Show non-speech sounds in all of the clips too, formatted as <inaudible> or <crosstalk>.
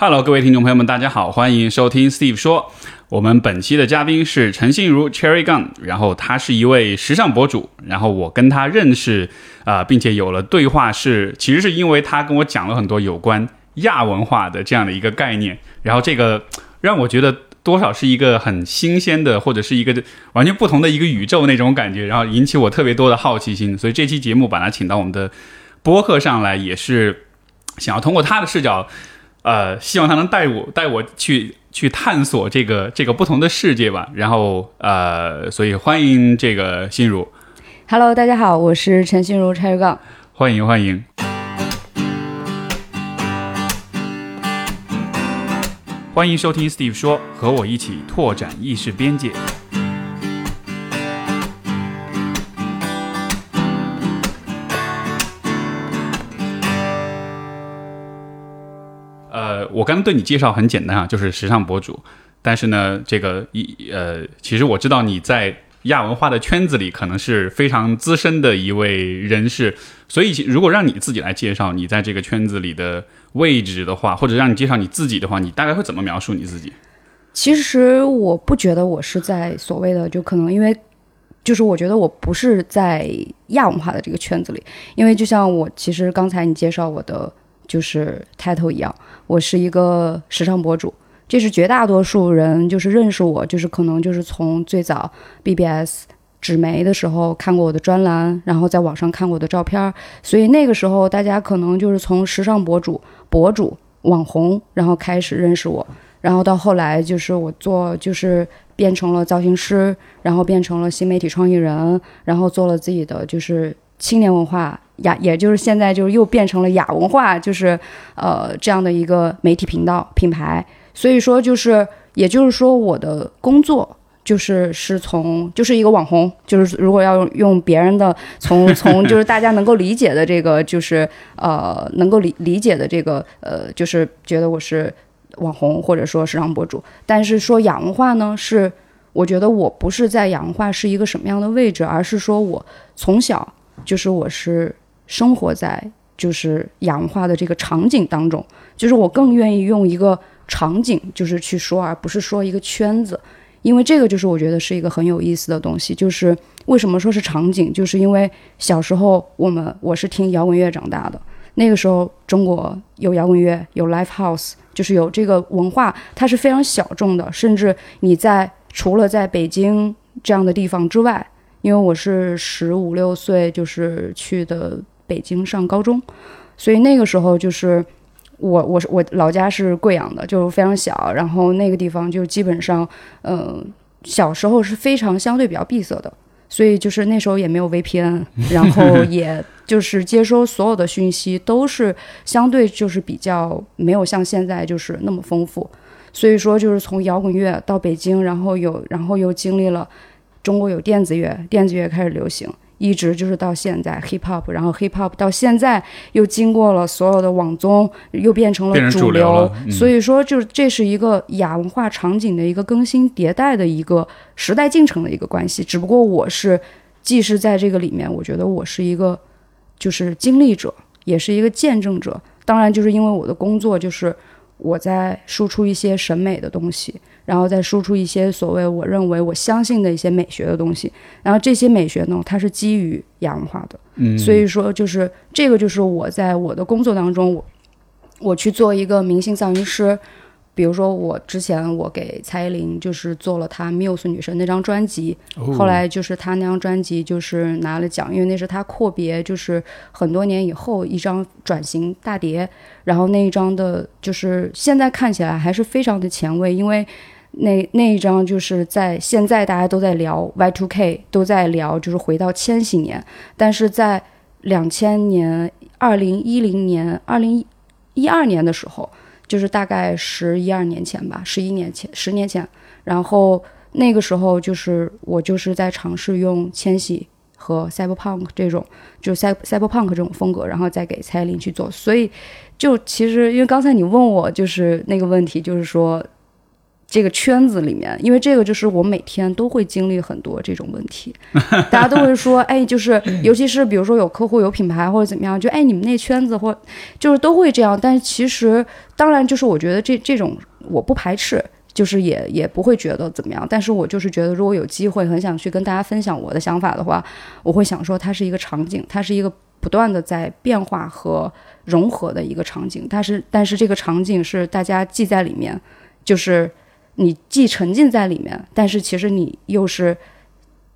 Hello，各位听众朋友们，大家好，欢迎收听 Steve 说。我们本期的嘉宾是陈信如 Cherry Gun，然后他是一位时尚博主，然后我跟他认识啊、并且有了对话是，其实是因为他跟我讲了很多有关亚文化的这样的一个概念，然后这个让我觉得多少是一个很新鲜的，或者是一个完全不同的一个宇宙那种感觉，然后引起我特别多的好奇心，所以这期节目把他请到我们的播客上来，也是想要通过他的视角。呃，希望他能带我带我去去探索这个这个不同的世界吧。然后呃，所以欢迎这个心如，Hello，大家好，我是陈心如拆杠。欢迎欢迎。欢迎收听 Steve 说，和我一起拓展意识边界。我刚刚对你介绍很简单啊，就是时尚博主。但是呢，这个一呃，其实我知道你在亚文化的圈子里可能是非常资深的一位人士，所以如果让你自己来介绍你在这个圈子里的位置的话，或者让你介绍你自己的话，你大概会怎么描述你自己？其实我不觉得我是在所谓的，就可能因为，就是我觉得我不是在亚文化的这个圈子里，因为就像我其实刚才你介绍我的就是 title 一样，我是一个时尚博主。这是绝大多数人就是认识我，就是可能就是从最早 BBS 纸媒的时候看过我的专栏，然后在网上看过我的照片，所以那个时候大家可能就是从时尚博主、博主、网红，然后开始认识我，然后到后来就是我做就是变成了造型师，然后变成了新媒体创意人，然后做了自己的就是青年文化雅，也就是现在就是又变成了雅文化，就是呃这样的一个媒体频道品牌。所以说，就是，也就是说，我的工作就是是从就是一个网红，就是如果要用用别人的从 <laughs> 从就是大家能够理解的这个就是呃能够理理解的这个呃就是觉得我是网红或者说时尚博主，但是说亚文化呢，是我觉得我不是在亚文化是一个什么样的位置，而是说我从小就是我是生活在就是亚文化的这个场景当中，就是我更愿意用一个。场景就是去说，而不是说一个圈子，因为这个就是我觉得是一个很有意思的东西。就是为什么说是场景，就是因为小时候我们我是听摇滚乐长大的，那个时候中国有摇滚乐，有 live house，就是有这个文化，它是非常小众的。甚至你在除了在北京这样的地方之外，因为我是十五六岁就是去的北京上高中，所以那个时候就是。我我是我老家是贵阳的，就非常小，然后那个地方就基本上，嗯，小时候是非常相对比较闭塞的，所以就是那时候也没有 VPN，<laughs> 然后也就是接收所有的讯息都是相对就是比较没有像现在就是那么丰富，所以说就是从摇滚乐到北京，然后有然后又经历了中国有电子乐，电子乐开始流行。一直就是到现在 hip hop，然后 hip hop 到现在又经过了所有的网综，又变成了主流。嗯、所以说，就是这是一个亚文化场景的一个更新迭代的一个时代进程的一个关系。只不过我是既是在这个里面，我觉得我是一个就是经历者，也是一个见证者。当然，就是因为我的工作就是我在输出一些审美的东西。然后再输出一些所谓我认为我相信的一些美学的东西，然后这些美学呢，它是基于亚文化的，嗯，所以说就是这个就是我在我的工作当中，我我去做一个明星造型师，比如说我之前我给蔡依林就是做了她 Muse 女神那张专辑，哦、后来就是她那张专辑就是拿了奖，因为那是她阔别就是很多年以后一张转型大碟，然后那一张的就是现在看起来还是非常的前卫，因为。那那一张就是在现在大家都在聊 Y2K，都在聊就是回到千禧年，但是在两千年、二零一零年、二零一二年的时候，就是大概十一二年前吧，十一年前、十年前，然后那个时候就是我就是在尝试用千禧和 Cyberpunk 这种，就 Cyberpunk 这种风格，然后再给蔡依林去做，所以就其实因为刚才你问我就是那个问题，就是说。这个圈子里面，因为这个就是我每天都会经历很多这种问题，大家都会说，哎，就是尤其是比如说有客户有品牌或者怎么样，就哎你们那圈子或就是都会这样，但是其实当然就是我觉得这这种我不排斥，就是也也不会觉得怎么样，但是我就是觉得如果有机会很想去跟大家分享我的想法的话，我会想说它是一个场景，它是一个不断的在变化和融合的一个场景，但是但是这个场景是大家记在里面，就是。你既沉浸在里面，但是其实你又是，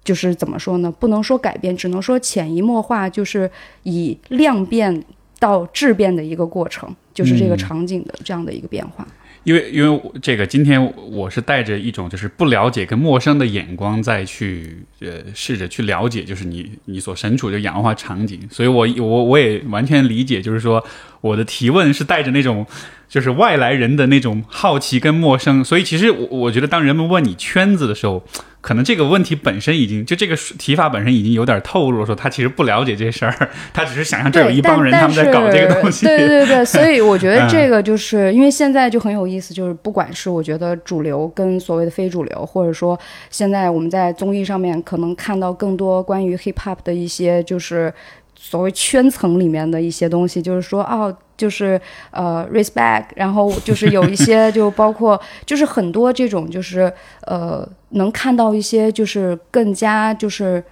就是怎么说呢？不能说改变，只能说潜移默化，就是以量变到质变的一个过程，就是这个场景的这样的一个变化。因为因为这个今天我是带着一种就是不了解跟陌生的眼光再去呃试着去了解，就是你你所身处的氧化场景，所以我我我也完全理解，就是说我的提问是带着那种。就是外来人的那种好奇跟陌生，所以其实我我觉得，当人们问你圈子的时候，可能这个问题本身已经就这个提法本身已经有点透露了，说他其实不了解这事儿，<laughs> 他只是想象这有一帮人他们在搞这个东西。<laughs> 对对对，所以我觉得这个就是因为现在就很有意思，就是不管是我觉得主流跟所谓的非主流，或者说现在我们在综艺上面可能看到更多关于 hip hop 的一些就是所谓圈层里面的一些东西，就是说哦。就是呃，respect，然后就是有一些，就包括就是很多这种，就是呃，能看到一些就是更加就是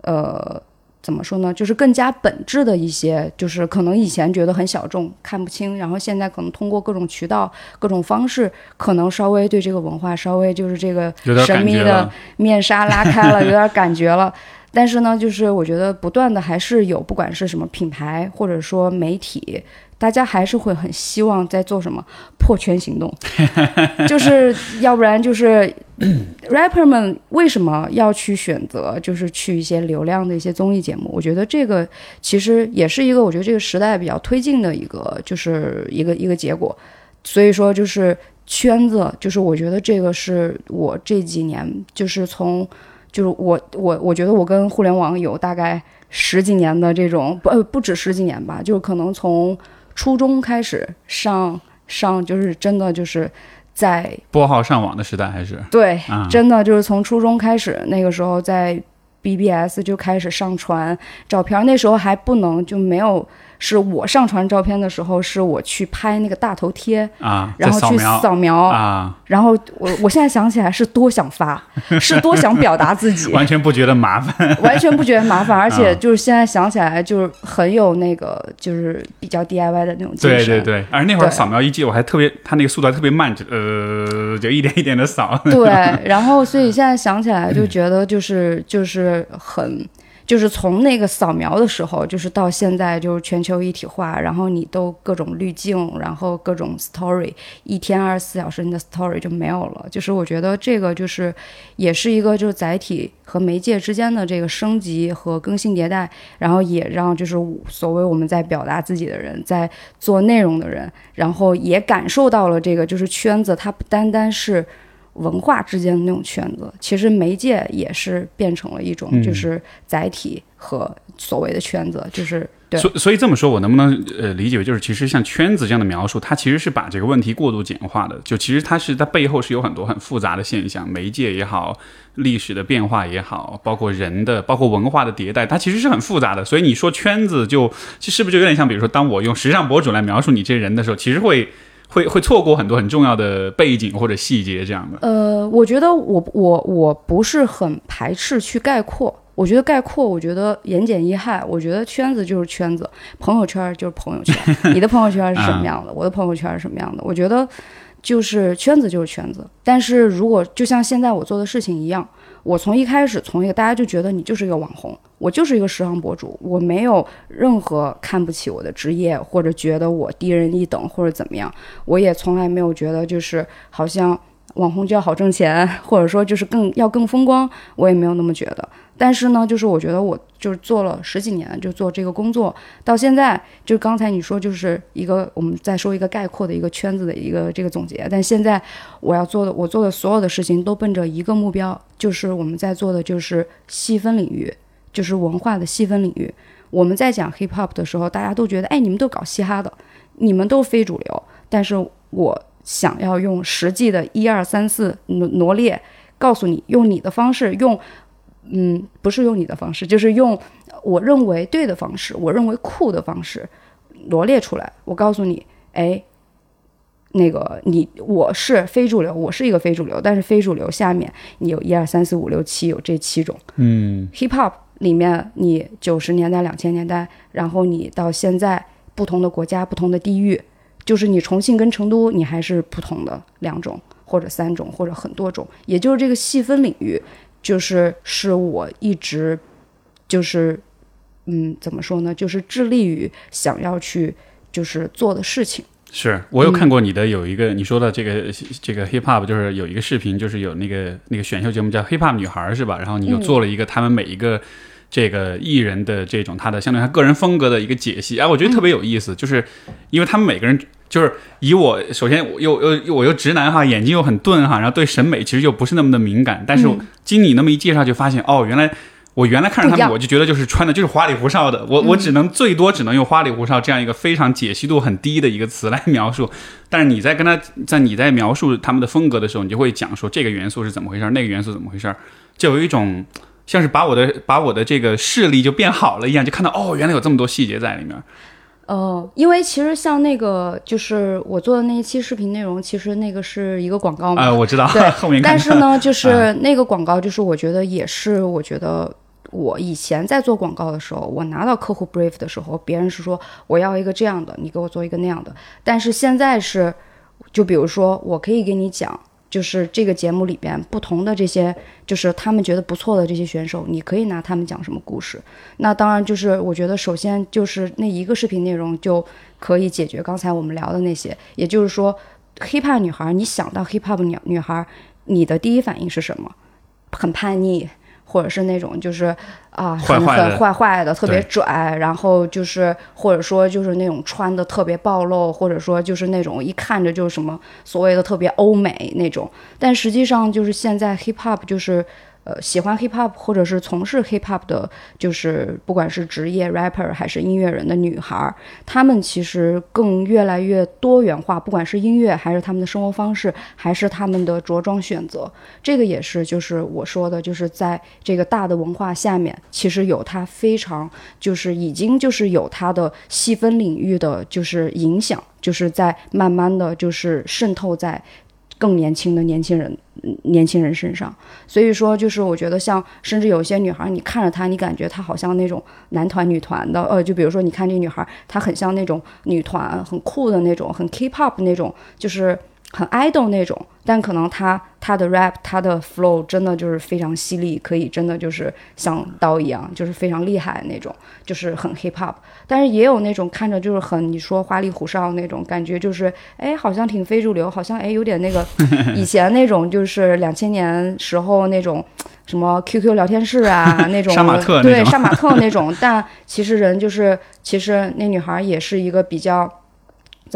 呃，怎么说呢？就是更加本质的一些，就是可能以前觉得很小众、看不清，然后现在可能通过各种渠道、各种方式，可能稍微对这个文化稍微就是这个神秘的面纱拉开了，有点感觉了。但是呢，就是我觉得不断的还是有，不管是什么品牌或者说媒体。大家还是会很希望在做什么破圈行动，<laughs> 就是要不然就是 <coughs> rapper 们为什么要去选择就是去一些流量的一些综艺节目？我觉得这个其实也是一个我觉得这个时代比较推进的一个就是一个一个结果。所以说就是圈子，就是我觉得这个是我这几年就是从就是我我我觉得我跟互联网有大概十几年的这种不呃不止十几年吧，就是可能从。初中开始上上就是真的就是在拨号上网的时代还是对，真的就是从初中开始，那个时候在 BBS 就开始上传照片，那时候还不能就没有。是我上传照片的时候，是我去拍那个大头贴啊，然后去扫描啊，然后我我现在想起来是多想发，<laughs> 是多想表达自己，<laughs> 完全不觉得麻烦，完全不觉得麻烦，<laughs> 而且就是现在想起来就是很有那个就是比较 DIY 的那种精神。对对对，而那会儿扫描一记，我还特别，它那个速度还特别慢，就呃，就一点一点的扫。对，然后所以现在想起来就觉得就是就是很。就是从那个扫描的时候，就是到现在，就是全球一体化，然后你都各种滤镜，然后各种 story，一天二十四小时你的 story 就没有了。就是我觉得这个就是也是一个就是载体和媒介之间的这个升级和更新迭代，然后也让就是所谓我们在表达自己的人，在做内容的人，然后也感受到了这个就是圈子，它不单单是。文化之间的那种圈子，其实媒介也是变成了一种，就是载体和所谓的圈子，就是对。所所以这么说，我能不能呃理解为，就是其实像圈子这样的描述，它其实是把这个问题过度简化的。就其实它是它背后是有很多很复杂的现象，媒介也好，历史的变化也好，包括人的，包括文化的迭代，它其实是很复杂的。所以你说圈子，就其实是不是就有点像，比如说，当我用时尚博主来描述你这人的时候，其实会。会会错过很多很重要的背景或者细节这样的。呃，我觉得我我我不是很排斥去概括。我觉得概括，我觉得言简意赅。我觉得圈子就是圈子，朋友圈就是朋友圈。<laughs> 你的朋友圈是什么样的？我的朋友圈是什么样的？我觉得就是圈子就是圈子。但是如果就像现在我做的事情一样。我从一开始，从一个大家就觉得你就是一个网红，我就是一个时尚博主，我没有任何看不起我的职业，或者觉得我低人一等，或者怎么样，我也从来没有觉得就是好像网红就要好挣钱，或者说就是更要更风光，我也没有那么觉得。但是呢，就是我觉得我就是做了十几年，就做这个工作，到现在就刚才你说就是一个我们再说一个概括的一个圈子的一个这个总结。但现在我要做的，我做的所有的事情都奔着一个目标，就是我们在做的就是细分领域，就是文化的细分领域。我们在讲 hip hop 的时候，大家都觉得，哎，你们都搞嘻哈的，你们都非主流。但是我想要用实际的一二三四罗罗列，告诉你用你的方式，用嗯不是用你的方式，就是用我认为对的方式，我认为酷的方式罗列出来。我告诉你，哎，那个你我是非主流，我是一个非主流，但是非主流下面你有一二三四五六七有这七种。嗯 hip hop 里面，你九十年代、两千年代，然后你到现在不同的国家、不同的地域，就是你重庆跟成都，你还是不同的两种或者三种或者很多种，也就是这个细分领域，就是是我一直就是嗯怎么说呢，就是致力于想要去就是做的事情。是我有看过你的有一个、你说的这个这个 hip hop，就是有一个视频，就是有那个那个选秀节目叫 hip hop 女孩是吧？然后你又做了一个他们每一个这个艺人的这种他的相对他个人风格的一个解析，哎，我觉得特别有意思，就是因为他们每个人。就是以我首先我又又我又直男哈，眼睛又很钝哈，然后对审美其实又不是那么的敏感，但是经你那么一介绍，就发现哦，原来我原来看着他们，我就觉得就是穿的就是花里胡哨的，我我只能最多只能用花里胡哨这样一个非常解析度很低的一个词来描述。但是你在跟他在你在描述他们的风格的时候，你就会讲说这个元素是怎么回事，那个元素怎么回事，就有一种像是把我的把我的这个视力就变好了一样，就看到哦，原来有这么多细节在里面。呃，因为其实像那个，就是我做的那一期视频内容，其实那个是一个广告嘛。啊、我知道，对 <laughs> 后面但是呢，就是那个广告，就是我觉得也是，我觉得我以前在做广告的时候，我拿到客户 brief 的时候，别人是说我要一个这样的，你给我做一个那样的。但是现在是，就比如说，我可以给你讲，就是这个节目里边不同的这些，就是他们觉得不错的这些选手，你可以拿他们讲什么故事。那当然就是，我觉得首先就是那一个视频内容就可以解决刚才我们聊的那些，也就是说，hiphop 女孩，你想到 hiphop 女女孩，你的第一反应是什么？很叛逆，或者是那种就是啊，很很坏坏的，特别拽，然后就是或者说就是那种穿的特别暴露，或者说就是那种一看着就是什么所谓的特别欧美那种，但实际上就是现在 hip hop 就是。呃，喜欢 hip hop 或者是从事 hip hop 的，就是不管是职业 rapper 还是音乐人的女孩，她们其实更越来越多元化，不管是音乐还是他们的生活方式，还是他们的着装选择，这个也是就是我说的，就是在这个大的文化下面，其实有它非常就是已经就是有它的细分领域的就是影响，就是在慢慢的就是渗透在更年轻的年轻人年轻人身上。所以说，就是我觉得像甚至有些女孩，你看着她，你感觉她好像那种男团女团的，呃，就比如说你看这女孩，她很像那种女团，很酷的那种，很 K-pop 那种，就是很 idol 那种。但可能他他的 rap，他的 flow 真的就是非常犀利，可以真的就是像刀一样，就是非常厉害那种，就是很 hip hop。但是也有那种看着就是很你说花里胡哨那种感觉，就是哎好像挺非主流，好像哎有点那个以前那种就是两千年时候那种什么 QQ 聊天室啊 <laughs> 那种对杀马特那种，但其实人就是其实那女孩也是一个比较。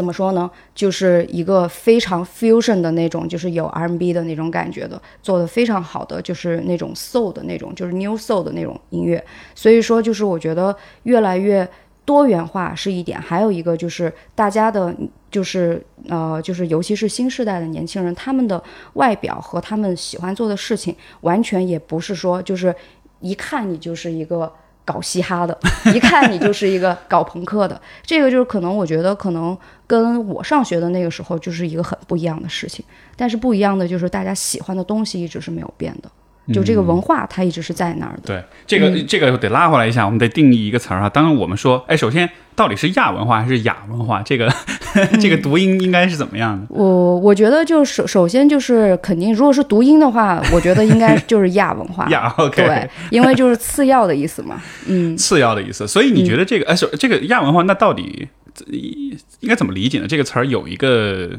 怎么说呢？就是一个非常 fusion 的那种，就是有 R&B 的那种感觉的，做的非常好的，就是那种 soul 的那种，就是 new soul 的那种音乐。所以说，就是我觉得越来越多元化是一点，还有一个就是大家的，就是呃，就是尤其是新时代的年轻人，他们的外表和他们喜欢做的事情，完全也不是说就是一看你就是一个。搞嘻哈的，一看你就是一个搞朋克的，这个就是可能我觉得可能跟我上学的那个时候就是一个很不一样的事情，但是不一样的就是大家喜欢的东西一直是没有变的，就这个文化它一直是在那儿的。对，这个、这个得拉回来一下，我们得定义一个词儿啊。当然，我们说，哎，首先到底是亚文化还是雅文化？这个 <laughs> 这个读音应该是怎么样的？我我觉得就首首先就是肯定，如果是读音的话，我觉得应该 <laughs> 就是亚文化。亚，OK，对，因为就是次要的意思嘛。<laughs> 嗯，次要的意思。所以你觉得这个，哎、首这个亚文化，那到底应该怎么理解呢？这个词儿有一个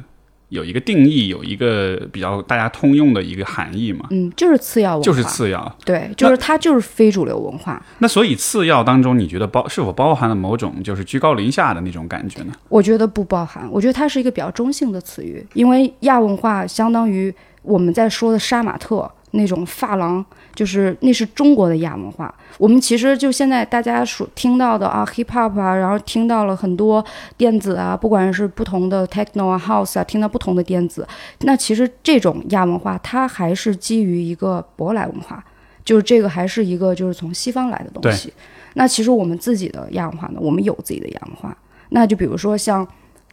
有一个定义，有一个比较大家通用的一个含义嘛？嗯，就是次要文化，就是次要。对，就是它就是非主流文化。那所以次要当中，你觉得包是否包含了某种就是居高临下的那种感觉呢？我觉得不包含，我觉得它是一个比较中性的词语，因为亚文化相当于我们在说的杀马特，那种发廊，就是那是中国的亚文化。我们其实就现在大家所听到的啊，hip hop 啊，然后听到了很多电子啊，不管是不同的 techno 啊，house 啊，听到不同的电子，那其实这种亚文化它还是基于一个舶来文化，就是这个还是一个就是从西方来的东西。那其实我们自己的亚文化呢，我们有自己的亚文化，那就比如说像。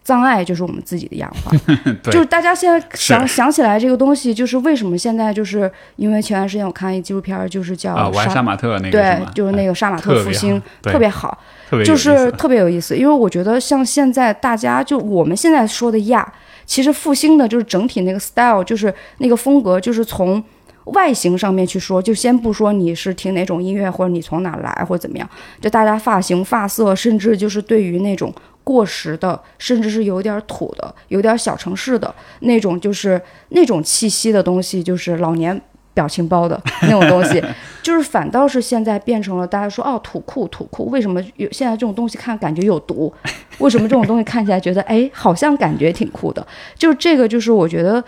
障碍就是我们自己的亚文化，<laughs> 就是大家现在想想起来这个东西，就是为什么现在就是因为前段时间我看一纪录片，就是叫《杀马特》那个，对，就是那个杀马特复兴，特别好，就是特别有意思。因为我觉得像现在大家就我们现在说的亚，其实复兴的就是整体那个 style，就是那个风格，就是从外形上面去说，就先不说你是听哪种音乐或者你从哪来或者怎么样，就大家发型、发色，甚至就是对于那种。过时的，甚至是有点土的，有点小城市的那种，就是那种气息的东西，就是老年表情包的那种东西，<laughs> 就是反倒是现在变成了大家说哦土酷土酷，为什么有现在这种东西看感觉有毒？为什么这种东西看起来觉得哎好像感觉挺酷的？就是这个，就是我觉得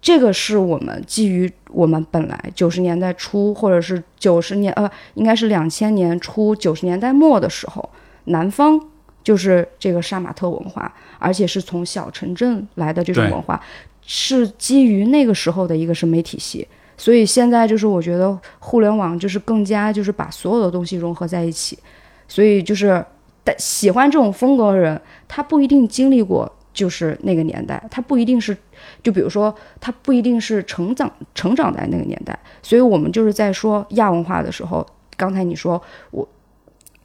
这个是我们基于我们本来九十年代初或者是九十年呃应该是两千年初九十年代末的时候，南方。就是这个杀马特文化，而且是从小城镇来的这种文化，是基于那个时候的一个审美体系。所以现在就是我觉得互联网就是更加就是把所有的东西融合在一起。所以就是但喜欢这种风格的人，他不一定经历过就是那个年代，他不一定是就比如说他不一定是成长成长在那个年代。所以我们就是在说亚文化的时候，刚才你说我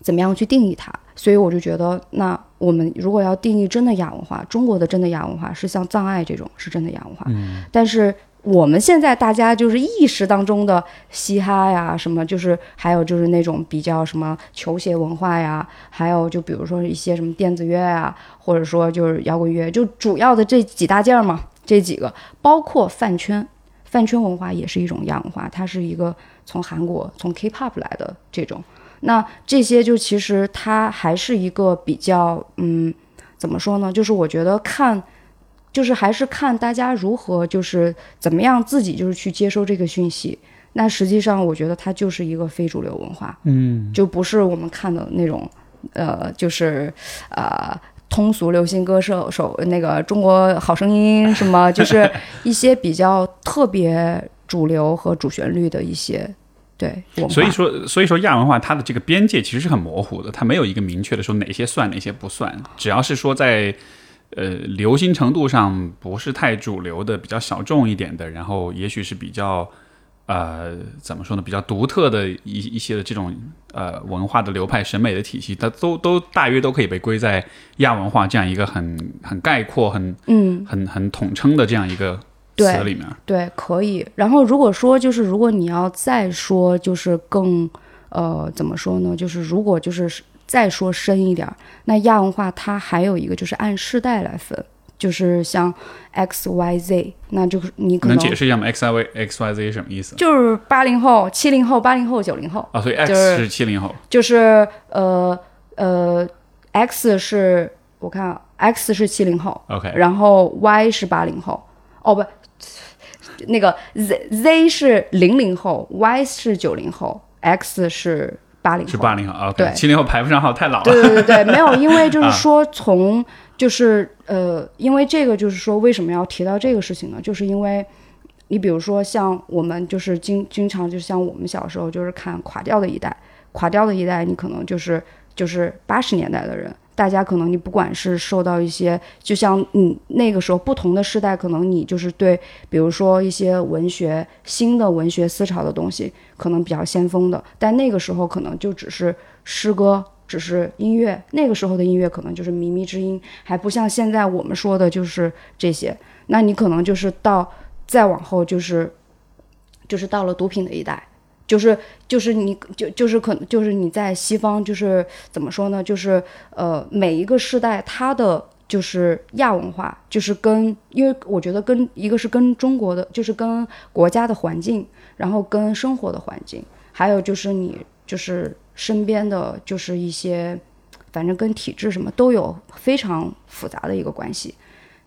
怎么样去定义它？所以我就觉得，那我们如果要定义真的亚文化，中国的真的亚文化是像藏爱这种是真的亚文化。嗯。但是我们现在大家就是意识当中的嘻哈呀，什么就是还有就是那种比较什么球鞋文化呀，还有就比如说一些什么电子乐啊，或者说就是摇滚乐，就主要的这几大件儿嘛，这几个包括饭圈，饭圈文化也是一种亚文化，它是一个从韩国从 K-pop 来的这种。那这些就其实它还是一个比较，嗯，怎么说呢？就是我觉得看，就是还是看大家如何，就是怎么样自己就是去接收这个讯息。那实际上我觉得它就是一个非主流文化，嗯，就不是我们看的那种，呃，就是呃通俗流行歌手手那个中国好声音什么，就是一些比较特别主流和主旋律的一些。对，所以说，所以说亚文化它的这个边界其实是很模糊的，它没有一个明确的说哪些算哪些不算。只要是说在呃流行程度上不是太主流的，比较小众一点的，然后也许是比较呃怎么说呢，比较独特的一一些的这种呃文化的流派、审美的体系，它都都大约都可以被归在亚文化这样一个很很概括、很嗯很很统称的这样一个。词里面对可以，然后如果说就是如果你要再说就是更呃怎么说呢？就是如果就是再说深一点，那亚文化它还有一个就是按世代来分，就是像 X Y Z，那就是你可能解释一下吗？X Y V X Y Z 什么意思？就是八零后、七零后、八零后、九零后啊，所以 X 是七零后，就是呃呃 X 是我看 X 是七零后，OK，然后 Y 是八零后，哦不。那个 Z Z 是零零后，Y 是九零后，X 是八零后，是八零后啊。对，七零后排不上号，太老了。对对对对，没有，因为就 <laughs> 是说从就是呃，因为这个就是说为什么要提到这个事情呢？就是因为你比如说像我们就是经经常就像我们小时候就是看垮掉的一代，垮掉的一代，你可能就是就是八十年代的人。大家可能你不管是受到一些，就像你那个时候不同的时代，可能你就是对，比如说一些文学新的文学思潮的东西，可能比较先锋的。但那个时候可能就只是诗歌，只是音乐。那个时候的音乐可能就是靡靡之音，还不像现在我们说的就是这些。那你可能就是到再往后就是，就是到了毒品的一代。就是就是你就就是可能就是你在西方就是怎么说呢？就是呃每一个时代它的就是亚文化，就是跟因为我觉得跟一个是跟中国的，就是跟国家的环境，然后跟生活的环境，还有就是你就是身边的就是一些，反正跟体制什么都有非常复杂的一个关系。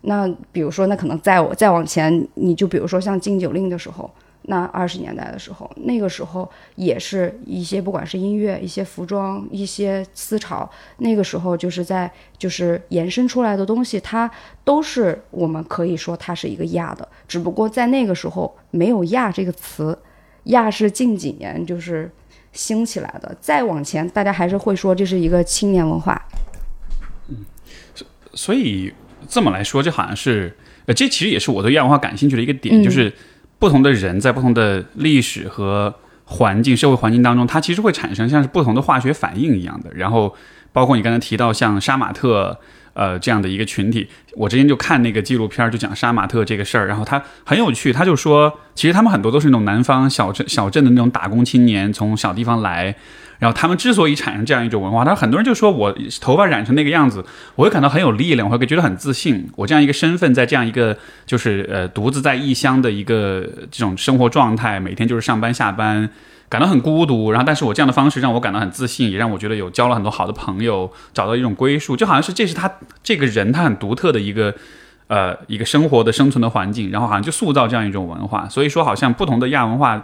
那比如说，那可能在我再往前，你就比如说像禁酒令的时候。那二十年代的时候，那个时候也是一些不管是音乐、一些服装、一些思潮，那个时候就是在就是延伸出来的东西，它都是我们可以说它是一个亚的，只不过在那个时候没有亚这个词，亚是近几年就是兴起来的，再往前大家还是会说这是一个青年文化。嗯所以这么来说，就好像是呃，这其实也是我对亚文化感兴趣的一个点，嗯就是不同的人在不同的历史和环境、社会环境当中，它其实会产生像是不同的化学反应一样的。然后，包括你刚才提到像杀马特。呃，这样的一个群体，我之前就看那个纪录片，就讲杀马特这个事儿，然后他很有趣，他就说，其实他们很多都是那种南方小镇小镇的那种打工青年，从小地方来，然后他们之所以产生这样一种文化，他很多人就说我头发染成那个样子，我会感到很有力量，我会觉得很自信。我这样一个身份，在这样一个就是呃独自在异乡的一个这种生活状态，每天就是上班下班，感到很孤独。然后，但是我这样的方式让我感到很自信，也让我觉得有交了很多好的朋友，找到一种归属，就好像是这是他这个人他很独特的一个。呃，一个生活的生存的环境，然后好像就塑造这样一种文化，所以说好像不同的亚文化，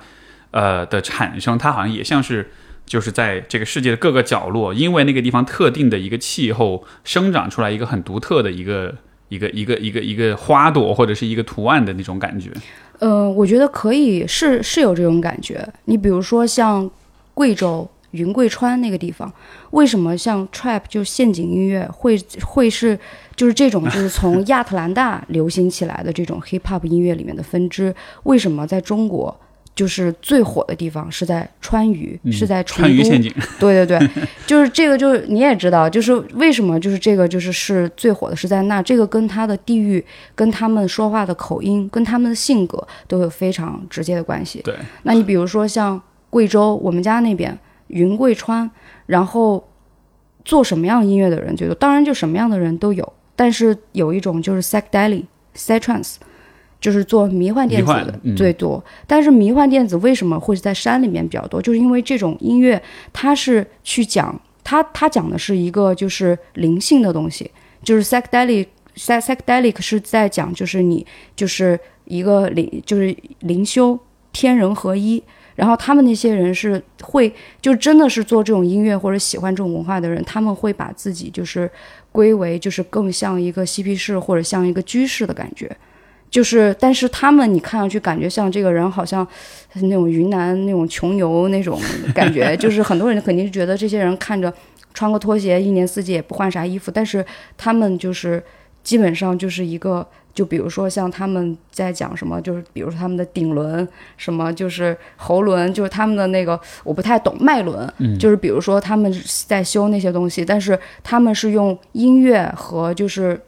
呃的产生，它好像也像是就是在这个世界的各个角落，因为那个地方特定的一个气候生长出来一个很独特的一个一个一个一个一个花朵或者是一个图案的那种感觉。呃，我觉得可以是是有这种感觉。你比如说像贵州云贵川那个地方，为什么像 trap 就陷阱音乐会会是就是这种就是从亚特兰大流行起来的这种 hip hop 音乐里面的分支？为什么在中国就是最火的地方是在川渝，是在成都？川渝陷阱，对对对，就是这个，就是你也知道，就是为什么就是这个就是是最火的是在那，这个跟他的地域、跟他们说话的口音、跟他们的性格都有非常直接的关系。对，那你比如说像贵州，我们家那边云贵川，然后做什么样音乐的人最多？当然就什么样的人都有，但是有一种就是 psychedelic、psytrance。就是做迷幻电子的嗯最多，但是迷幻电子为什么会在山里面比较多？就是因为这种音乐它是去讲，它它讲的是一个就是灵性的东西，就是 psychedelic psy psychedelic 是在讲就是你就是一个灵就是灵修天人合一，然后他们那些人是会就真的是做这种音乐或者喜欢这种文化的人，他们会把自己就是归为就是更像一个嬉皮士或者像一个居士的感觉。就是，但是他们你看上去感觉像这个人好像那种云南那种穷游那种感觉，<laughs> 就是很多人肯定是觉得这些人看着穿个拖鞋，一年四季也不换啥衣服，但是他们就是基本上就是一个，就比如说像他们在讲什么，就是比如说他们的顶轮，什么就是喉轮，就是他们的那个我不太懂脉轮，就是比如说他们在修那些东西，但是他们是用音乐和就是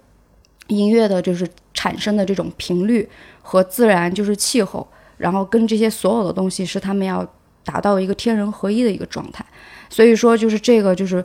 音乐的就是产生的这种频率和自然就是气候，然后跟这些所有的东西是他们要达到一个天人合一的一个状态。所以说，就是这个就是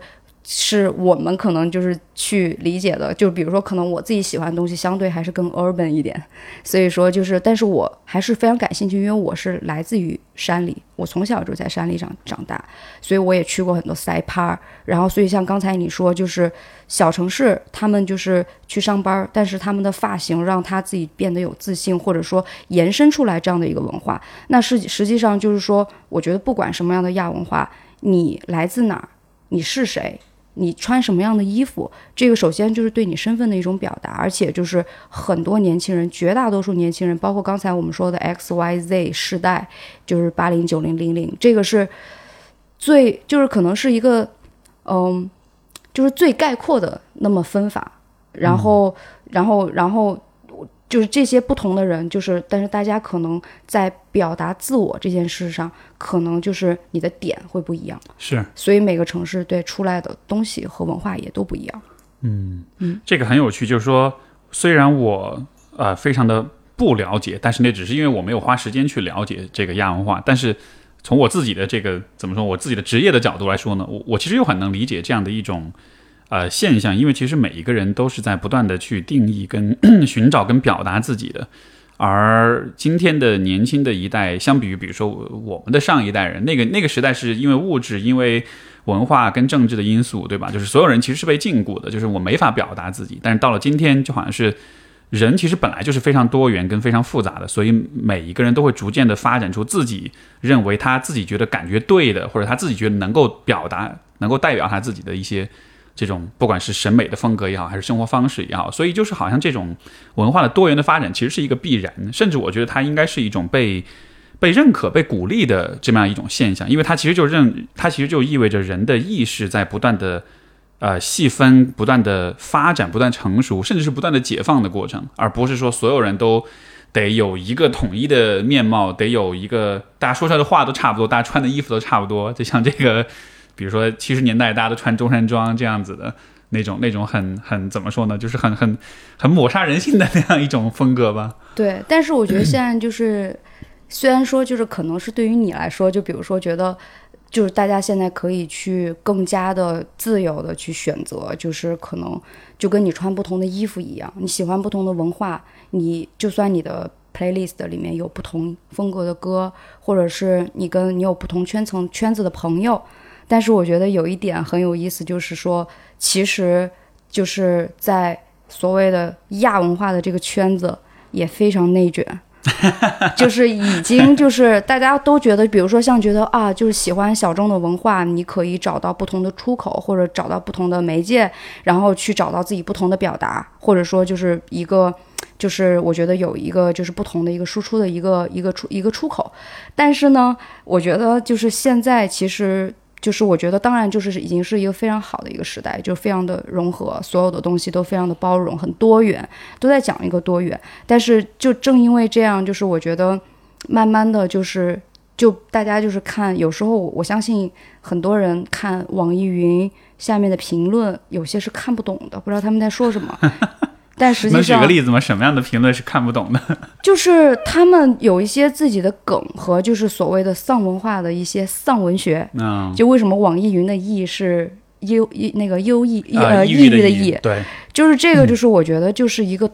是我们可能就是去理解的，就比如说可能我自己喜欢的东西相对还是更 urban 一点，所以说就是，但是我还是非常感兴趣，因为我是来自于山里，我从小就在山里长长大，所以我也去过很多塞趴，然后所以像刚才你说，就是小城市他们就是去上班，但是他们的发型让他自己变得有自信，或者说延伸出来这样的一个文化，那是实际上就是说，我觉得不管什么样的亚文化，你来自哪儿，你是谁。你穿什么样的衣服，这个首先就是对你身份的一种表达，而且就是很多年轻人，绝大多数年轻人，包括刚才我们说的 X Y Z 世代，就是八零九零零零，这个是最就是可能是一个嗯，就是最概括的那么分法，然后、然后然后就是这些不同的人，就是但是大家可能在表达自我这件事上，可能就是你的点会不一样。是所以每个城市对出来的东西和文化也都不一样。嗯嗯这个很有趣，就是说，虽然我呃非常的不了解，但是那只是因为我没有花时间去了解这个亚文化。但是从我自己的这个怎么说，我自己的职业的角度来说呢，我我其实又很能理解这样的一种呃现象，因为其实每一个人都是在不断的去定义跟 <clears throat> 寻找跟表达自己的。而今天的年轻的一代，相比于比如说我我们的上一代人，那个那个时代是因为物质、因为文化跟政治的因素，对吧？就是所有人其实是被禁锢的，就是我没法表达自己。但是到了今天，就好像是人其实本来就是非常多元跟非常复杂的，所以每一个人都会逐渐的发展出自己认为他自己觉得感觉对的，或者他自己觉得能够表达、能够代表他自己的一些这种，不管是审美的风格也好，还是生活方式也好，所以就是好像这种文化的多元的发展其实是一个必然，甚至我觉得它应该是一种被被认可、被鼓励的这么样一种现象，因为它其实就认，它其实就意味着人的意识在不断的。呃，细分不断的发展，不断成熟，甚至是不断的解放的过程，而不是说所有人都得有一个统一的面貌，得有一个大家说出来的话都差不多，大家穿的衣服都差不多。就像这个，比如说七十年代大家都穿中山装这样子的那种，那种很很怎么说呢，就是很很很抹杀人性的那样一种风格吧。对，但是我觉得现在就是，<clears throat> 虽然说就是可能是对于你来说，就比如说觉得。就是大家现在可以去更加的自由的去选择，就是可能就跟你穿不同的衣服一样，你喜欢不同的文化，你就算你的 playlist 里面有不同风格的歌，或者是你跟你有不同圈层圈子的朋友，但是我觉得有一点很有意思，就是说，其实就是在所谓的亚文化的这个圈子也非常内卷。<laughs> 就是已经就是大家都觉得，比如说像觉得啊，就是喜欢小众的文化，你可以找到不同的出口，或者找到不同的媒介，然后去找到自己不同的表达，或者说就是一个，就是我觉得有一个就是不同的一个输出的一个一个出一个出口。但是呢，我觉得就是现在其实。就是我觉得，当然就是已经是一个非常好的一个时代，就非常的融合，所有的东西都非常的包容，很多元，都在讲一个多元。但是就正因为这样，就是我觉得，慢慢的就是，就大家就是看，有时候我相信很多人看网易云下面的评论，有些是看不懂的，不知道他们在说什么。但实际上，能举个例子吗？什么样的评论是看不懂的？<laughs> 就是他们有一些自己的梗和就是所谓的丧文化的一些丧文学。嗯，就为什么网易云的“易”是优易那个优异呃抑郁的“抑”？对，就是这个，就是我觉得就是一个，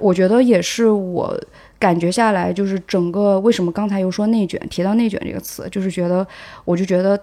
我觉得也是我感觉下来，就是整个为什么刚才又说内卷，提到内卷这个词，就是觉得我就觉得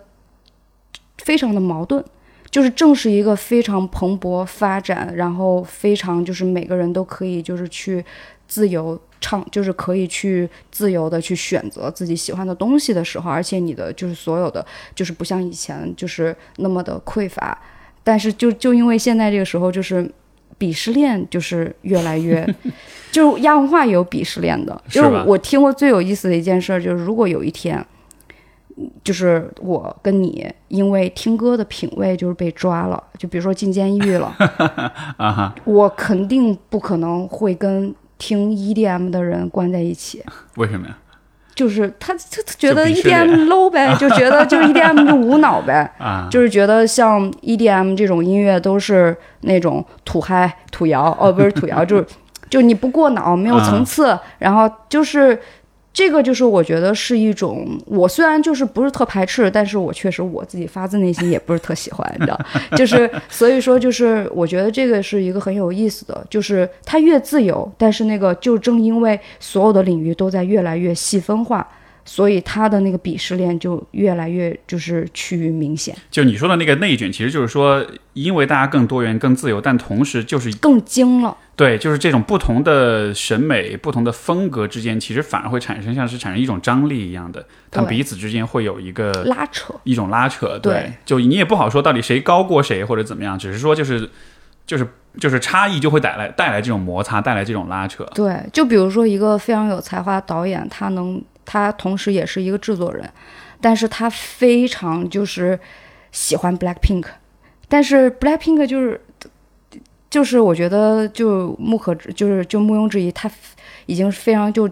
非常的矛盾。就是正是一个非常蓬勃发展，然后非常就是每个人都可以就是去自由唱，就是可以去自由的去选择自己喜欢的东西的时候，而且你的就是所有的就是不像以前就是那么的匮乏，但是就就因为现在这个时候就是鄙视链就是越来越，<laughs> 就亚文化也有鄙视链的，就是我听过最有意思的一件事就是如果有一天。就是我跟你，因为听歌的品味就是被抓了，就比如说进监狱了，<laughs> 啊哈，我肯定不可能会跟听 EDM 的人关在一起。为什么呀？就是他他觉得 EDM low 呗，<laughs> 就觉得就是 EDM 就无脑呗，<laughs> 啊，就是觉得像 EDM 这种音乐都是那种土嗨土摇，哦，不是土摇，就是就你不过脑，没有层次，然后就是。这个就是我觉得是一种，我虽然就是不是特排斥，但是我确实我自己发自内心也不是特喜欢，你知道，<laughs> 就是所以说就是我觉得这个是一个很有意思的，就是它越自由，但是那个就正因为所有的领域都在越来越细分化。所以他的那个鄙视链就越来越就是趋于明显。就你说的那个内卷，其实就是说，因为大家更多元、更自由，但同时就是更精了。对，就是这种不同的审美、不同的风格之间，其实反而会产生像是产生一种张力一样的，他们彼此之间会有一个拉扯，一种拉扯。对，就你也不好说到底谁高过谁或者怎么样，只是说就是就是就是差异就会带来带来这种摩擦，带来这种拉扯。对，就比如说一个非常有才华的导演，他能。他同时也是一个制作人，但是他非常就是喜欢 Black Pink，但是 Black Pink 就是就是我觉得就不可就是就毋庸置疑，他已经非常就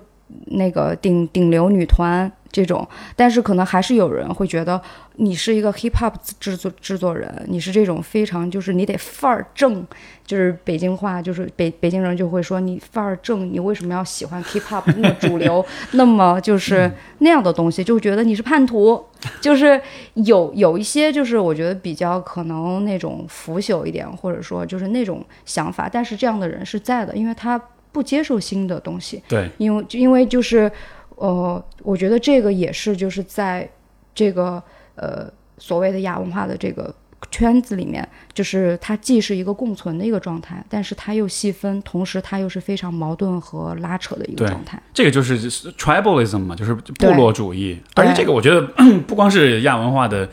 那个顶顶流女团。这种，但是可能还是有人会觉得你是一个 hip hop 制作制作人，你是这种非常就是你得范儿正，就是北京话，就是北北京人就会说你范儿正，你为什么要喜欢 hip hop 那么主流，<laughs> 那么就是那样的东西，就觉得你是叛徒，就是有有一些就是我觉得比较可能那种腐朽一点，或者说就是那种想法，但是这样的人是在的，因为他不接受新的东西，对，因为因为就是。呃，我觉得这个也是，就是在这个呃所谓的亚文化的这个圈子里面，就是它既是一个共存的一个状态，但是它又细分，同时它又是非常矛盾和拉扯的一个状态。这个就是 tribalism 嘛，就是部落主义。而且这个我觉得 <clears throat> 不光是亚文化的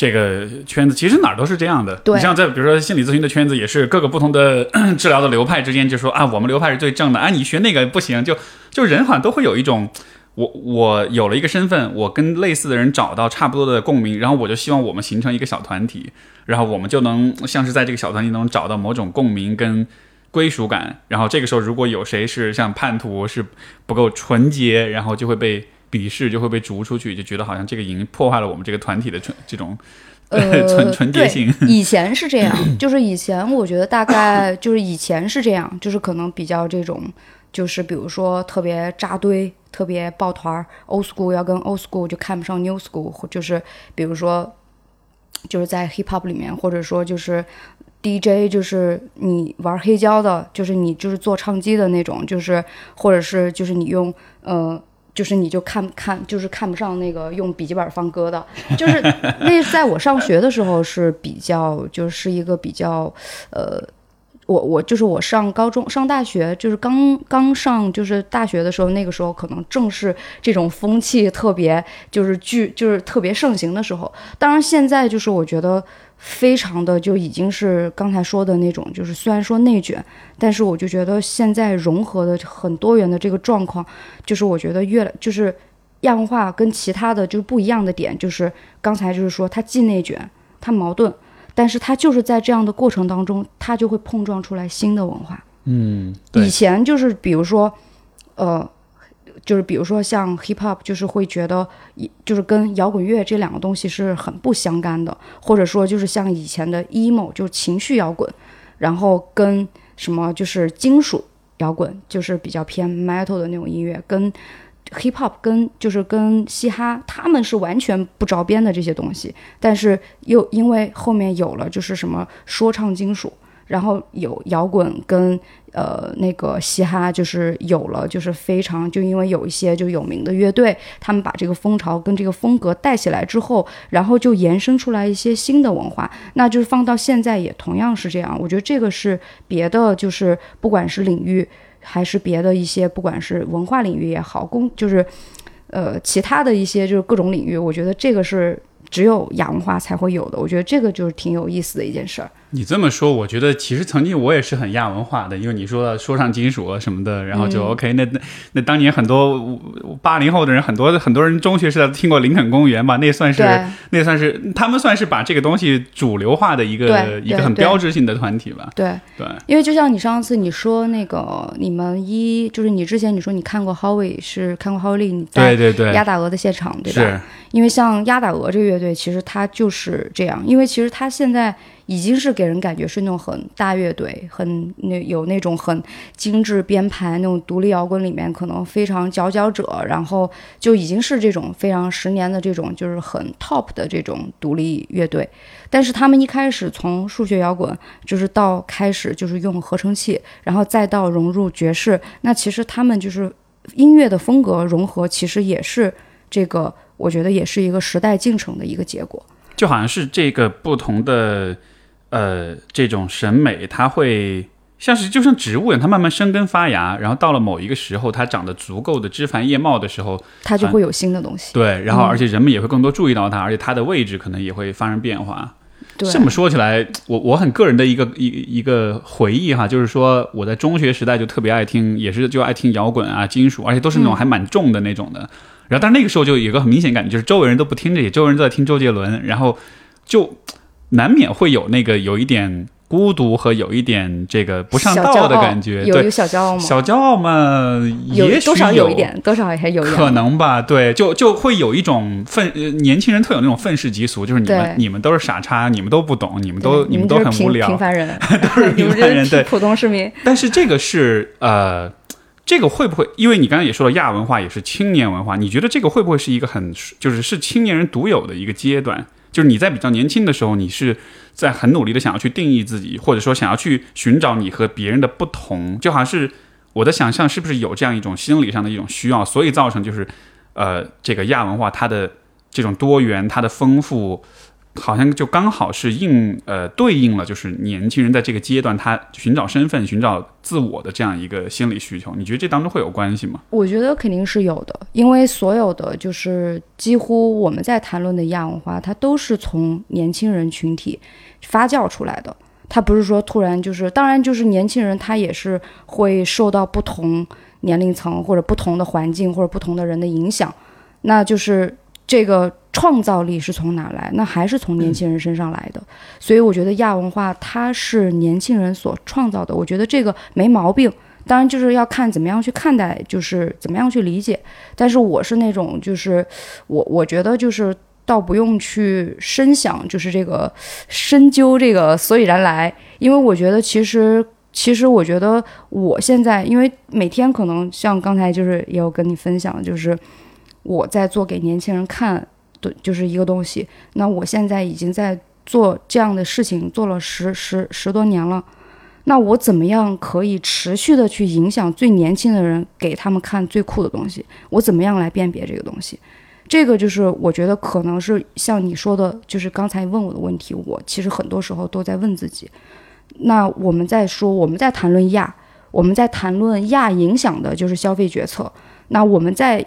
这个圈子，其实哪儿都是这样的。对你像在比如说心理咨询的圈子，也是各个不同的 <clears throat> 治疗的流派之间就说啊，我们流派是最正的，啊，你学那个不行，就就人好像都会有一种。我我有了一个身份，我跟类似的人找到差不多的共鸣，然后我就希望我们形成一个小团体，然后我们就能像是在这个小团体中找到某种共鸣跟归属感。然后这个时候，如果有谁是像叛徒是不够纯洁，然后就会被鄙视，就会被逐出去，就觉得好像这个已经破坏了我们这个团体的纯 <laughs> 这种呃，<laughs> 纯纯洁性。以前是这样，<laughs> 就是以前我觉得大概就是以前是这样，就是可能比较这种，就是比如说特别扎堆、特别抱团儿，old school 要跟 old school 就看不上 new school，或就是比如说就是在 hip hop 里面，或者说就是 DJ，就是你玩黑胶的，就是你就是做唱机的那种，就是或者是就是你用呃。就是你就看看，就是看不上那个用笔记本放歌的，就是那在我上学的时候是比较，就是一个比较，呃，我我就是我上高中上大学，就是刚刚上就是大学的时候，那个时候可能正是这种风气特别就是巨就是特别盛行的时候。当然现在就是我觉得非常的就已经是刚才说的那种，就是虽然说内卷，但是我就觉得现在融合的很多元的这个状况，就是我觉得越来就是。亚文化跟其他的就不一样的点，就是刚才就是说它既内卷，它矛盾，但是它就是在这样的过程当中，它就会碰撞出来新的文化。嗯，以，前就是比如说，呃，就是比如说像 hip hop，就是会觉得一就是跟摇滚乐这两个东西是很不相干的，或者说就是像以前的 emo，就是情绪摇滚，然后跟什么就是金属摇滚，就是比较偏 metal 的那种音乐，跟 hip hop 跟就是跟嘻哈，他们是完全不着边的这些东西，但是又因为后面有了就是什么说唱金属，然后有摇滚跟呃那个嘻哈，就是有了就是非常就因为有一些就有名的乐队，他们把这个风潮跟这个风格带起来之后，然后就延伸出来一些新的文化，那就是放到现在也同样是这样。我觉得这个是别的就是不管是领域。还是别的一些，不管是文化领域也好，工就是，呃，其他的一些就是各种领域，我觉得这个是只有亚文化才会有的。我觉得这个就是挺有意思的一件事儿。你这么说，我觉得其实曾经我也是很亚文化的，因为你说说唱金属啊什么的，然后就 OK 那。那那当年很多八零后的人，很多很多人中学时代听过林肯公园吧？那算是对那算是他们算是把这个东西主流化的一个一个很标志性的团体吧？对，对，因为就像你上次你说那个，你们一就是你之前你说你看过 Howie 是看过 Howie 你在对对对，鸭打鹅的现场对吧？是因为像鸭打鹅这个乐队，其实它就是这样，因为其实它现在已经是给人感觉是那种很大乐队，很那有那种很精致编排那种独立摇滚里面可能非常佼佼者，然后就已经是这种非常十年的这种就是很 top 的这种独立乐队。但是他们一开始从数学摇滚，就是到开始就是用合成器，然后再到融入爵士，那其实他们就是音乐的风格融合，其实也是这个，我觉得也是一个时代进程的一个结果。就好像是这个不同的呃这种审美，它会像是就像植物一样，它慢慢生根发芽，然后到了某一个时候，它长得足够的枝繁叶茂的时候，它就会有新的东西。对，然后嗯而且人们也会更多注意到它，而且它的位置可能也会发生变化。这么说起来，我我很个人的一个一一个回忆哈，就是说我在中学时代就特别爱听，也是就爱听摇滚啊、金属，而且都是那种嗯还蛮重的那种的。然后，但是那个时候就有一个很明显感觉，就是周围人都不听这些，周围人都在听周杰伦，然后就难免会有那个有一点孤独和有一点这个不上道的感觉。对有小骄傲吗？小骄傲嘛，有也许多少有一点，多少还有。可能吧，对，就就会有一种愤，呃年轻人特有那种愤世嫉俗，就是你们你们都是傻叉，你们都不懂，你们都你们都很无聊平凡人，<laughs> 都是 <laughs> 平凡人，对。普通市民。但是这个是呃，这个会不会？因为你刚才也说了，亚文化也是青年文化，你觉得这个会不会是一个很就是是青年人独有的一个阶段？就是你在比较年轻的时候，你是在很努力的想要去定义自己，或者说想要去寻找你和别人的不同，就好像是我的想象，是不是有这样一种心理上的一种需要，所以造成就是呃，这个亚文化它的这种多元、它的丰富，好像就刚好是应呃对应了，就是年轻人在这个阶段他寻找身份、寻找自我的这样一个心理需求。你觉得这当中会有关系吗？我觉得肯定是有的，因为所有的就是几乎我们在谈论的亚文化，它都是从年轻人群体发酵出来的。它不是说突然就是，当然就是年轻人他也是会受到不同年龄层或者不同的环境或者不同的人的影响，那就是这个。创造力是从哪来？那还是从年轻人身上来的。所以我觉得亚文化它是年轻人所创造的，我觉得这个没毛病。当然就是要看怎么样去看待，就是怎么样去理解。但是我是那种，就是我我觉得就是倒不用去深想，就是这个深究这个所以然来，因为我觉得其实其实我觉得我现在，因为每天可能像刚才就是也有跟你分享，就是我在做给年轻人看。对，就是一个东西。那我现在已经在做这样的事情，做了十十十多年了。那我怎么样可以持续的去影响最年轻的人，给他们看最酷的东西？我怎么样来辨别这个东西？这个就是我觉得可能是像你说的，就是刚才问我的问题，我其实很多时候都在问自己。那我们在说，我们在谈论亚，我们在谈论亚影响的就是消费决策。那我们在。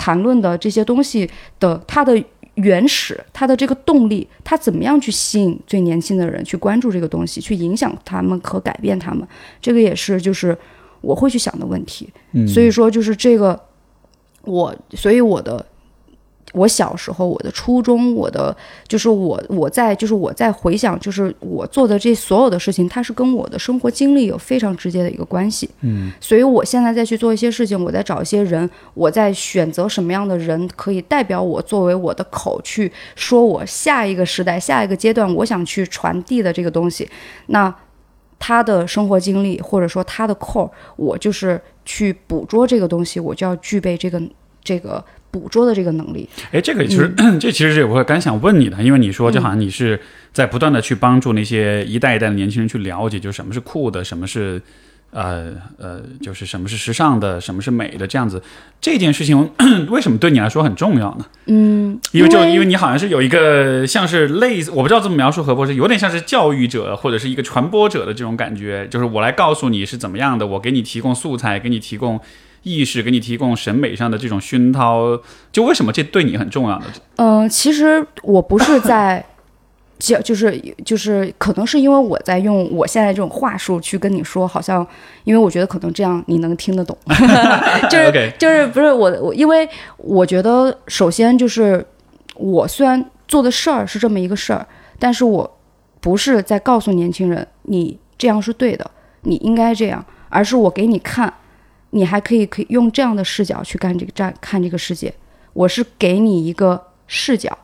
谈论的这些东西的它的原始，它的这个动力，它怎么样去吸引最年轻的人去关注这个东西，去影响他们和改变他们，这个也是就是我会去想的问题。所以说就是这个，我所以我的。我小时候，我的初衷，我的就是我，我在就是我在回想，就是我做的这所有的事情，它是跟我的生活经历有非常直接的一个关系。嗯，所以我现在再去做一些事情，我在找一些人，我在选择什么样的人可以代表我作为我的口去说我下一个时代、下一个阶段我想去传递的这个东西。那他的生活经历或者说他的 core，我就是去捕捉这个东西，我就要具备这个这个。捕捉的这个能力，哎，这个其实 <clears throat> 这其实是我刚想问你的，因为你说就好像你是在不断的去帮助那些一代一代的年轻人去了解，就什么是酷的，什么是呃呃，就是什么是时尚的，什么是美的这样子。这件事情 <clears throat> 为什么对你来说很重要呢？嗯，因为就因为你好像是有一个像是类似，我不知道怎么描述何博士，有点像是教育者或者是一个传播者的这种感觉，就是我来告诉你是怎么样的，我给你提供素材，给你提供。意识给你提供审美上的这种熏陶，就为什么这对你很重要呢？嗯，其实我不是在就，<laughs> 就是就是可能是因为我在用我现在这种话术去跟你说，好像因为我觉得可能这样你能听得懂，<laughs> 就是就是不是我我，因为我觉得首先就是我虽然做的事儿是这么一个事儿，但是我不是在告诉年轻人你这样是对的，你应该这样，而是我给你看。你还可以可以用这样的视角去干这个站看这个世界，我是给你一个视角。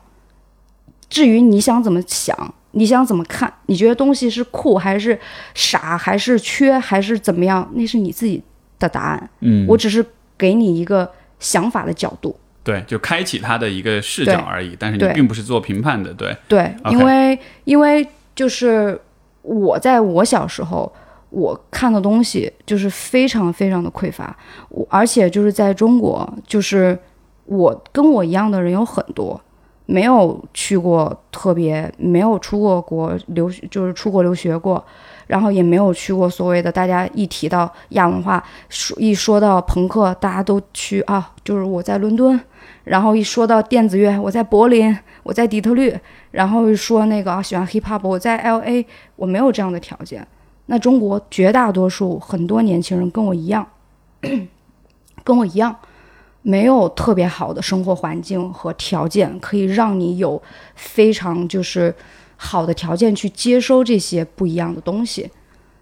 至于你想怎么想，你想怎么看，你觉得东西是酷还是傻还是缺还是怎么样，那是你自己的答案。嗯，我只是给你一个想法的角度。对，就开启他的一个视角而已，但是你并不是做评判的。对对，因为因为就是我在我小时候。我看的东西就是非常非常的匮乏，我而且就是在中国，就是我跟我一样的人有很多，没有去过特别，没有出过国留，就是出国留学过，然后也没有去过所谓的大家一提到亚文化，说一说到朋克，大家都去啊，就是我在伦敦，然后一说到电子乐，我在柏林，我在底特律，然后说那个啊喜欢 hip hop，我在 L A，我没有这样的条件。那中国绝大多数很多年轻人跟我一样，跟我一样，没有特别好的生活环境和条件，可以让你有非常就是好的条件去接收这些不一样的东西。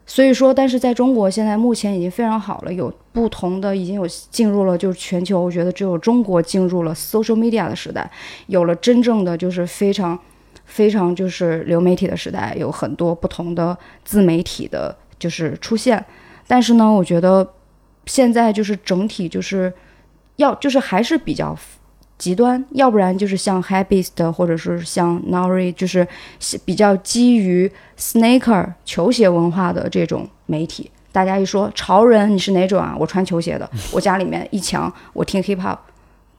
所以说，但是在中国现在目前已经非常好了，有不同的已经有进入了就是全球，我觉得只有中国进入了 social media 的时代，有了真正的就是非常。非常就是流媒体的时代，有很多不同的自媒体的，就是出现。但是呢，我觉得现在就是整体就是要就是还是比较极端，要不然就是像 Habist 或者是像 Nori，就是比较基于 Sneaker 球鞋文化的这种媒体。大家一说潮人，你是哪种啊？我穿球鞋的，<laughs> 我家里面一墙我听 Hip Hop，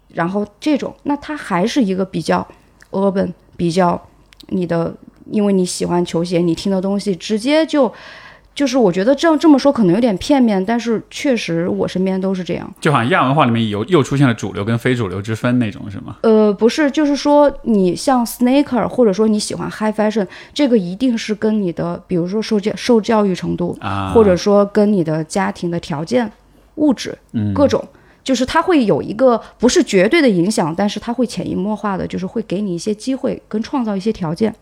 然后这种，那它还是一个比较 urban，比较。你的，因为你喜欢球鞋，你听的东西直接就。就是我觉得这样这么说可能有点片面，但是确实我身边都是这样。就好像亚文化里面有又出现了主流跟非主流之分那种，是吗？呃，不是，就是说你像 sneaker，或者说你喜欢 high fashion，这个一定是跟你的，比如说受教受教育程度啊，或者说跟你的家庭的条件、物质，嗯，各种，就是它会有一个不是绝对的影响，但是它会潜移默化的，就是会给你一些机会跟创造一些条件。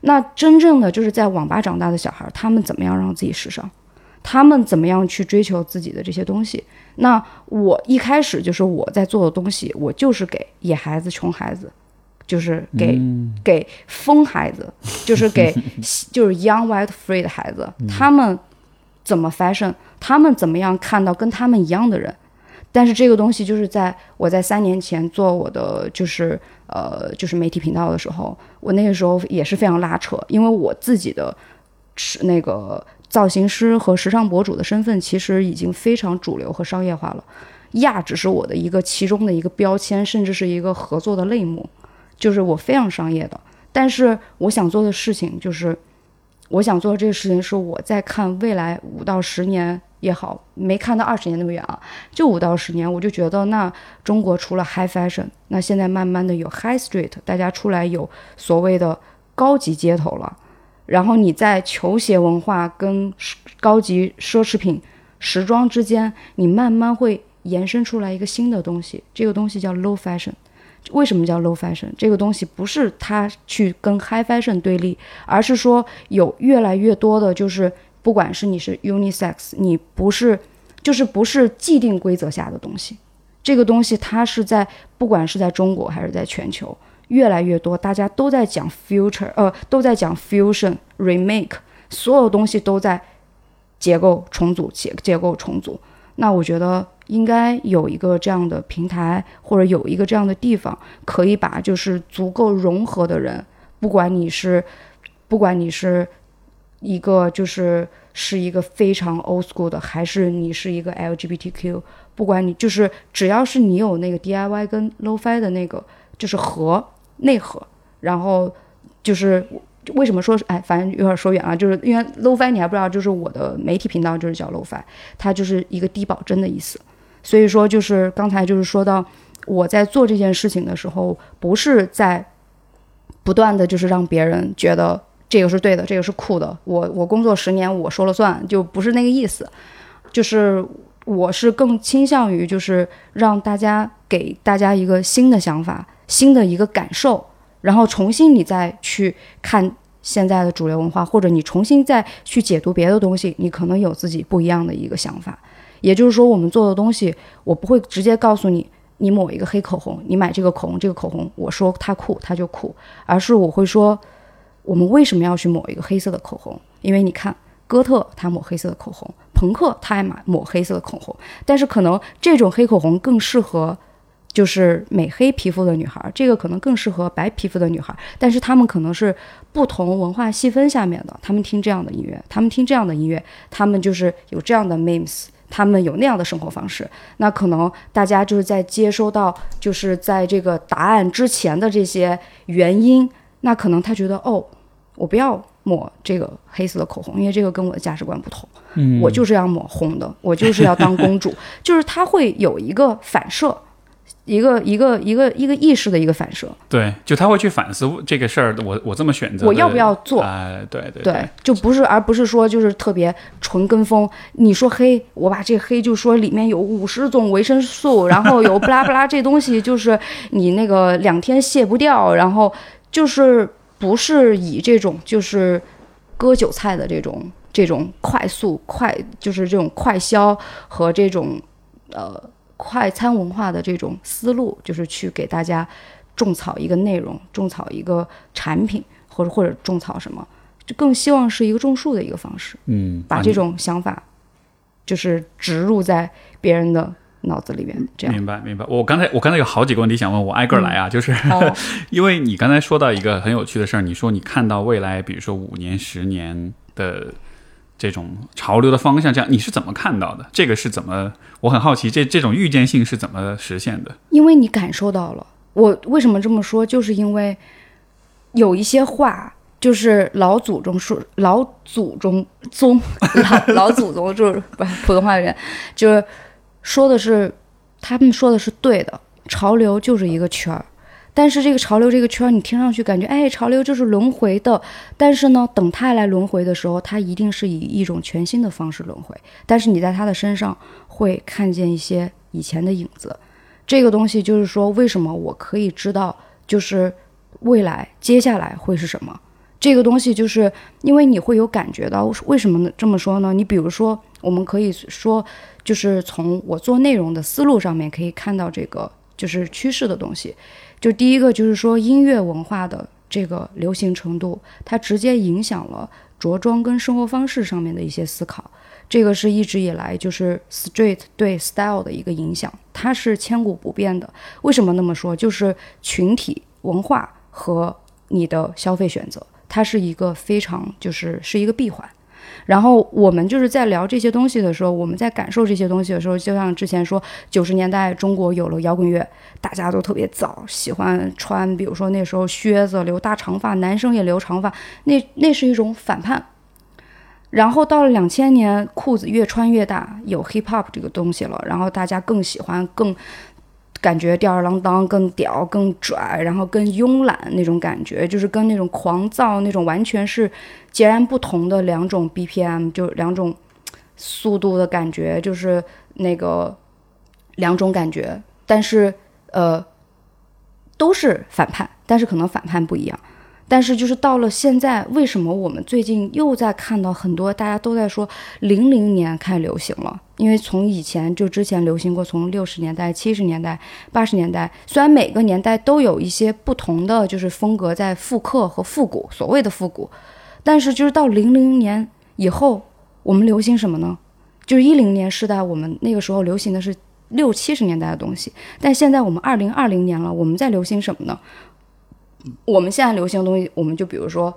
那真正的就是在网吧长大的小孩，他们怎么样让自己时尚？他们怎么样去追求自己的这些东西？那我一开始就是我在做的东西，我就是给野孩子、穷孩子，就是给给疯孩子，就是给 <laughs> 就是 young white free 的孩子，他们怎么 fashion？他们怎么样看到跟他们一样的人？但是这个东西就是在我在三年前做我的就是呃就是媒体频道的时候，我那个时候也是非常拉扯，因为我自己的是那个造型师和时尚博主的身份其实已经非常主流和商业化了，亚只是我的一个其中的一个标签，甚至是一个合作的类目，就是我非常商业的。但是我想做的事情就是，我想做的这个事情是我在看未来五到十年。也好，没看到二十年那么远啊，就五到十年，我就觉得那中国除了 high fashion，那现在慢慢的有 high street，大家出来有所谓的高级街头了。然后你在球鞋文化跟高级奢侈品、时装之间，你慢慢会延伸出来一个新的东西，这个东西叫 low fashion。为什么叫 low fashion？这个东西不是它去跟 high fashion 对立，而是说有越来越多的就是。不管是你是 unisex，你不是，就是不是既定规则下的东西，这个东西它是在不管是在中国还是在全球，越来越多，大家都在讲 future，呃，都在讲 fusion remake，所有东西都在结构重组，结结构重组。那我觉得应该有一个这样的平台，或者有一个这样的地方，可以把就是足够融合的人，不管你是，不管你是。一个就是是一个非常 old school 的，还是你是一个 LGBTQ，不管你就是只要是你有那个 DIY 跟 low-fi 的那个就是核内核，然后就是为什么说哎，反正有点说远了，就是因为 low-fi 你还不知道，就是我的媒体频道就是叫 low-fi，它就是一个低保真的意思，所以说就是刚才就是说到我在做这件事情的时候，不是在不断的就是让别人觉得。这个是对的，这个是酷的。我我工作十年，我说了算，就不是那个意思。就是我是更倾向于，就是让大家给大家一个新的想法，新的一个感受，然后重新你再去看现在的主流文化，或者你重新再去解读别的东西，你可能有自己不一样的一个想法。也就是说，我们做的东西，我不会直接告诉你，你抹一个黑口红，你买这个口红，这个口红，我说它酷，它就酷，而是我会说。我们为什么要去抹一个黑色的口红？因为你看，哥特他抹黑色的口红，朋克他爱买抹黑色的口红，但是可能这种黑口红更适合就是美黑皮肤的女孩，这个可能更适合白皮肤的女孩，但是他们可能是不同文化细分下面的，他们听这样的音乐，他们听这样的音乐，他们就是有这样的 memes，他们有那样的生活方式，那可能大家就是在接收到就是在这个答案之前的这些原因，那可能他觉得哦。我不要抹这个黑色的口红，因为这个跟我的价值观不同。嗯，我就是要抹红的，我就是要当公主，<laughs> 就是它会有一个反射，一个一个一个一个意识的一个反射。对，就他会去反思这个事儿，我我这么选择，我要不要做？哎，对对对，就不是，而不是说就是特别纯跟风。你说黑，我把这黑就说里面有五十种维生素，然后有不拉不拉这东西，就是你那个两天卸不掉，然后就是。不是以这种就是割韭菜的这种这种快速快就是这种快销和这种呃快餐文化的这种思路，就是去给大家种草一个内容，种草一个产品，或者或者种草什么，就更希望是一个种树的一个方式。嗯，把这种想法就是植入在别人的。脑子里面这样明白明白。我刚才我刚才有好几个问题想问，我挨个来啊。就是 <laughs> 因为你刚才说到一个很有趣的事儿，你说你看到未来，比如说五年、十年的这种潮流的方向，这样你是怎么看到的？这个是怎么？我很好奇，这这种预见性是怎么实现的？因为你感受到了。我为什么这么说？就是因为有一些话，就是老祖宗说，老祖宗宗 <laughs> 老老祖宗就是不是普通话的人，就是说的是，他们说的是对的，潮流就是一个圈儿。但是这个潮流这个圈儿，你听上去感觉，哎，潮流就是轮回的。但是呢，等它来轮回的时候，它一定是以一种全新的方式轮回。但是你在它的身上会看见一些以前的影子。这个东西就是说，为什么我可以知道，就是未来接下来会是什么？这个东西就是因为你会有感觉到，为什么呢？这么说呢？你比如说，我们可以说，就是从我做内容的思路上面可以看到这个就是趋势的东西。就第一个就是说，音乐文化的这个流行程度，它直接影响了着装跟生活方式上面的一些思考。这个是一直以来就是 street 对 style 的一个影响，它是千古不变的。为什么那么说？就是群体文化和你的消费选择，它是一个非常就是是一个闭环。然后我们就是在聊这些东西的时候，我们在感受这些东西的时候，就像之前说，九十年代中国有了摇滚乐，大家都特别早，喜欢穿，比如说那时候靴子，留大长发，男生也留长发，那那是一种反叛。然后到了两千年，裤子越穿越大，有 hip hop 这个东西了，然后大家更喜欢更。感觉吊儿郎当，更屌，更拽，然后更慵懒那种感觉，就是跟那种狂躁那种完全是截然不同的两种 BPM，就两种速度的感觉，就是那个两种感觉，但是呃都是反叛，但是可能反叛不一样。但是就是到了现在，为什么我们最近又在看到很多大家都在说零零年开始流行了？因为从以前就之前流行过，从六十年代、七十年代、八十年代，虽然每个年代都有一些不同的就是风格在复刻和复古，所谓的复古，但是就是到零零年以后，我们流行什么呢？就是一零年时代，我们那个时候流行的是六七十年代的东西，但现在我们二零二零年了，我们在流行什么呢？我们现在流行的东西，我们就比如说，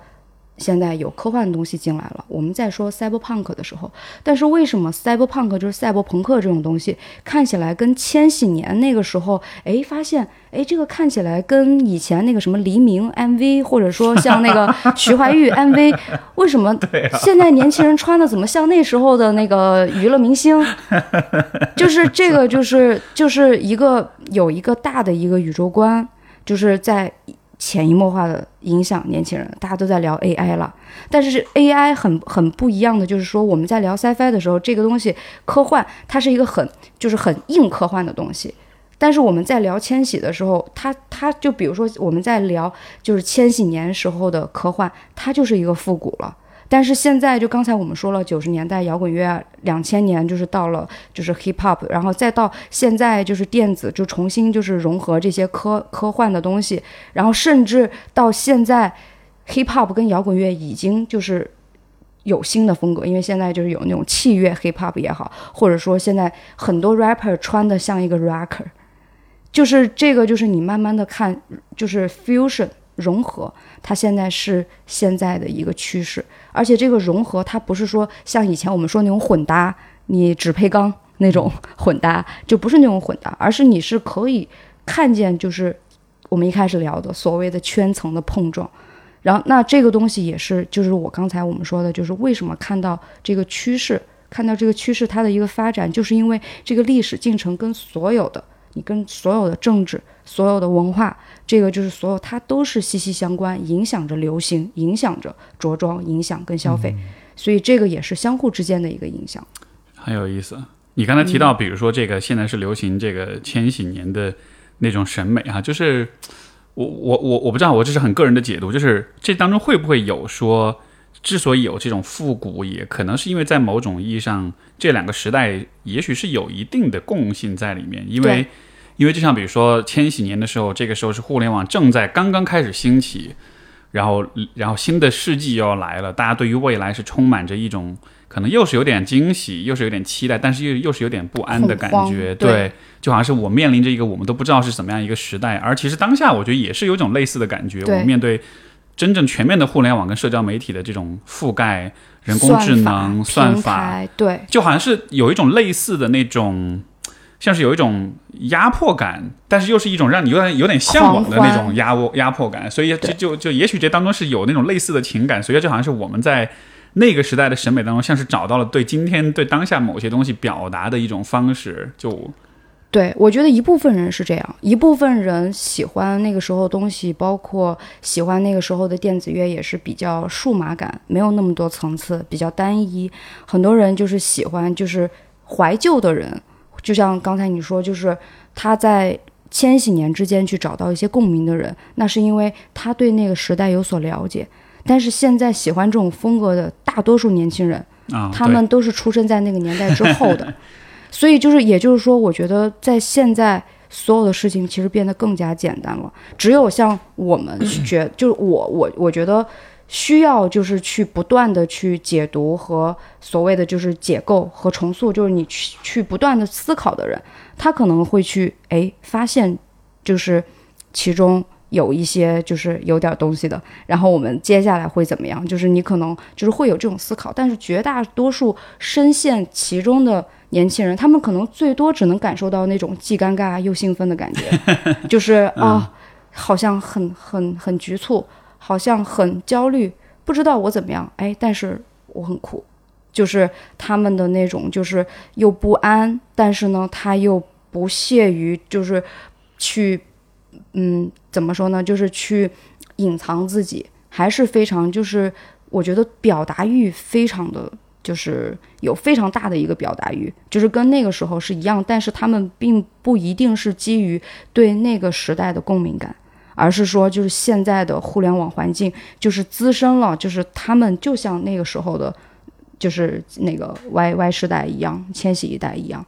现在有科幻的东西进来了。我们在说 cyberpunk 的时候，但是为什么 cyberpunk 就是赛博朋克这种东西，看起来跟千禧年那个时候，哎，发现，哎，这个看起来跟以前那个什么黎明 MV，或者说像那个徐怀钰 MV，<laughs> 为什么现在年轻人穿的怎么像那时候的那个娱乐明星？<laughs> 就是这个，就是就是一个有一个大的一个宇宙观，就是在。潜移默化的影响年轻人，大家都在聊 AI 了，但是 AI 很很不一样的，就是说我们在聊 Sci-Fi 的时候，这个东西科幻，它是一个很就是很硬科幻的东西，但是我们在聊千禧的时候，它它就比如说我们在聊就是千禧年时候的科幻，它就是一个复古了。但是现在就刚才我们说了，九十年代摇滚乐，两千年就是到了就是 hip hop，然后再到现在就是电子，就重新就是融合这些科科幻的东西，然后甚至到现在 hip hop 跟摇滚乐已经就是有新的风格，因为现在就是有那种器乐 hip hop 也好，或者说现在很多 rapper 穿的像一个 rocker，就是这个就是你慢慢的看就是 fusion 融合。它现在是现在的一个趋势，而且这个融合它不是说像以前我们说那种混搭，你只配钢那种 <laughs> 混搭，就不是那种混搭，而是你是可以看见，就是我们一开始聊的所谓的圈层的碰撞。然后那这个东西也是，就是我刚才我们说的，就是为什么看到这个趋势，看到这个趋势它的一个发展，就是因为这个历史进程跟所有的。你跟所有的政治、所有的文化，这个就是所有，它都是息息相关，影响着流行，影响着着装，影响跟消费，所以这个也是相互之间的一个影响。很有意思。你刚才提到，比如说这个现在是流行这个千禧年的那种审美啊，就是我我我我不知道，我这是很个人的解读，就是这当中会不会有说？之所以有这种复古，也可能是因为在某种意义上，这两个时代也许是有一定的共性在里面。因为，因为就像比如说千禧年的时候，这个时候是互联网正在刚刚开始兴起，然后，然后新的世纪又要来了，大家对于未来是充满着一种可能又是有点惊喜，又是有点期待，但是又又是有点不安的感觉。对，就好像是我面临着一个我们都不知道是怎么样一个时代，而其实当下我觉得也是有种类似的感觉。我们面对。真正全面的互联网跟社交媒体的这种覆盖，人工智能算法，对，就好像是有一种类似的那种像是有一种压迫感，但是又是一种让你有点有点向往的那种压迫压迫感，所以就就就也许这当中是有那种类似的情感，所以就好像是我们在那个时代的审美当中，像是找到了对今天对当下某些东西表达的一种方式，就。对，我觉得一部分人是这样，一部分人喜欢那个时候东西，包括喜欢那个时候的电子乐，也是比较数码感，没有那么多层次，比较单一。很多人就是喜欢，就是怀旧的人，就像刚才你说，就是他在千禧年之间去找到一些共鸣的人，那是因为他对那个时代有所了解。但是现在喜欢这种风格的大多数年轻人，他们都是出生在那个年代之后的。<laughs> 所以就是，也就是说，我觉得在现在所有的事情其实变得更加简单了。只有像我们觉，<coughs> 就是我我我觉得需要就是去不断的去解读和所谓的就是解构和重塑，就是你去去不断的思考的人，他可能会去哎发现，就是其中有一些就是有点东西的。然后我们接下来会怎么样？就是你可能就是会有这种思考，但是绝大多数深陷其中的。年轻人，他们可能最多只能感受到那种既尴尬又兴奋的感觉，<laughs> 就是啊，好像很很很局促，好像很焦虑，不知道我怎么样，哎，但是我很酷，就是他们的那种，就是又不安，但是呢，他又不屑于，就是去，嗯，怎么说呢，就是去隐藏自己，还是非常，就是我觉得表达欲非常的。就是有非常大的一个表达欲，就是跟那个时候是一样，但是他们并不一定是基于对那个时代的共鸣感，而是说就是现在的互联网环境就是滋生了，就是他们就像那个时候的，就是那个 Y Y 时代一样，千禧一代一样，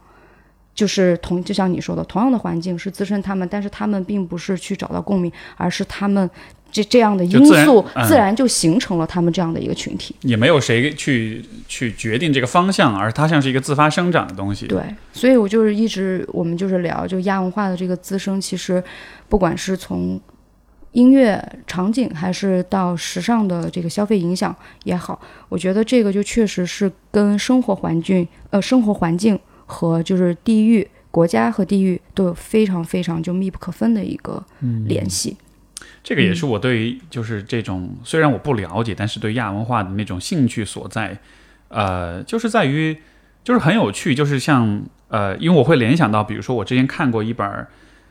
就是同就像你说的，同样的环境是滋生他们，但是他们并不是去找到共鸣，而是他们。这这样的因素自然就形成了他们这样的一个群体，也没有谁去去决定这个方向，而它像是一个自发生长的东西。对，所以我就是一直我们就是聊，就亚文化的这个滋生，其实不管是从音乐场景，还是到时尚的这个消费影响也好，我觉得这个就确实是跟生活环境呃生活环境和就是地域国家和地域都有非常非常就密不可分的一个联系。这个也是我对于就是这种虽然我不了解，但是对亚文化的那种兴趣所在，呃，就是在于就是很有趣，就是像呃，因为我会联想到，比如说我之前看过一本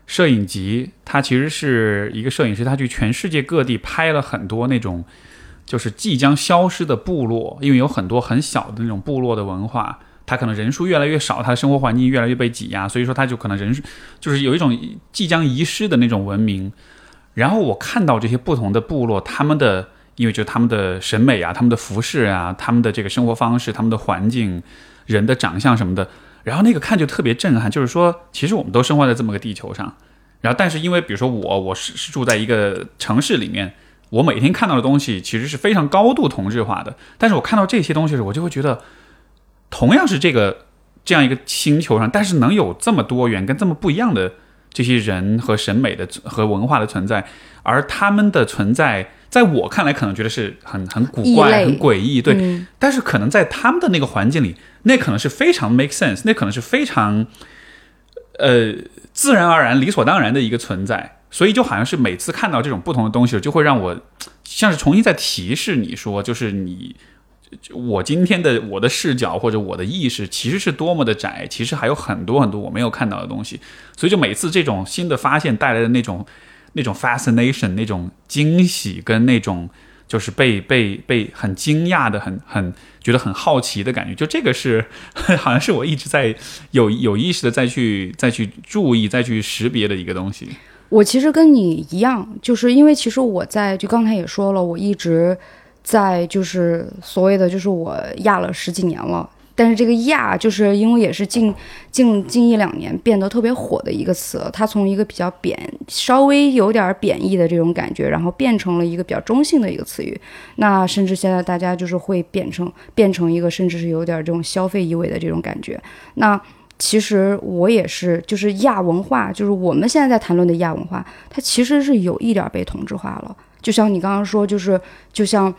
摄影集，它其实是一个摄影师，他去全世界各地拍了很多那种就是即将消失的部落，因为有很多很小的那种部落的文化，他可能人数越来越少，他的生活环境越来越被挤压，所以说他就可能人就是有一种即将遗失的那种文明。然后我看到这些不同的部落，他们的因为就他们的审美啊，他们的服饰啊，他们的这个生活方式，他们的环境，人的长相什么的，然后那个看就特别震撼。就是说，其实我们都生活在这么个地球上，然后但是因为比如说我我是是住在一个城市里面，我每天看到的东西其实是非常高度同质化的。但是我看到这些东西时，我就会觉得，同样是这个这样一个星球上，但是能有这么多元跟这么不一样的。这些人和审美的和文化的存在，而他们的存在，在我看来可能觉得是很很古怪、很诡异，对。但是可能在他们的那个环境里，那可能是非常 make sense，那可能是非常呃自然而然、理所当然的一个存在。所以就好像是每次看到这种不同的东西，就会让我像是重新在提示你说，就是你。我今天的我的视角或者我的意识其实是多么的窄，其实还有很多很多我没有看到的东西，所以就每次这种新的发现带来的那种那种 fascination，那种惊喜跟那种就是被被被很惊讶的很很觉得很好奇的感觉，就这个是 <laughs> 好像是我一直在有有意识的再去再去注意再去识别的一个东西。我其实跟你一样，就是因为其实我在就刚才也说了，我一直。在就是所谓的，就是我压了十几年了，但是这个压，就是因为也是近近近一两年变得特别火的一个词，它从一个比较贬，稍微有点贬义的这种感觉，然后变成了一个比较中性的一个词语。那甚至现在大家就是会变成变成一个，甚至是有点这种消费意味的这种感觉。那其实我也是，就是亚文化，就是我们现在在谈论的亚文化，它其实是有一点被同质化了。就像你刚刚说，就是就像。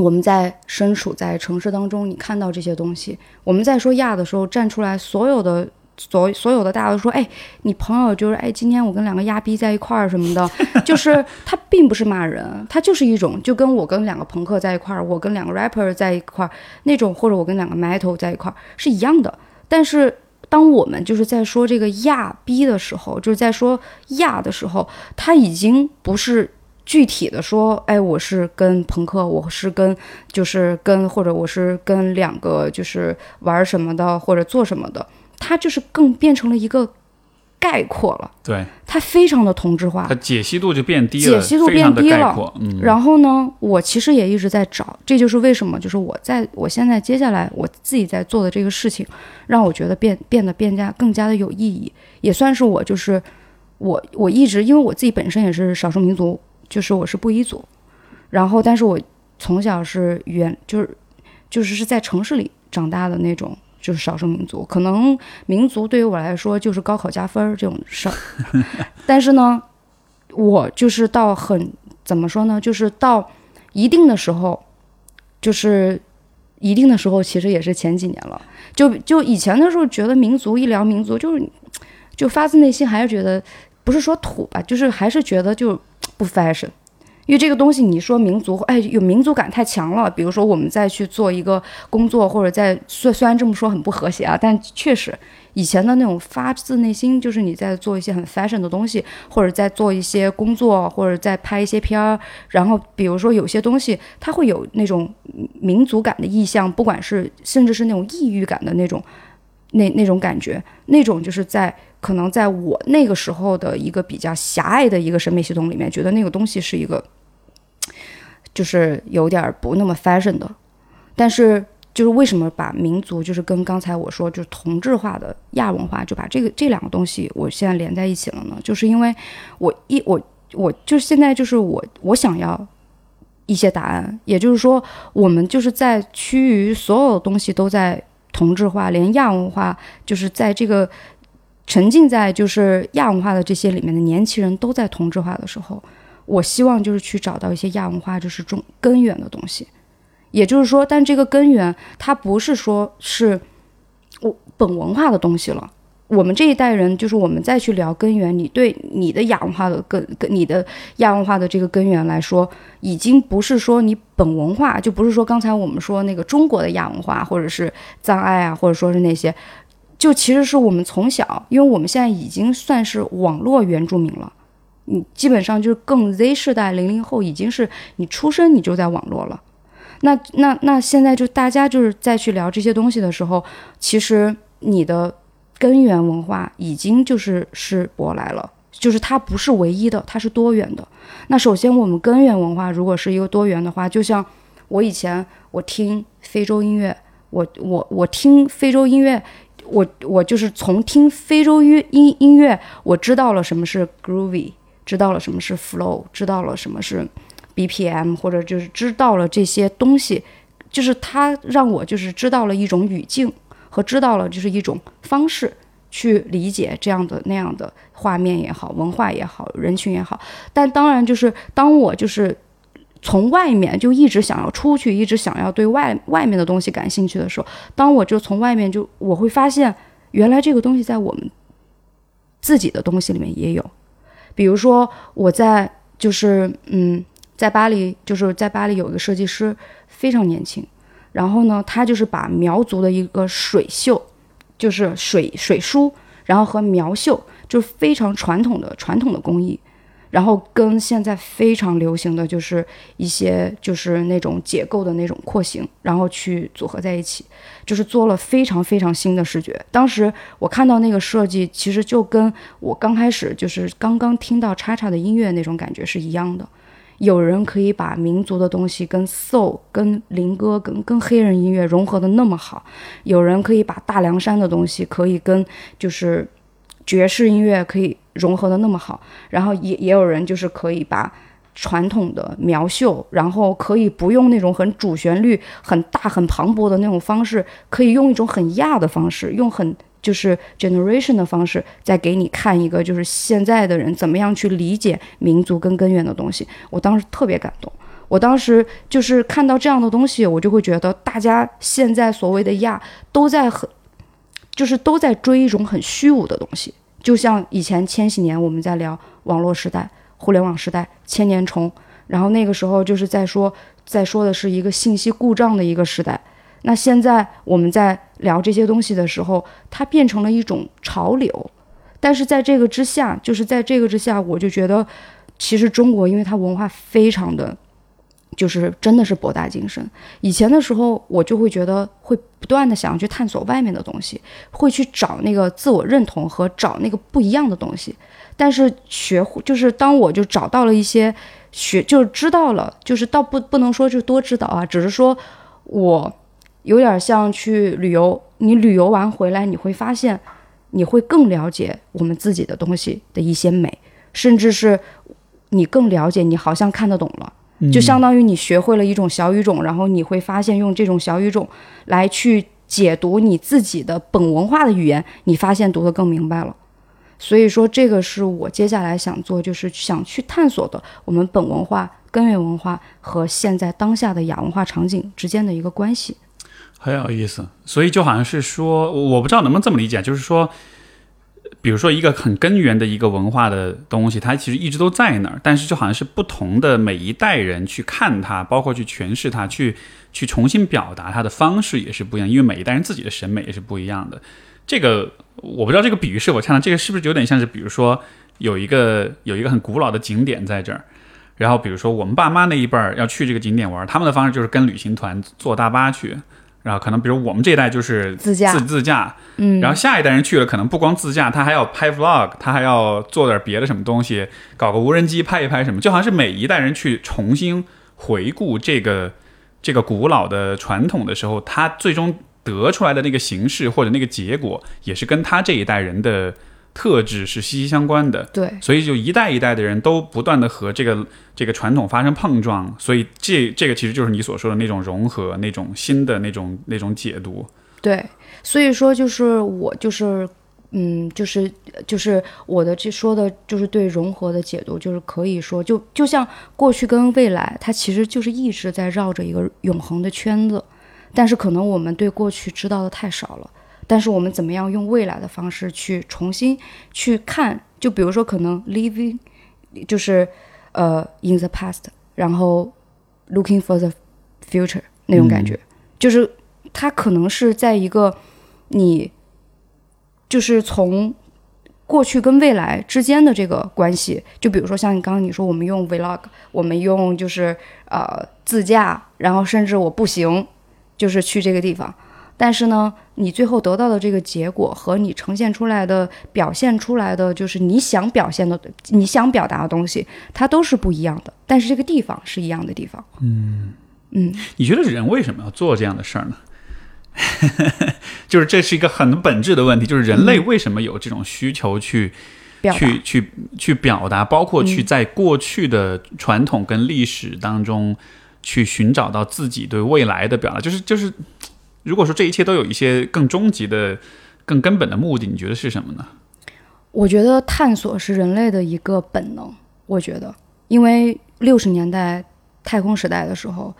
我们在身处在城市当中，你看到这些东西。我们在说亚的时候，站出来所有的所所有的大家都说，哎，你朋友就是哎，今天我跟两个亚逼在一块儿什么的，<laughs> 就是他并不是骂人，他就是一种就跟我跟两个朋克在一块儿，我跟两个 rapper 在一块儿那种，或者我跟两个 metal 在一块儿是一样的。但是当我们就是在说这个亚逼的时候，就是在说亚的时候，他已经不是。具体的说，哎，我是跟朋克，我是跟，就是跟，或者我是跟两个，就是玩什么的，或者做什么的，它就是更变成了一个概括了。对，它非常的同质化，它解析度就变低了，解析度变低了。嗯。然后呢，我其实也一直在找，这就是为什么，就是我在我现在接下来我自己在做的这个事情，让我觉得变变得变加更加的有意义，也算是我就是我我一直因为我自己本身也是少数民族。就是我是布依族，然后但是我从小是原就是就是是在城市里长大的那种，就是少数民族。可能民族对于我来说就是高考加分儿这种事儿，<laughs> 但是呢，我就是到很怎么说呢？就是到一定的时候，就是一定的时候，其实也是前几年了。就就以前的时候，觉得民族一聊民族，就是就发自内心还是觉得不是说土吧，就是还是觉得就。不 fashion，因为这个东西，你说民族，哎，有民族感太强了。比如说，我们再去做一个工作，或者在虽虽然这么说很不和谐啊，但确实以前的那种发自内心，就是你在做一些很 fashion 的东西，或者在做一些工作，或者在拍一些片儿。然后，比如说有些东西，它会有那种民族感的意向，不管是甚至是那种异域感的那种那那种感觉，那种就是在。可能在我那个时候的一个比较狭隘的一个审美系统里面，觉得那个东西是一个，就是有点不那么 fashion 的。但是，就是为什么把民族，就是跟刚才我说，就是同质化的亚文化，就把这个这两个东西，我现在连在一起了呢？就是因为我一我我就是现在就是我我想要一些答案，也就是说，我们就是在趋于所有东西都在同质化，连亚文化就是在这个。沉浸在就是亚文化的这些里面的年轻人都在同质化的时候，我希望就是去找到一些亚文化就是中根源的东西，也就是说，但这个根源它不是说是我本文化的东西了。我们这一代人就是我们再去聊根源，你对你的亚文化的根跟你的亚文化的这个根源来说，已经不是说你本文化，就不是说刚才我们说那个中国的亚文化，或者是藏爱啊，或者说是那些。就其实是我们从小，因为我们现在已经算是网络原住民了，你基本上就是更 Z 世代零零后，已经是你出生你就在网络了。那那那现在就大家就是再去聊这些东西的时候，其实你的根源文化已经就是是舶来了，就是它不是唯一的，它是多元的。那首先我们根源文化如果是一个多元的话，就像我以前我听非洲音乐，我我我听非洲音乐。我我就是从听非洲音音音乐，我知道了什么是 groovy，知道了什么是 flow，知道了什么是 BPM，或者就是知道了这些东西，就是它让我就是知道了一种语境和知道了就是一种方式去理解这样的那样的画面也好，文化也好，人群也好。但当然就是当我就是。从外面就一直想要出去，一直想要对外外面的东西感兴趣的时候，当我就从外面就我会发现，原来这个东西在我们自己的东西里面也有。比如说我在就是嗯，在巴黎就是在巴黎有一个设计师非常年轻，然后呢，他就是把苗族的一个水绣，就是水水书，然后和苗绣就是非常传统的传统的工艺。然后跟现在非常流行的就是一些就是那种解构的那种廓形，然后去组合在一起，就是做了非常非常新的视觉。当时我看到那个设计，其实就跟我刚开始就是刚刚听到叉叉的音乐那种感觉是一样的。有人可以把民族的东西跟 soul、跟灵歌、跟跟黑人音乐融合的那么好，有人可以把大凉山的东西可以跟就是爵士音乐可以。融合的那么好，然后也也有人就是可以把传统的苗绣，然后可以不用那种很主旋律、很大、很磅礴的那种方式，可以用一种很亚的方式，用很就是 generation 的方式，再给你看一个就是现在的人怎么样去理解民族跟根源的东西。我当时特别感动，我当时就是看到这样的东西，我就会觉得大家现在所谓的亚都在很。就是都在追一种很虚无的东西。就像以前千禧年我们在聊网络时代、互联网时代、千年虫，然后那个时候就是在说，在说的是一个信息故障的一个时代。那现在我们在聊这些东西的时候，它变成了一种潮流。但是在这个之下，就是在这个之下，我就觉得，其实中国因为它文化非常的，就是真的是博大精深。以前的时候，我就会觉得会不断的想要去探索外面的东西，会去找那个自我认同和找那个不一样的东西。但是学会就是当我就找到了一些学，就是知道了，就是倒不不能说就多知道啊，只是说我有点像去旅游，你旅游完回来，你会发现。你会更了解我们自己的东西的一些美，甚至是你更了解，你好像看得懂了，就相当于你学会了一种小语种，然后你会发现用这种小语种来去解读你自己的本文化的语言，你发现读得更明白了。所以说，这个是我接下来想做，就是想去探索的我们本文化、根源文化和现在当下的亚文化场景之间的一个关系。很有意思，所以就好像是说，我不知道能不能这么理解，就是说，比如说一个很根源的一个文化的东西，它其实一直都在那儿，但是就好像是不同的每一代人去看它，包括去诠释它，去去重新表达它的方式也是不一样，因为每一代人自己的审美也是不一样的。这个我不知道这个比喻是否恰当，这个是不是有点像是，比如说有一个有一个很古老的景点在这儿，然后比如说我们爸妈那一辈儿要去这个景点玩，他们的方式就是跟旅行团坐大巴去。然后可能比如我们这一代就是自驾，自自驾，嗯，然后下一代人去了，可能不光自驾，他还要拍 vlog，他还要做点别的什么东西，搞个无人机拍一拍什么，就好像是每一代人去重新回顾这个这个古老的传统的时候，他最终得出来的那个形式或者那个结果，也是跟他这一代人的。特质是息息相关的，对，所以就一代一代的人都不断的和这个这个传统发生碰撞，所以这这个其实就是你所说的那种融合，那种新的那种那种解读。对，所以说就是我就是嗯，就是就是我的这说的就是对融合的解读，就是可以说就就像过去跟未来，它其实就是一直在绕着一个永恒的圈子，但是可能我们对过去知道的太少了。但是我们怎么样用未来的方式去重新去看？就比如说，可能 living 就是呃 in the past，然后 looking for the future 那种感觉，就是它可能是在一个你就是从过去跟未来之间的这个关系。就比如说像你刚刚你说，我们用 vlog，我们用就是呃自驾，然后甚至我步行，就是去这个地方。但是呢，你最后得到的这个结果和你呈现出来的、表现出来的，就是你想表现的、你想表达的东西，它都是不一样的。但是这个地方是一样的地方。嗯嗯，你觉得人为什么要做这样的事儿呢？<laughs> 就是这是一个很本质的问题，就是人类为什么有这种需求去去去去表达，包括去在过去的传统跟历史当中去寻找到自己对未来的表达，就是就是。如果说这一切都有一些更终极的、更根本的目的，你觉得是什么呢？我觉得探索是人类的一个本能。我觉得，因为六十年代太空时代的时候，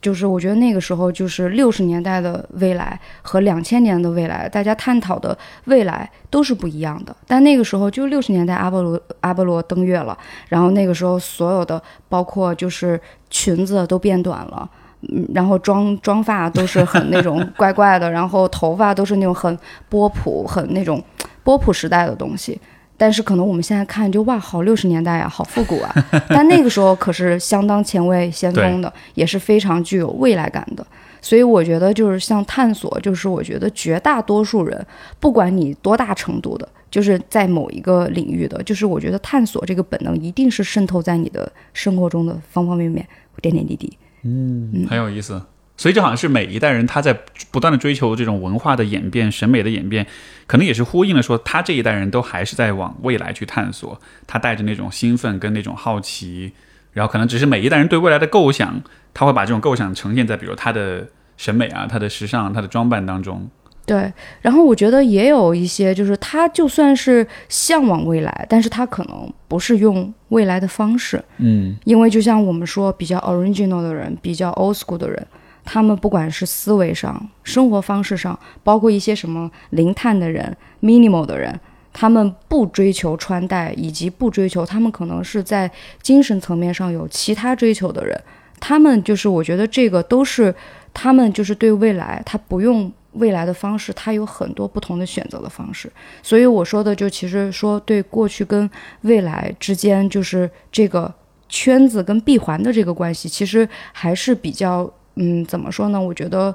就是我觉得那个时候就是六十年代的未来和两千年的未来，大家探讨的未来都是不一样的。但那个时候就六十年代，阿波罗阿波罗登月了，然后那个时候所有的包括就是裙子都变短了。嗯，然后妆妆发都是很那种 <laughs> 怪怪的，然后头发都是那种很波普、很那种波普时代的东西。但是可能我们现在看就哇，好六十年代啊，好复古啊。<laughs> 但那个时候可是相当前卫、先锋的，也是非常具有未来感的。所以我觉得就是像探索，就是我觉得绝大多数人，不管你多大程度的，就是在某一个领域的，就是我觉得探索这个本能一定是渗透在你的生活中的方方面面、点点滴滴。嗯，很有意思。所以，就好像是每一代人他在不断的追求这种文化的演变、审美的演变，可能也是呼应了说，他这一代人都还是在往未来去探索。他带着那种兴奋跟那种好奇，然后可能只是每一代人对未来的构想，他会把这种构想呈现在比如他的审美啊、他的时尚、他的装扮当中。对，然后我觉得也有一些，就是他就算是向往未来，但是他可能不是用未来的方式，嗯，因为就像我们说，比较 original 的人，比较 old school 的人，他们不管是思维上、生活方式上，包括一些什么零碳的人、minimal 的人，他们不追求穿戴，以及不追求，他们可能是在精神层面上有其他追求的人。他们就是，我觉得这个都是他们就是对未来，他不用未来的方式，它有很多不同的选择的方式。所以我说的就其实说对过去跟未来之间，就是这个圈子跟闭环的这个关系，其实还是比较嗯，怎么说呢？我觉得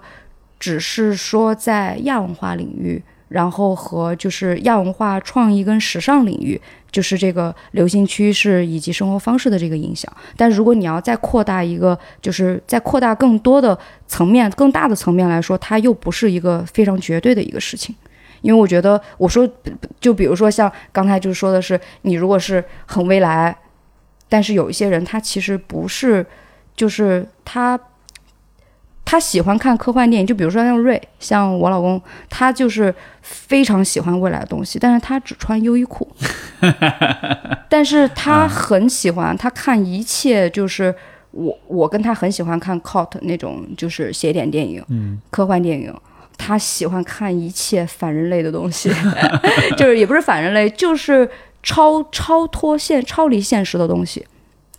只是说在亚文化领域。然后和就是亚文化创意跟时尚领域，就是这个流行趋势以及生活方式的这个影响。但如果你要再扩大一个，就是再扩大更多的层面、更大的层面来说，它又不是一个非常绝对的一个事情。因为我觉得，我说就比如说像刚才就说的是，你如果是很未来，但是有一些人他其实不是，就是他。他喜欢看科幻电影，就比如说像瑞，像我老公，他就是非常喜欢未来的东西，但是他只穿优衣库，<laughs> 但是他很喜欢，他看一切就是我我跟他很喜欢看 cult 那种就是写点电影，嗯，科幻电影，他喜欢看一切反人类的东西，<laughs> 就是也不是反人类，就是超超脱现、超离现实的东西。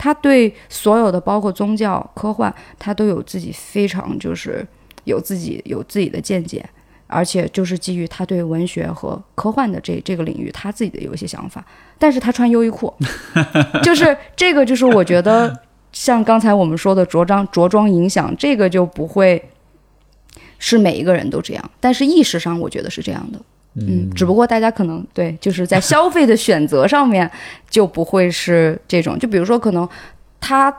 他对所有的包括宗教、科幻，他都有自己非常就是有自己有自己的见解，而且就是基于他对文学和科幻的这这个领域，他自己的有一些想法。但是他穿优衣库，<laughs> 就是这个就是我觉得像刚才我们说的着装着装影响，这个就不会是每一个人都这样，但是意识上我觉得是这样的。嗯，只不过大家可能对，就是在消费的选择上面就不会是这种。就比如说，可能他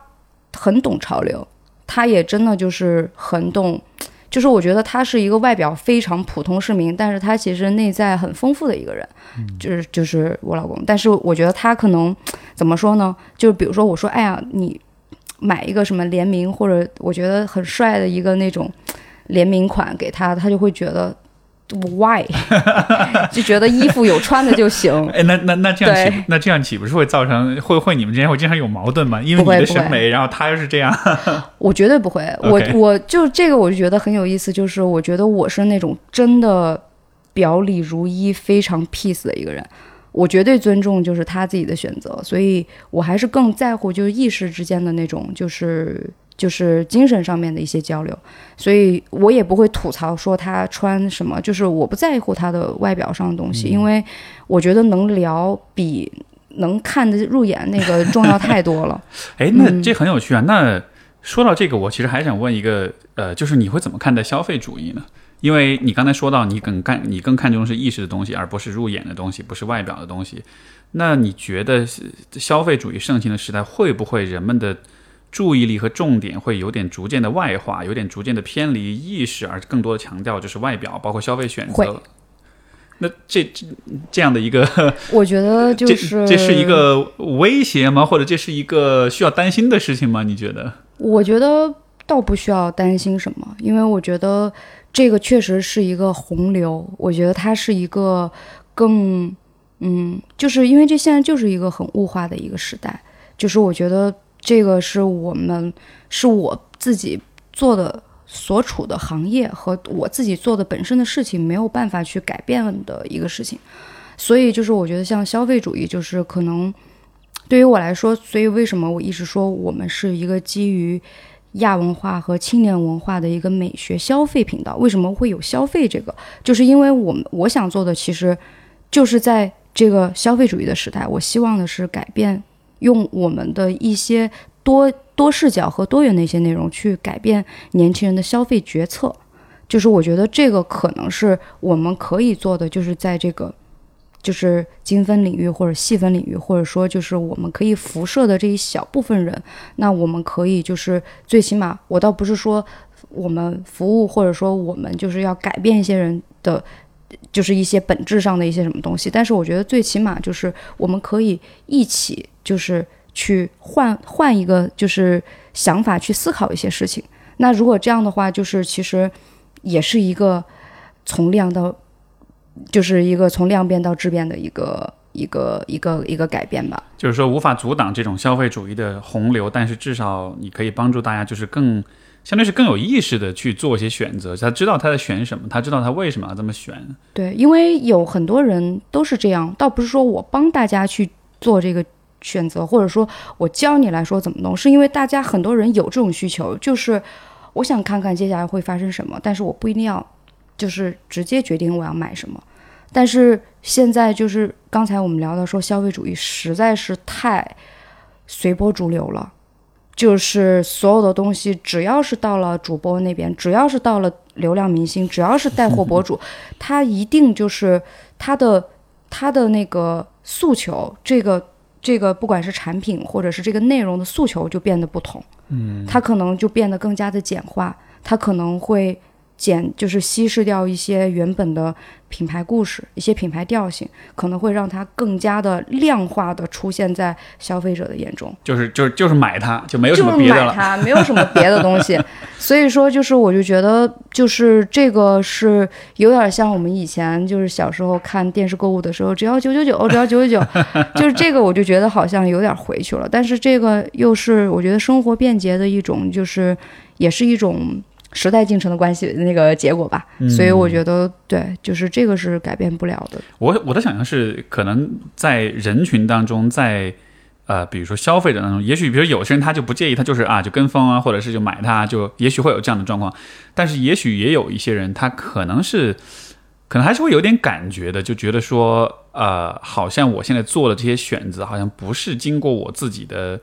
很懂潮流，他也真的就是很懂，就是我觉得他是一个外表非常普通市民，但是他其实内在很丰富的一个人。就是就是我老公，但是我觉得他可能怎么说呢？就是比如说我说，哎呀，你买一个什么联名或者我觉得很帅的一个那种联名款给他，他就会觉得。Why？<laughs> 就觉得衣服有穿的就行。<laughs> 哎，那那那这样岂那这样岂不是会造成会会你们之间会经常有矛盾吗？因为你的审美，然后他又是这样。<laughs> 我绝对不会。我我就这个我就觉得很有意思，就是我觉得我是那种真的表里如一、非常 peace 的一个人。我绝对尊重就是他自己的选择，所以我还是更在乎就是意识之间的那种就是。就是精神上面的一些交流，所以我也不会吐槽说他穿什么，就是我不在乎他的外表上的东西，因为我觉得能聊比能看得入眼那个重要太多了。<laughs> 哎，那这很有趣啊。那说到这个，我其实还想问一个，呃，就是你会怎么看待消费主义呢？因为你刚才说到你更看你更看重是意识的东西，而不是入眼的东西，不是外表的东西。那你觉得消费主义盛行的时代，会不会人们的？注意力和重点会有点逐渐的外化，有点逐渐的偏离意识，而更多的强调就是外表，包括消费选择。那这这这样的一个，我觉得 <laughs> 就是这是一个威胁吗？或者这是一个需要担心的事情吗？你觉得？我觉得倒不需要担心什么，因为我觉得这个确实是一个洪流。我觉得它是一个更嗯，就是因为这现在就是一个很物化的一个时代，就是我觉得。这个是我们是我自己做的所处的行业和我自己做的本身的事情没有办法去改变的一个事情，所以就是我觉得像消费主义，就是可能对于我来说，所以为什么我一直说我们是一个基于亚文化和青年文化的一个美学消费频道？为什么会有消费这个？就是因为我们我想做的其实就是在这个消费主义的时代，我希望的是改变。用我们的一些多多视角和多元的一些内容去改变年轻人的消费决策，就是我觉得这个可能是我们可以做的，就是在这个就是精分领域或者细分领域，或者说就是我们可以辐射的这一小部分人，那我们可以就是最起码，我倒不是说我们服务或者说我们就是要改变一些人的。就是一些本质上的一些什么东西，但是我觉得最起码就是我们可以一起就是去换换一个就是想法去思考一些事情。那如果这样的话，就是其实也是一个从量到就是一个从量变到质变的一个一个一个一个改变吧。就是说无法阻挡这种消费主义的洪流，但是至少你可以帮助大家就是更相对是更有意识的去做一些选择，他知道他在选什么，他知道他为什么要这么选。对，因为有很多人都是这样，倒不是说我帮大家去做这个选择，或者说我教你来说怎么弄，是因为大家很多人有这种需求，就是我想看看接下来会发生什么，但是我不一定要就是直接决定我要买什么。但是现在就是刚才我们聊到说消费主义实在是太随波逐流了。就是所有的东西，只要是到了主播那边，只要是到了流量明星，只要是带货博主，<laughs> 他一定就是他的他的那个诉求，这个这个不管是产品或者是这个内容的诉求就变得不同，嗯，他可能就变得更加的简化，他可能会简就是稀释掉一些原本的。品牌故事，一些品牌调性，可能会让它更加的量化的出现在消费者的眼中。就是就是就是买它，就没有什么别的了。买它，没有什么别的东西。<laughs> 所以说，就是我就觉得，就是这个是有点像我们以前就是小时候看电视购物的时候，只要九九九，只要九九九，<laughs> 就是这个，我就觉得好像有点回去了。但是这个又是我觉得生活便捷的一种，就是也是一种。时代进程的关系那个结果吧，所以我觉得对，就是这个是改变不了的。我我的想象是，可能在人群当中，在呃，比如说消费者当中，也许比如有些人他就不介意，他就是啊，就跟风啊，或者是就买它，就也许会有这样的状况。但是也许也有一些人，他可能是可能还是会有点感觉的，就觉得说，呃，好像我现在做的这些选择，好像不是经过我自己的。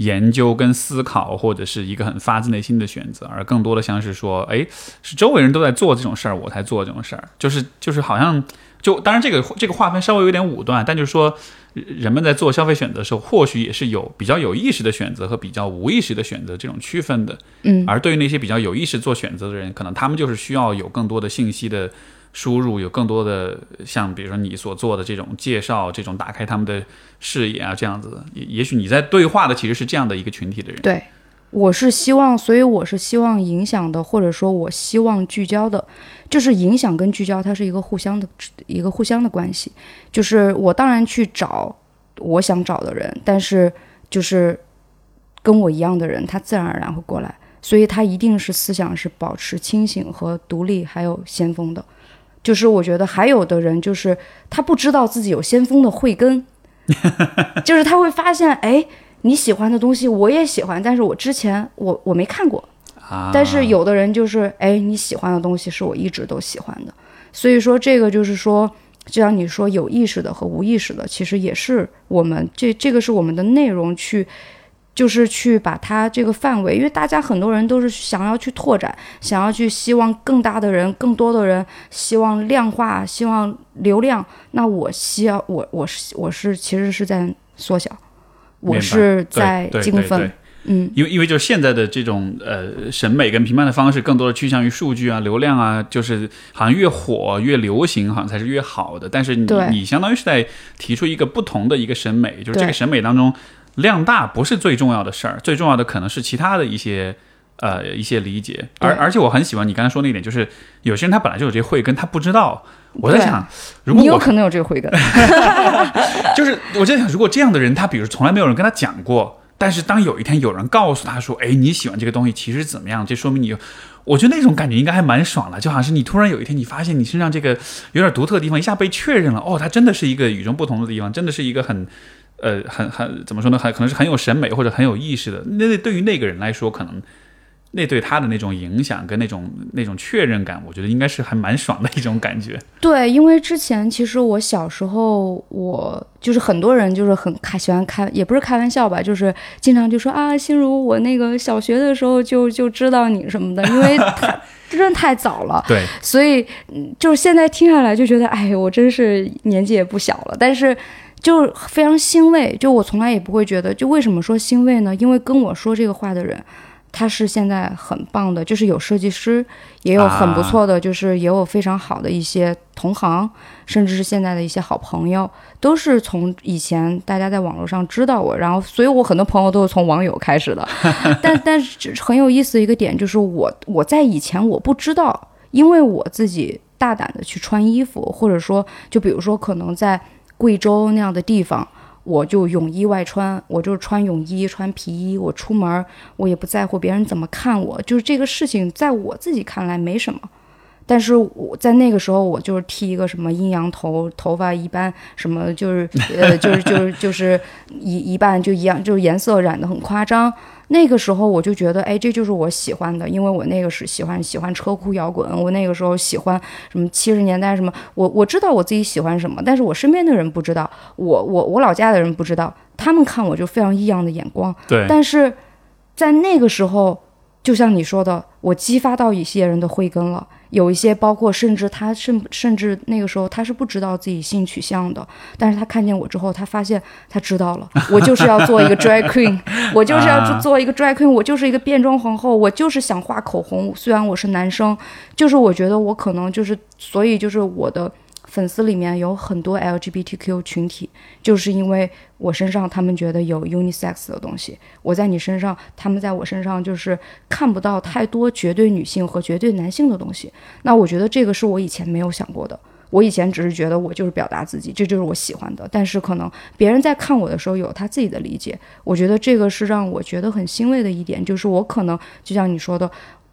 研究跟思考，或者是一个很发自内心的选择，而更多的像是说，哎，是周围人都在做这种事儿，我才做这种事儿，就是就是好像就当然这个这个划分稍微有点武断，但就是说人们在做消费选择的时候，或许也是有比较有意识的选择和比较无意识的选择这种区分的。嗯，而对于那些比较有意识做选择的人，可能他们就是需要有更多的信息的。输入有更多的像，比如说你所做的这种介绍，这种打开他们的视野啊，这样子，也也许你在对话的其实是这样的一个群体的人。对，我是希望，所以我是希望影响的，或者说我希望聚焦的，就是影响跟聚焦，它是一个互相的一个互相的关系。就是我当然去找我想找的人，但是就是跟我一样的人，他自然而然会过来，所以他一定是思想是保持清醒和独立，还有先锋的。就是我觉得还有的人，就是他不知道自己有先锋的慧根，<laughs> 就是他会发现，哎，你喜欢的东西我也喜欢，但是我之前我我没看过，但是有的人就是，哎，你喜欢的东西是我一直都喜欢的，所以说这个就是说，就像你说有意识的和无意识的，其实也是我们这这个是我们的内容去。就是去把它这个范围，因为大家很多人都是想要去拓展，想要去希望更大的人、更多的人，希望量化、希望流量。那我需要我我是我是其实是在缩小，我是在精分。嗯，因为因为就是现在的这种呃审美跟评判的方式，更多的趋向于数据啊、流量啊，就是好像越火越流行，好像才是越好的。但是你你相当于是在提出一个不同的一个审美，就是这个审美当中。量大不是最重要的事儿，最重要的可能是其他的一些呃一些理解。而而且我很喜欢你刚才说那一点，就是有些人他本来就有这些慧根，他不知道。我在想，如果你有可能有这个慧根，<laughs> 就是我在想，如果这样的人，他比如从来没有人跟他讲过，但是当有一天有人告诉他说：“哎，你喜欢这个东西，其实怎么样？”这说明你，我觉得那种感觉应该还蛮爽的，就好像是你突然有一天你发现你身上这个有点独特的地方一下被确认了，哦，它真的是一个与众不同的地方，真的是一个很。呃，很很怎么说呢？很可能是很有审美或者很有意识的。那对于那个人来说，可能那对他的那种影响跟那种那种确认感，我觉得应该是还蛮爽的一种感觉。对，因为之前其实我小时候，我就是很多人就是很开喜欢开，也不是开玩笑吧，就是经常就说啊，心如我那个小学的时候就就知道你什么的，因为太真的太早了。<laughs> 对，所以就是现在听下来就觉得，哎，我真是年纪也不小了，但是。就非常欣慰，就我从来也不会觉得，就为什么说欣慰呢？因为跟我说这个话的人，他是现在很棒的，就是有设计师，也有很不错的，就是也有非常好的一些同行，甚至是现在的一些好朋友，都是从以前大家在网络上知道我，然后，所以我很多朋友都是从网友开始的。<laughs> 但但是很有意思的一个点就是，我我在以前我不知道，因为我自己大胆的去穿衣服，或者说，就比如说可能在。贵州那样的地方，我就泳衣外穿，我就是穿泳衣穿皮衣，我出门我也不在乎别人怎么看我，就是这个事情在我自己看来没什么。但是我在那个时候，我就是剃一个什么阴阳头，头发一般什么就是呃就是就是就是一一半就一样，就是颜色染得很夸张。那个时候我就觉得，哎，这就是我喜欢的，因为我那个是喜欢喜欢车库摇滚，我那个时候喜欢什么七十年代什么，我我知道我自己喜欢什么，但是我身边的人不知道，我我我老家的人不知道，他们看我就非常异样的眼光。对，但是在那个时候，就像你说的，我激发到一些人的慧根了。有一些，包括甚至他甚甚至那个时候他是不知道自己性取向的，但是他看见我之后，他发现他知道了，<laughs> 我就是要做一个 drag queen，<laughs> 我就是要做一个 drag queen，我就是一个变装皇后，我就是想画口红，虽然我是男生，就是我觉得我可能就是，所以就是我的。粉丝里面有很多 LGBTQ 群体，就是因为我身上他们觉得有 unisex 的东西，我在你身上，他们在我身上就是看不到太多绝对女性和绝对男性的东西。那我觉得这个是我以前没有想过的，我以前只是觉得我就是表达自己，这就是我喜欢的。但是可能别人在看我的时候有他自己的理解，我觉得这个是让我觉得很欣慰的一点，就是我可能就像你说的。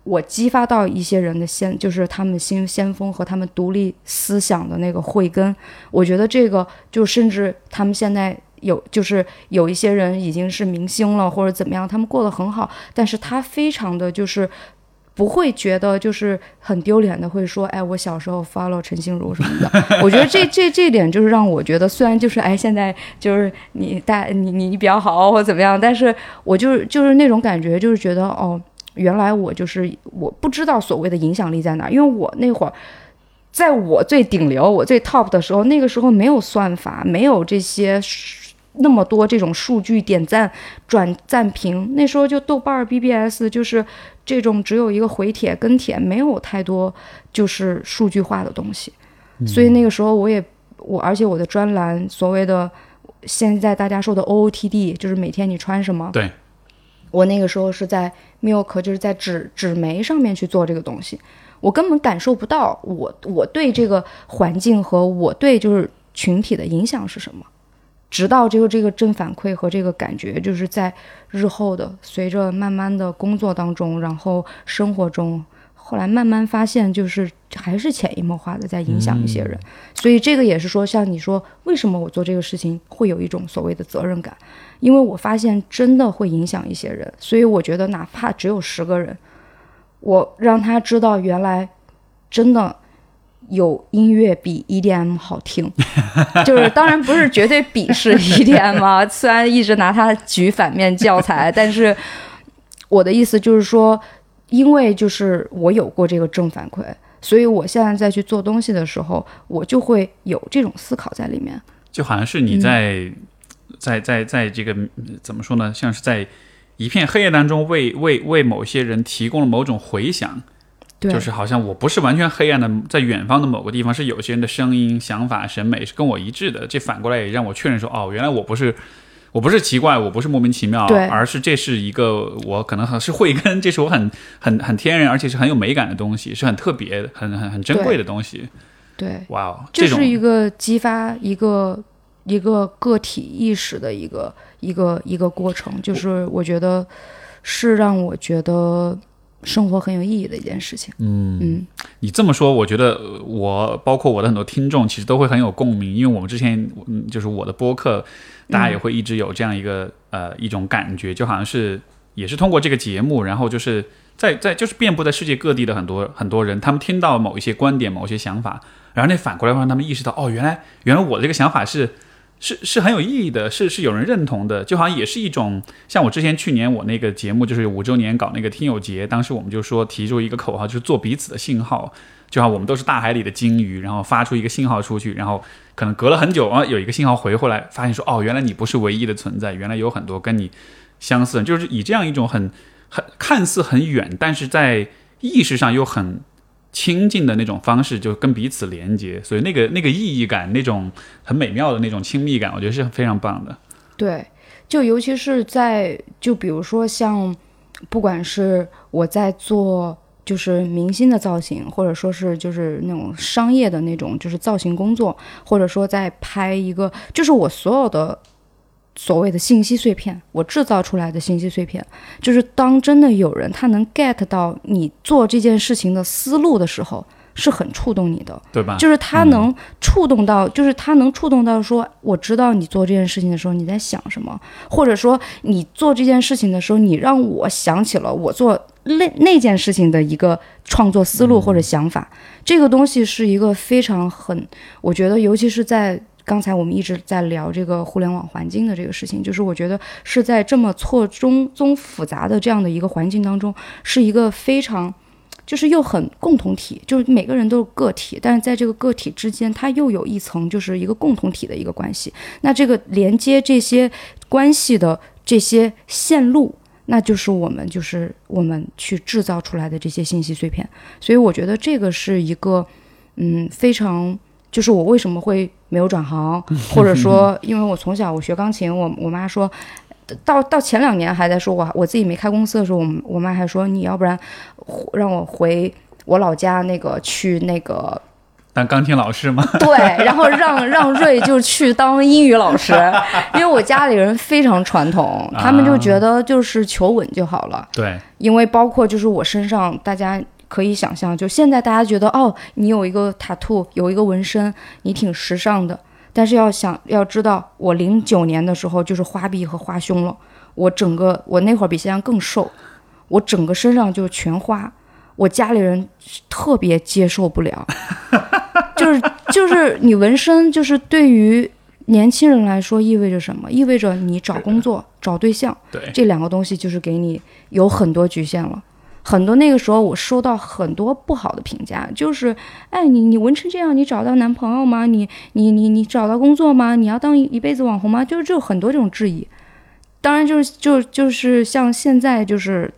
我激发到一些人的先，就是他们新先锋和他们独立思想的那个慧根。我觉得这个就甚至他们现在有，就是有一些人已经是明星了或者怎么样，他们过得很好，但是他非常的就是不会觉得就是很丢脸的，会说，哎，我小时候 follow 陈心如什么的。<laughs> 我觉得这这这点就是让我觉得，虽然就是哎，现在就是你大你你你比较好或怎么样，但是我就是就是那种感觉，就是觉得哦。原来我就是我不知道所谓的影响力在哪，因为我那会儿在我最顶流、我最 top 的时候，那个时候没有算法，没有这些那么多这种数据点赞、转赞评。那时候就豆瓣、BBS 就是这种只有一个回帖跟帖，没有太多就是数据化的东西。所以那个时候我也我，而且我的专栏所谓的现在大家说的 OOTD，就是每天你穿什么？对。我那个时候是在 Milk，就是在纸纸媒上面去做这个东西，我根本感受不到我我对这个环境和我对就是群体的影响是什么，直到这个这个正反馈和这个感觉，就是在日后的随着慢慢的工作当中，然后生活中。后来慢慢发现，就是还是潜移默化的在影响一些人，所以这个也是说，像你说，为什么我做这个事情会有一种所谓的责任感？因为我发现真的会影响一些人，所以我觉得哪怕只有十个人，我让他知道原来真的有音乐比 EDM 好听，<laughs> 就是当然不是绝对鄙视 EDM 啊，<laughs> 虽然一直拿它举反面教材，但是我的意思就是说。因为就是我有过这个正反馈，所以我现在再去做东西的时候，我就会有这种思考在里面。就好像是你在在在在这个怎么说呢？像是在一片黑夜当中，为为为某些人提供了某种回响。对，就是好像我不是完全黑暗的，在远方的某个地方，是有些人的声音、想法、审美是跟我一致的。这反过来也让我确认说，哦，原来我不是。我不是奇怪，我不是莫名其妙，而是这是一个我可能很是慧根，这是我很很很天然，而且是很有美感的东西，是很特别、很很很珍贵的东西。对，哇哦，这是一个激发一个一个个体意识的一个一个一个过程，就是我觉得是让我觉得。生活很有意义的一件事情。嗯嗯，你这么说，我觉得我包括我的很多听众，其实都会很有共鸣，因为我们之前嗯，就是我的播客，大家也会一直有这样一个呃一种感觉，就好像是也是通过这个节目，然后就是在在就是遍布在世界各地的很多很多人，他们听到某一些观点、某些想法，然后那反过来会让他们意识到，哦，原来原来我的这个想法是。是是很有意义的，是是有人认同的，就好像也是一种像我之前去年我那个节目就是五周年搞那个听友节，当时我们就说提出一个口号，就是做彼此的信号，就像我们都是大海里的鲸鱼，然后发出一个信号出去，然后可能隔了很久啊，有一个信号回回来，发现说哦，原来你不是唯一的存在，原来有很多跟你相似，就是以这样一种很很看似很远，但是在意识上又很。亲近的那种方式，就跟彼此连接，所以那个那个意义感，那种很美妙的那种亲密感，我觉得是非常棒的。对，就尤其是在就比如说像，不管是我在做就是明星的造型，或者说是就是那种商业的那种就是造型工作，或者说在拍一个，就是我所有的所谓的信息碎片，我制造出来的信息碎片，就是当真的有人他能 get 到你做这件事情的思路的时候，是很触动你的，对吧？就是他能触动到，就是他能触动到说，我知道你做这件事情的时候你在想什么，或者说你做这件事情的时候，你让我想起了我做那那件事情的一个创作思路或者想法，这个东西是一个非常很，我觉得尤其是在。刚才我们一直在聊这个互联网环境的这个事情，就是我觉得是在这么错综综复杂的这样的一个环境当中，是一个非常，就是又很共同体，就是每个人都是个体，但是在这个个体之间，它又有一层就是一个共同体的一个关系。那这个连接这些关系的这些线路，那就是我们就是我们去制造出来的这些信息碎片。所以我觉得这个是一个，嗯，非常。就是我为什么会没有转行，<laughs> 或者说，因为我从小我学钢琴，我我妈说，到到前两年还在说我我自己没开公司的时候，我我妈还说你要不然让我回我老家那个去那个当钢琴老师吗？<laughs> 对，然后让让瑞就去当英语老师，<laughs> 因为我家里人非常传统，他们就觉得就是求稳就好了。对，因为包括就是我身上大家。可以想象，就现在大家觉得哦，你有一个塔兔，有一个纹身，你挺时尚的。但是要想要知道，我零九年的时候就是花臂和花胸了。我整个我那会儿比现在更瘦，我整个身上就全花。我家里人特别接受不了，就 <laughs> 是就是你纹身，就是对于年轻人来说意味着什么？意味着你找工作、找对象，对这两个东西就是给你有很多局限了。很多那个时候，我收到很多不好的评价，就是，哎，你你纹成这样，你找到男朋友吗？你你你你找到工作吗？你要当一辈子网红吗？就是就很多这种质疑。当然，就是就就是像现在，就是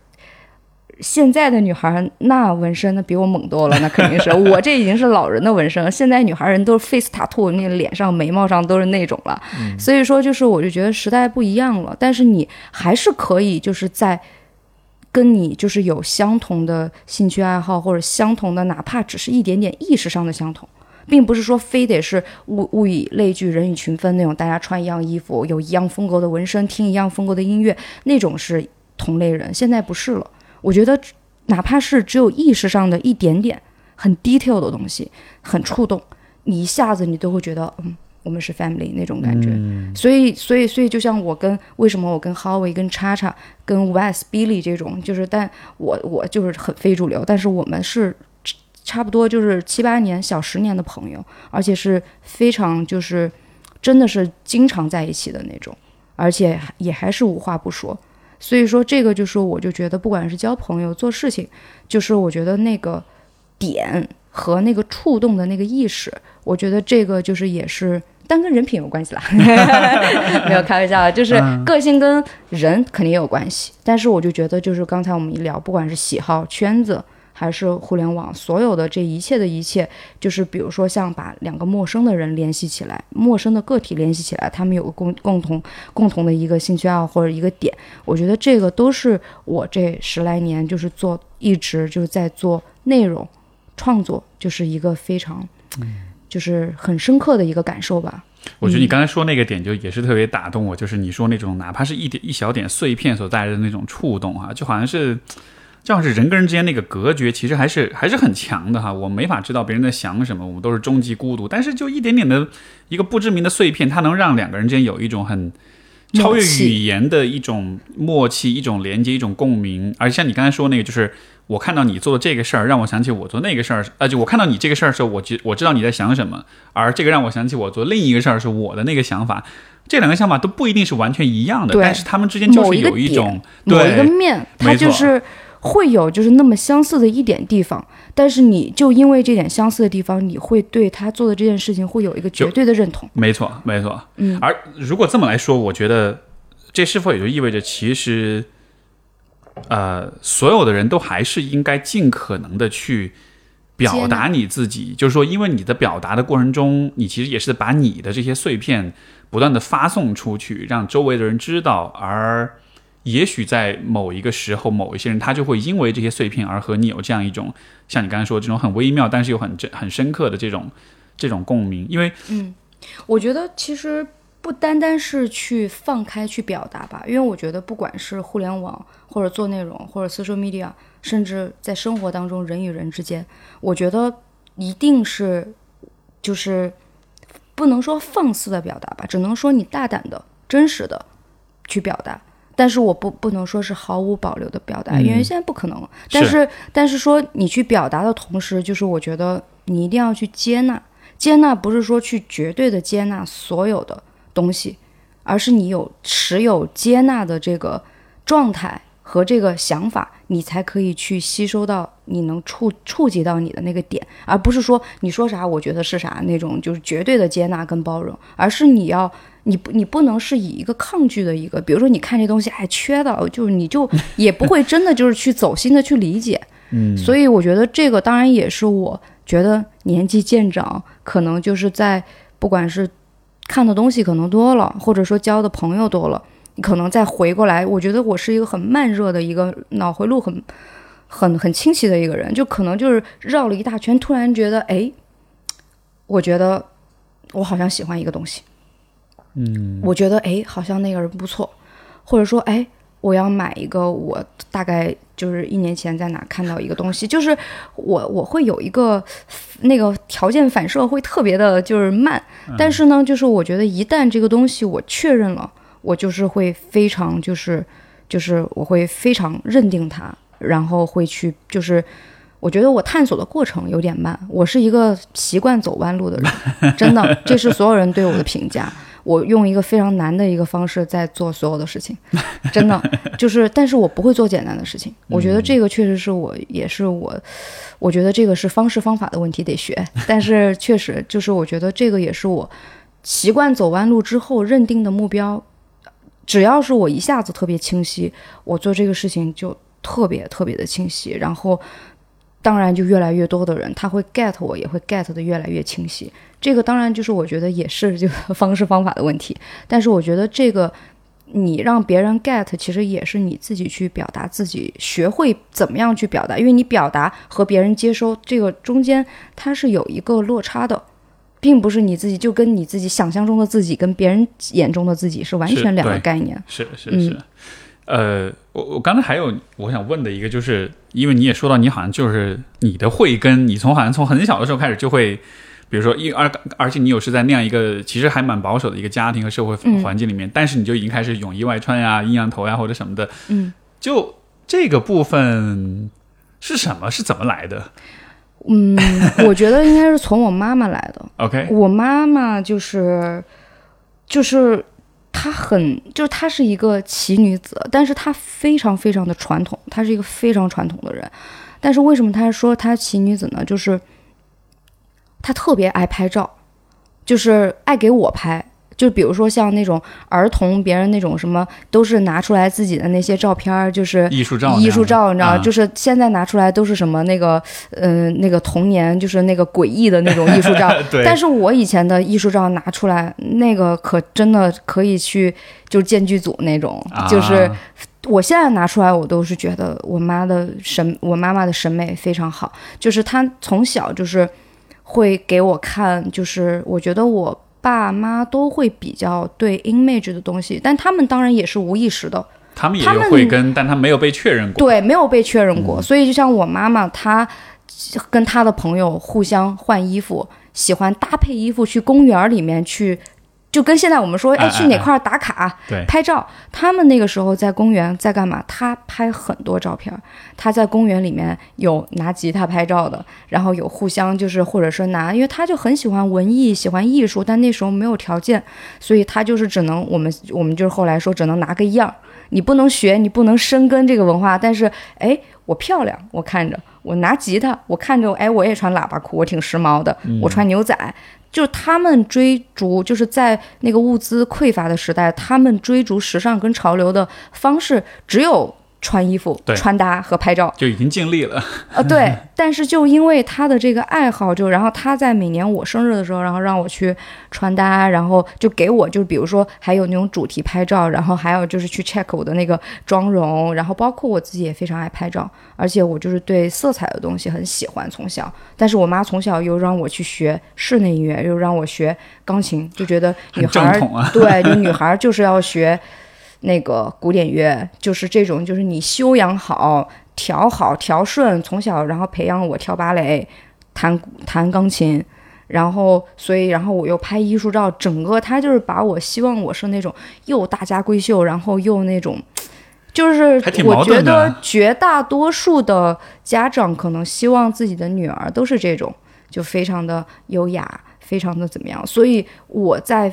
现在的女孩，那纹身那比我猛多了，那肯定是 <laughs> 我这已经是老人的纹身。现在女孩人都是 face tattoo，那脸上、眉毛上都是那种了。所以说，就是我就觉得时代不一样了，但是你还是可以就是在。跟你就是有相同的兴趣爱好，或者相同的，哪怕只是一点点意识上的相同，并不是说非得是物物以类聚，人以群分那种，大家穿一样衣服，有一样风格的纹身，听一样风格的音乐，那种是同类人。现在不是了，我觉得哪怕是只有意识上的一点点很 detail 的东西，很触动你，一下子你都会觉得，嗯。我们是 family 那种感觉，所以，所以，所以，就像我跟为什么我跟 Howie、跟叉叉、跟 Wes、Billy 这种，就是，但我我就是很非主流，但是我们是差不多就是七八年、小十年的朋友，而且是非常就是真的是经常在一起的那种，而且也还是无话不说。所以说，这个就是我就觉得，不管是交朋友、做事情，就是我觉得那个点和那个触动的那个意识。我觉得这个就是也是，但跟人品有关系啦，<laughs> 没有开玩笑，就是个性跟人肯定也有关系。但是我就觉得，就是刚才我们一聊，不管是喜好、圈子，还是互联网，所有的这一切的一切，就是比如说像把两个陌生的人联系起来，陌生的个体联系起来，他们有个共共同共同的一个兴趣爱好或者一个点，我觉得这个都是我这十来年就是做一直就是在做内容创作，就是一个非常。就是很深刻的一个感受吧。我觉得你刚才说那个点就也是特别打动我，就是你说那种哪怕是一点一小点碎片所带来的那种触动哈，就好像是，就好像是人跟人之间那个隔绝其实还是还是很强的哈。我没法知道别人在想什么，我们都是终极孤独，但是就一点点的一个不知名的碎片，它能让两个人之间有一种很超越语言的一种默契、一种连接、一种共鸣。而像你刚才说那个就是。我看到你做的这个事儿，让我想起我做那个事儿。呃，就我看到你这个事儿的时候，我知我知道你在想什么。而这个让我想起我做另一个事儿是我的那个想法。这两个想法都不一定是完全一样的，但是他们之间就是有一种某一个面，它就是会有就是那么相似的一点地方。但是你就因为这点相似的地方，你会对他做的这件事情会有一个绝对的认同。没错，没错。嗯。而如果这么来说，我觉得这是否也就意味着其实。呃，所有的人都还是应该尽可能的去表达你自己，就是说，因为你的表达的过程中，你其实也是把你的这些碎片不断的发送出去，让周围的人知道，而也许在某一个时候，某一些人他就会因为这些碎片而和你有这样一种像你刚才说这种很微妙，但是又很很深刻的这种这种共鸣。因为，嗯，我觉得其实不单单是去放开去表达吧，因为我觉得不管是互联网或者做内容，或者 social media，甚至在生活当中人与人之间，我觉得一定是就是不能说放肆的表达吧，只能说你大胆的、真实的去表达。但是我不不能说是毫无保留的表达，因为现在不可能。但是但是说你去表达的同时，就是我觉得你一定要去接纳，接纳不是说去绝对的接纳所有的东西，而是你有持有接纳的这个状态和这个想法，你才可以去吸收到你能触触及到你的那个点，而不是说你说啥我觉得是啥那种就是绝对的接纳跟包容，而是你要。你不，你不能是以一个抗拒的一个，比如说你看这东西，哎，缺的，就是你就 <laughs> 也不会真的就是去走心的去理解，嗯，所以我觉得这个当然也是我觉得年纪渐长，可能就是在不管是看的东西可能多了，或者说交的朋友多了，你可能再回过来，我觉得我是一个很慢热的一个脑回路很很很清晰的一个人，就可能就是绕了一大圈，突然觉得，哎，我觉得我好像喜欢一个东西。嗯，我觉得哎，好像那个人不错，或者说哎，我要买一个，我大概就是一年前在哪看到一个东西，就是我我会有一个那个条件反射会特别的就是慢，但是呢，就是我觉得一旦这个东西我确认了，我就是会非常就是就是我会非常认定它，然后会去就是我觉得我探索的过程有点慢，我是一个习惯走弯路的人，真的，这是所有人对我的评价。我用一个非常难的一个方式在做所有的事情，<laughs> 真的就是，但是我不会做简单的事情。我觉得这个确实是我，也是我，我觉得这个是方式方法的问题，得学。<laughs> 但是确实就是，我觉得这个也是我习惯走弯路之后认定的目标。只要是我一下子特别清晰，我做这个事情就特别特别的清晰，然后。当然，就越来越多的人，他会 get 我，也会 get 的越来越清晰。这个当然就是我觉得也是这个 <laughs> 方式方法的问题。但是我觉得这个你让别人 get，其实也是你自己去表达自己，学会怎么样去表达。因为你表达和别人接收这个中间它是有一个落差的，并不是你自己就跟你自己想象中的自己跟别人眼中的自己是完全两个概念。是是是。呃，我我刚才还有我想问的一个，就是因为你也说到，你好像就是你的慧根，你从好像从很小的时候开始就会，比如说，一而而且你有是在那样一个其实还蛮保守的一个家庭和社会环境里面，但是你就已经开始泳衣外穿呀、阴阳头呀或者什么的，嗯，就这个部分是什么？是怎么来的？嗯，<laughs> 我觉得应该是从我妈妈来的。OK，我妈妈就是就是。她很，就是她是一个奇女子，但是她非常非常的传统，她是一个非常传统的人。但是为什么她说她奇女子呢？就是她特别爱拍照，就是爱给我拍。就比如说像那种儿童，别人那种什么，都是拿出来自己的那些照片，就是艺术照，艺术照，你知道吗？就是现在拿出来都是什么那个，嗯，那个童年，就是那个诡异的那种艺术照。<laughs> 但是我以前的艺术照拿出来，那个可真的可以去就建剧组那种，就是我现在拿出来，我都是觉得我妈的审，我妈妈的审美非常好，就是她从小就是会给我看，就是我觉得我。爸妈都会比较对 image 的东西，但他们当然也是无意识的。他们也有慧根，但他没有被确认过。对，没有被确认过。所以就像我妈妈，她跟她的朋友互相换衣服，喜欢搭配衣服去公园里面去。就跟现在我们说，哎，去哪块打卡、拍照？他们那个时候在公园在干嘛？他拍很多照片。他在公园里面有拿吉他拍照的，然后有互相就是或者说拿，因为他就很喜欢文艺，喜欢艺术，但那时候没有条件，所以他就是只能我们我们就是后来说只能拿个样。你不能学，你不能深耕这个文化，但是哎，我漂亮，我看着我拿吉他，我看着哎，我也穿喇叭裤，我挺时髦的，我穿牛仔。就他们追逐，就是在那个物资匮乏的时代，他们追逐时尚跟潮流的方式，只有穿衣服、穿搭和拍照。就已经尽力了。呃，对，<laughs> 但是就因为他的这个爱好，就然后他在每年我生日的时候，然后让我去穿搭，然后就给我就比如说还有那种主题拍照，然后还有就是去 check 我的那个妆容，然后包括我自己也非常爱拍照，而且我就是对色彩的东西很喜欢，从小，但是我妈从小又让我去学室内音乐，又让我学钢琴，就觉得女孩儿啊 <laughs> 对，就女孩儿就是要学那个古典乐，就是这种，就是你修养好、调好、调顺，从小然后培养我跳芭蕾、弹弹钢琴，然后所以然后我又拍艺术照，整个他就是把我希望我是那种又大家闺秀，然后又那种。<laughs> 就是我觉得绝大多数的家长可能希望自己的女儿都是这种，就非常的优雅，非常的怎么样。所以我在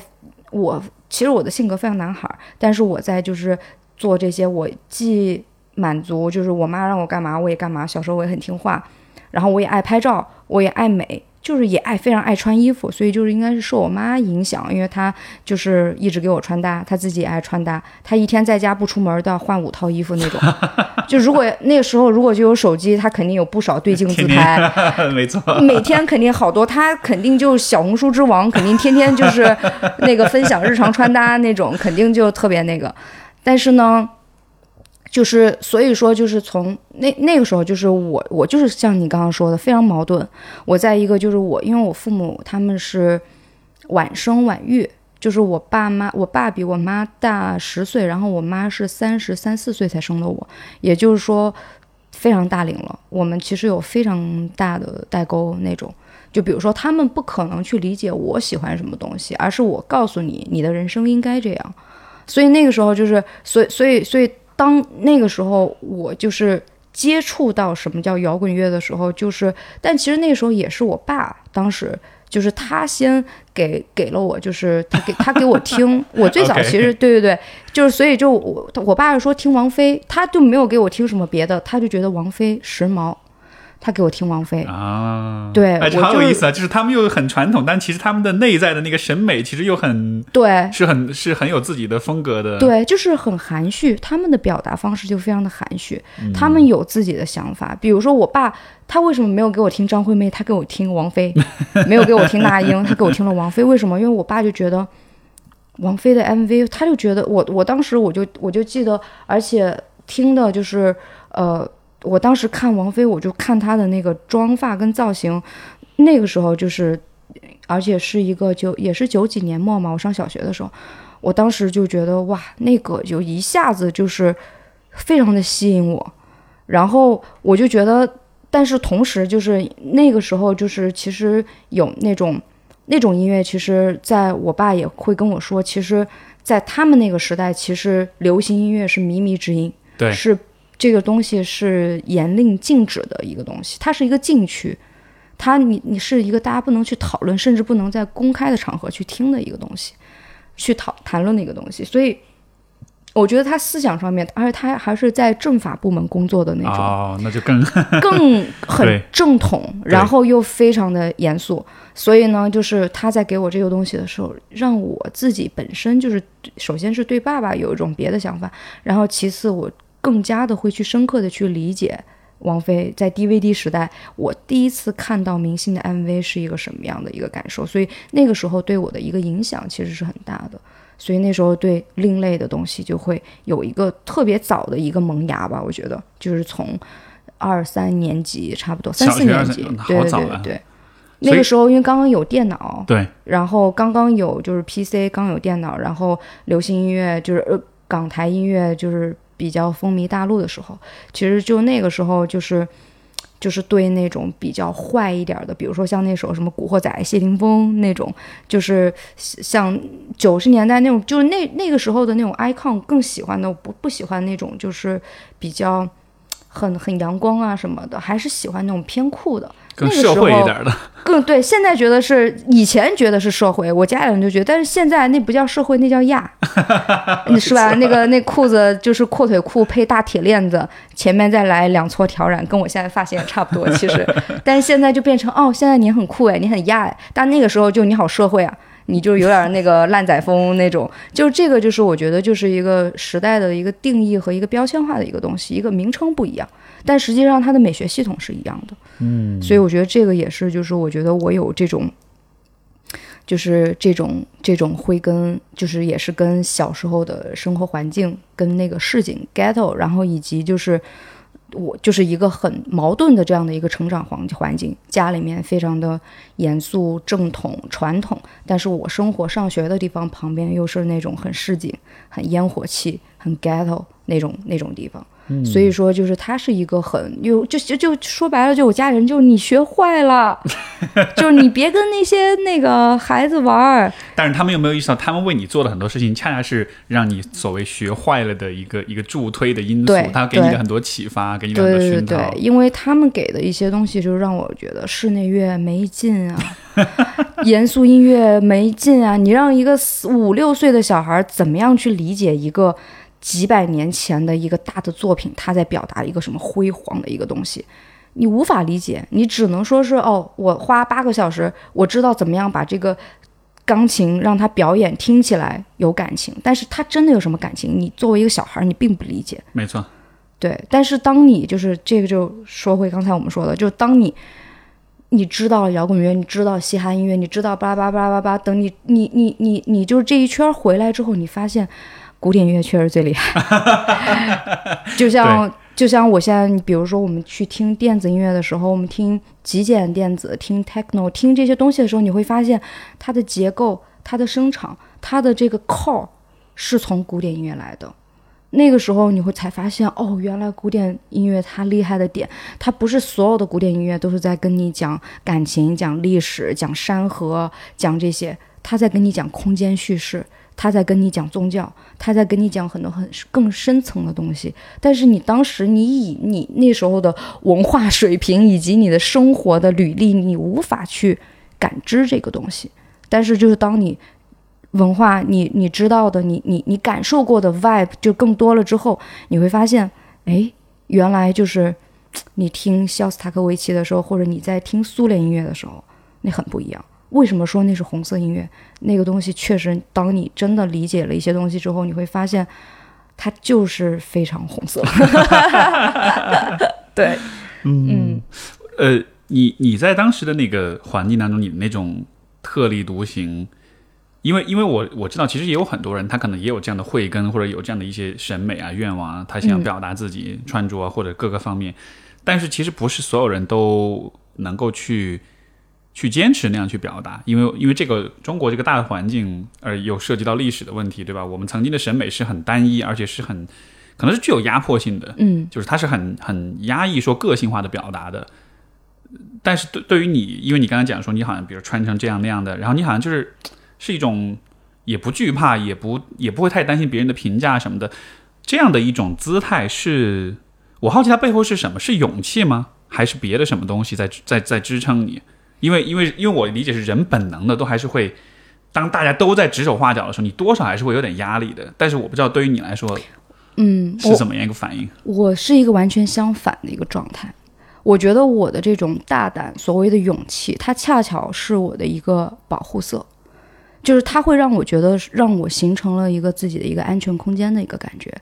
我其实我的性格非常男孩儿，但是我在就是做这些，我既满足就是我妈让我干嘛我也干嘛，小时候我也很听话，然后我也爱拍照，我也爱美。就是也爱非常爱穿衣服，所以就是应该是受我妈影响，因为她就是一直给我穿搭，她自己也爱穿搭，她一天在家不出门都要换五套衣服那种。<laughs> 就如果那个时候如果就有手机，她肯定有不少对镜自拍，<laughs> 没错，每天肯定好多，她肯定就小红书之王，肯定天天就是那个分享日常穿搭那种，肯定就特别那个。但是呢，就是所以说，就是从那那个时候，就是我我就是像你刚刚说的，非常矛盾。我在一个就是我，因为我父母他们是晚生晚育，就是我爸妈，我爸比我妈大十岁，然后我妈是三十三四岁才生的我，也就是说非常大龄了。我们其实有非常大的代沟那种。就比如说，他们不可能去理解我喜欢什么东西，而是我告诉你，你的人生应该这样。所以那个时候就是，所以所以所以，当那个时候我就是接触到什么叫摇滚乐的时候，就是，但其实那个时候也是我爸当时。就是他先给给了我，就是他给他给我听，<laughs> 我最早其实对对对，就是所以就我我爸是说听王菲，他就没有给我听什么别的，他就觉得王菲时髦，他给我听王菲，啊，对哎，这我就好有意思啊！就是他们又很传统，但其实他们的内在的那个审美其实又很对是很是很有自己的风格的。对，就是很含蓄，他们的表达方式就非常的含蓄，嗯他们有自己的想法。比如说我爸，他为什么没有给我听张惠妹，他给我听王菲，<laughs> 没有给我听那英，他给我听了王菲，为什么？因为我爸就觉得王菲的 MV，他就觉得我我当时我就我就记得，而且听的就是呃，我当时看王菲，我就看她的那个妆发跟造型，那个时候就是，而且是一个九也是九几年末嘛，我上小学的时候。我当时就觉得哇，那个就一下子就是非常的吸引我，然后我就觉得，但是同时就是那个时候就是其实有那种那种音乐，其实在我爸也会跟我说，其实，在他们那个时代，其实流行音乐是靡靡之音，对是这个东西是严令禁止的一个东西，它是一个禁区。它你你是一个大家不能去讨论，甚至不能在公开的场合去听的一个东西。去讨谈论的一个东西，所以我觉得他思想上面，而且他还是在政法部门工作的那种，哦，<laughs> 那就更更很正统，然后又非常的严肃。所以呢，就是他在给我这个东西的时候，让我自己本身就是，首先是对爸爸有一种别的想法，然后其次我更加的会去深刻的去理解。王菲在 DVD 时代，我第一次看到明星的 MV 是一个什么样的一个感受，所以那个时候对我的一个影响其实是很大的。所以那时候对另类的东西就会有一个特别早的一个萌芽吧，我觉得就是从二三年级差不多三四年级对对对对。那个时候因为刚刚有电脑，对然后刚刚有就是 PC，刚有电脑，然后流行音乐就是呃港台音乐就是比较风靡大陆的时候，其实就那个时候就是就是对那种比较坏一点的，比如说像那首什么《古惑仔》谢霆锋那种，就是像九十年代那种，就是那那个时候的那种 icon 更喜欢的，不不喜欢那种就是比较很很阳光啊什么的，还是喜欢那种偏酷的。更社会一点的，<laughs> 更对，现在觉得是以前觉得是社会，我家里人就觉得，但是现在那不叫社会，那叫亚，<laughs> 是吧？那个那裤子就是阔腿裤配大铁链子，前面再来两撮挑染，跟我现在发型也差不多，其实，<laughs> 但是现在就变成哦，现在你很酷哎，你很亚哎，但那个时候就你好社会啊。你就有点那个烂仔风那种。就这个就是我觉得就是一个时代的一个定义和一个标签化的一个东西，一个名称不一样，但实际上它的美学系统是一样的。嗯，所以我觉得这个也是，就是我觉得我有这种。就是这种这种会跟就是也是跟小时候的生活环境跟那个市井 ghetto，然后以及就是我就是一个很矛盾的这样的一个成长环环境，家里面非常的严肃正统传统，但是我生活上学的地方旁边又是那种很市井、很烟火气、很 ghetto 那种那种地方。所以说，就是他是一个很有，就就就说白了，就我家人就是你学坏了，<laughs> 就是你别跟那些那个孩子玩儿。但是他们有没有意识到，他们为你做的很多事情，恰恰是让你所谓学坏了的一个一个助推的因素。他给你的很多启发，给你很多熏陶。对对对，因为他们给的一些东西，就让我觉得室内乐没劲啊，<laughs> 严肃音乐没劲啊。你让一个五六岁的小孩怎么样去理解一个？几百年前的一个大的作品，它在表达一个什么辉煌的一个东西，你无法理解，你只能说是哦，我花八个小时，我知道怎么样把这个钢琴让它表演听起来有感情，但是它真的有什么感情？你作为一个小孩，你并不理解。没错，对。但是当你就是这个，就说回刚才我们说的，就当你你知道摇滚乐，你知道嘻哈音乐，你知道巴拉巴拉巴拉巴拉，等你你你你你就是这一圈回来之后，你发现。古典音乐确实最厉害，<laughs> 就像就像我现在，比如说我们去听电子音乐的时候，我们听极简电子、听 techno、听这些东西的时候，你会发现它的结构、它的声场、它的这个 core 是从古典音乐来的。那个时候你会才发现，哦，原来古典音乐它厉害的点，它不是所有的古典音乐都是在跟你讲感情、讲历史、讲山河、讲这些，它在跟你讲空间叙事。他在跟你讲宗教，他在跟你讲很多很更深层的东西。但是你当时你以你那时候的文化水平以及你的生活的履历，你无法去感知这个东西。但是就是当你文化你你知道的，你你你感受过的 vibe 就更多了之后，你会发现，哎，原来就是你听肖斯塔科维奇的时候，或者你在听苏联音乐的时候，那很不一样。为什么说那是红色音乐？那个东西确实，当你真的理解了一些东西之后，你会发现，它就是非常红色。<laughs> 对，嗯，呃，你你在当时的那个环境当中，你的那种特立独行，因为因为我我知道，其实也有很多人，他可能也有这样的慧根，或者有这样的一些审美啊、愿望啊，他想表达自己穿着啊，或者各个方面，但是其实不是所有人都能够去。去坚持那样去表达，因为因为这个中国这个大的环境，而有涉及到历史的问题，对吧？我们曾经的审美是很单一，而且是很可能是具有压迫性的，嗯，就是它是很很压抑说个性化的表达的。但是对对于你，因为你刚才讲说你好像比如穿成这样那样的，然后你好像就是是一种也不惧怕，也不也不会太担心别人的评价什么的，这样的一种姿态，是我好奇它背后是什么？是勇气吗？还是别的什么东西在在在支撑你？因为，因为，因为我理解是人本能的，都还是会，当大家都在指手画脚的时候，你多少还是会有点压力的。但是我不知道对于你来说，嗯，是怎么样一个反应？我是一个完全相反的一个状态。我觉得我的这种大胆，所谓的勇气，它恰巧是我的一个保护色，就是它会让我觉得，让我形成了一个自己的一个安全空间的一个感觉。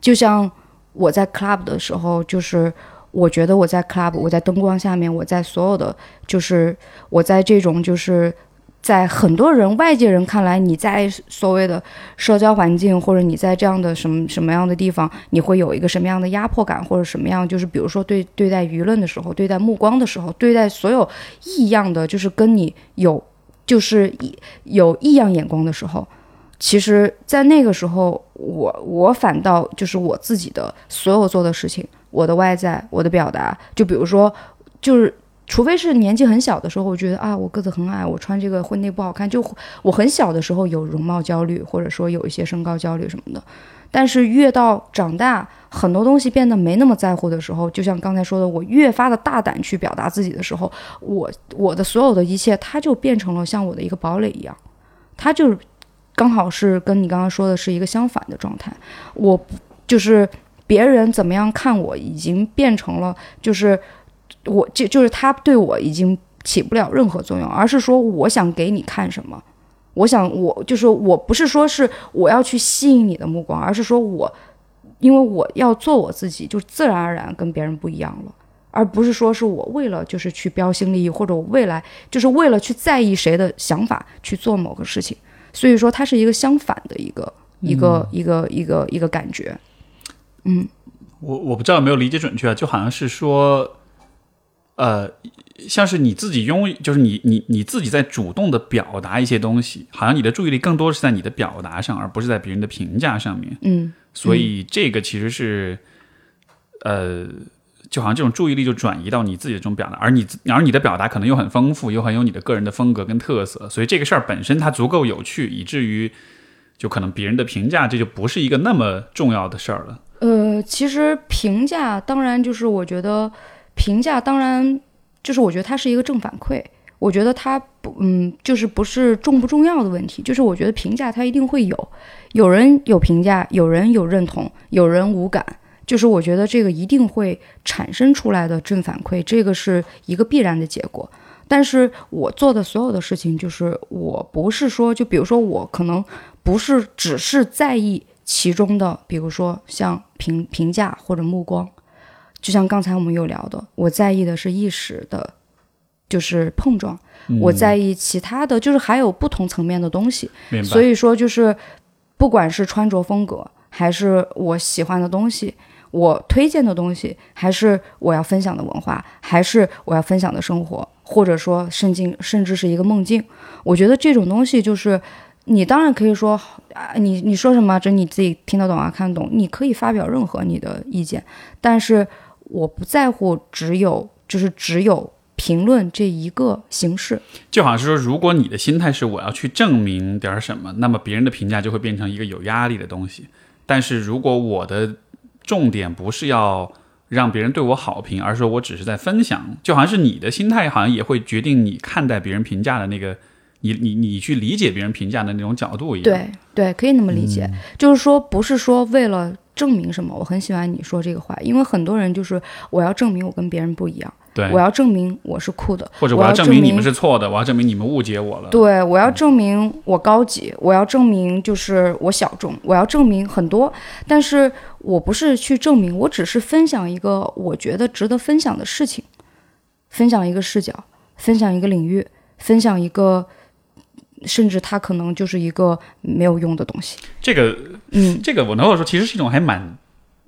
就像我在 club 的时候，就是。我觉得我在 club，我在灯光下面，我在所有的，就是我在这种，就是在很多人外界人看来，你在所谓的社交环境，或者你在这样的什么什么样的地方，你会有一个什么样的压迫感，或者什么样，就是比如说对对待舆论的时候，对待目光的时候，对待所有异样的，就是跟你有就是有异样眼光的时候，其实，在那个时候，我我反倒就是我自己的所有做的事情。我的外在，我的表达，就比如说，就是除非是年纪很小的时候，我觉得啊，我个子很矮，我穿这个婚内不好看。就我很小的时候有容貌焦虑，或者说有一些身高焦虑什么的。但是越到长大，很多东西变得没那么在乎的时候，就像刚才说的，我越发的大胆去表达自己的时候，我我的所有的一切，它就变成了像我的一个堡垒一样，它就是刚好是跟你刚刚说的是一个相反的状态。我就是。别人怎么样看我，已经变成了，就是我就就是他对我已经起不了任何作用，而是说我想给你看什么，我想我就是我不是说是我要去吸引你的目光，而是说我因为我要做我自己，就自然而然跟别人不一样了。而不是说是我为了就是去标新立异，或者我未来就是为了去在意谁的想法去做某个事情，所以说它是一个相反的一个一个一个一个一个感觉。嗯，我我不知道有没有理解准确啊，就好像是说，呃，像是你自己拥，就是你你你自己在主动的表达一些东西，好像你的注意力更多是在你的表达上，而不是在别人的评价上面。嗯，所以这个其实是，呃。就好像这种注意力就转移到你自己的这种表达，而你而你的表达可能又很丰富，又很有你的个人的风格跟特色，所以这个事儿本身它足够有趣，以至于就可能别人的评价这就不是一个那么重要的事儿了。呃，其实评价当然就是我觉得评价当然就是我觉得它是一个正反馈，我觉得它不嗯就是不是重不重要的问题，就是我觉得评价它一定会有，有人有评价，有人有认同，有人无感。就是我觉得这个一定会产生出来的正反馈，这个是一个必然的结果。但是我做的所有的事情，就是我不是说，就比如说我可能不是只是在意其中的，比如说像评评价或者目光，就像刚才我们有聊的，我在意的是意识的，就是碰撞，我在意其他的就是还有不同层面的东西。所以说，就是不管是穿着风格，还是我喜欢的东西。我推荐的东西，还是我要分享的文化，还是我要分享的生活，或者说甚至甚至是一个梦境。我觉得这种东西就是，你当然可以说啊，你你说什么，这你自己听得懂啊，看得懂，你可以发表任何你的意见。但是我不在乎只有就是只有评论这一个形式。就好像是说，如果你的心态是我要去证明点什么，那么别人的评价就会变成一个有压力的东西。但是如果我的重点不是要让别人对我好评，而是说我只是在分享，就好像是你的心态，好像也会决定你看待别人评价的那个，你你你去理解别人评价的那种角度一样。对对，可以那么理解，就是说不是说为了证明什么。我很喜欢你说这个话，因为很多人就是我要证明我跟别人不一样。对，我要证明我是酷的，或者我要证明你们是错的，我要证明你们误解我了。对，我要证明我高级，我要证明就是我小众，我要证明很多。但是我不是去证明，我只是分享一个我觉得值得分享的事情，分享一个视角，分享一个领域，分享一个，甚至它可能就是一个没有用的东西。这个，嗯，这个我能够说，其实是一种还蛮。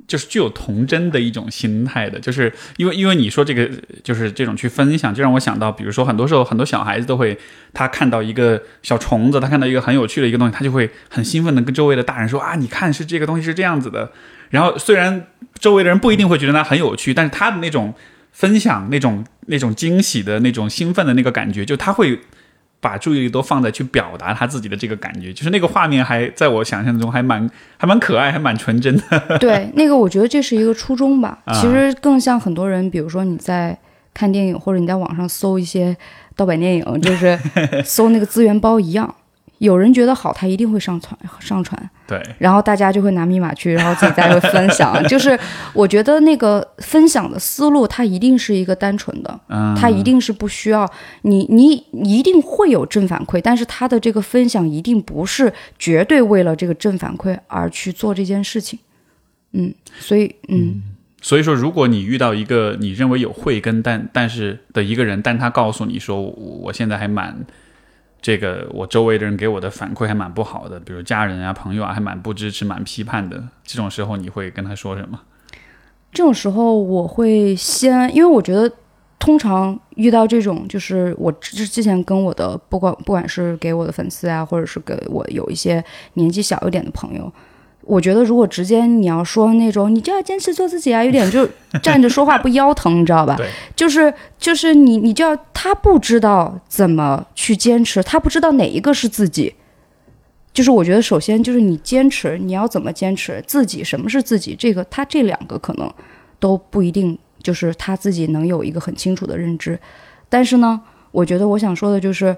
就是具有童真的一种心态的，就是因为因为你说这个就是这种去分享，就让我想到，比如说很多时候很多小孩子都会，他看到一个小虫子，他看到一个很有趣的一个东西，他就会很兴奋的跟周围的大人说啊，你看是这个东西是这样子的。然后虽然周围的人不一定会觉得它很有趣，但是他的那种分享、那种那种惊喜的那种兴奋的那个感觉，就他会。把注意力都放在去表达他自己的这个感觉，就是那个画面还在我想象中还蛮还蛮可爱，还蛮纯真的。<laughs> 对，那个我觉得这是一个初衷吧。其实更像很多人，比如说你在看电影，或者你在网上搜一些盗版电影，就是搜那个资源包一样。有人觉得好，他一定会上传上传，对，然后大家就会拿密码去，然后自己再会分享。<laughs> 就是我觉得那个分享的思路，它一定是一个单纯的，它一定是不需要你，你一定会有正反馈，但是他的这个分享一定不是绝对为了这个正反馈而去做这件事情。嗯，所以嗯，所以说，如果你遇到一个你认为有慧根但但是的一个人，但他告诉你说，我现在还蛮。这个我周围的人给我的反馈还蛮不好的，比如家人啊、朋友啊，还蛮不支持、蛮批判的。这种时候你会跟他说什么？这种时候我会先，因为我觉得通常遇到这种，就是我之之前跟我的不管不管是给我的粉丝啊，或者是给我有一些年纪小一点的朋友。我觉得，如果直接你要说那种，你就要坚持做自己啊，有点 <laughs> 就站着说话不腰疼，你知道吧？对，就是就是你你就要他不知道怎么去坚持，他不知道哪一个是自己。就是我觉得，首先就是你坚持，你要怎么坚持自己？什么是自己？这个他这两个可能都不一定，就是他自己能有一个很清楚的认知。但是呢，我觉得我想说的就是，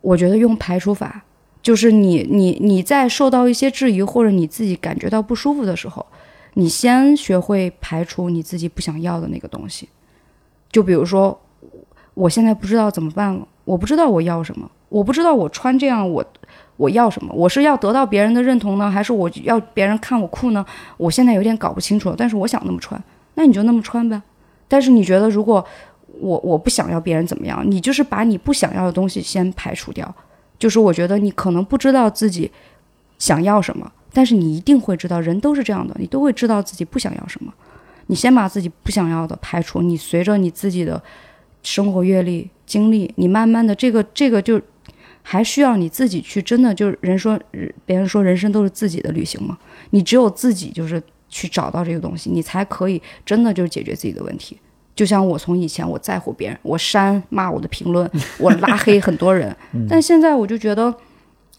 我觉得用排除法。就是你，你，你在受到一些质疑或者你自己感觉到不舒服的时候，你先学会排除你自己不想要的那个东西。就比如说，我现在不知道怎么办了，我不知道我要什么，我不知道我穿这样我我要什么，我是要得到别人的认同呢，还是我要别人看我酷呢？我现在有点搞不清楚了。但是我想那么穿，那你就那么穿呗。但是你觉得，如果我我不想要别人怎么样，你就是把你不想要的东西先排除掉。就是我觉得你可能不知道自己想要什么，但是你一定会知道，人都是这样的，你都会知道自己不想要什么。你先把自己不想要的排除，你随着你自己的生活阅历、经历，你慢慢的这个这个就还需要你自己去真的就是人说别人说人生都是自己的旅行嘛，你只有自己就是去找到这个东西，你才可以真的就是解决自己的问题。就像我从以前我在乎别人，我删骂我的评论，<laughs> 我拉黑很多人，但现在我就觉得，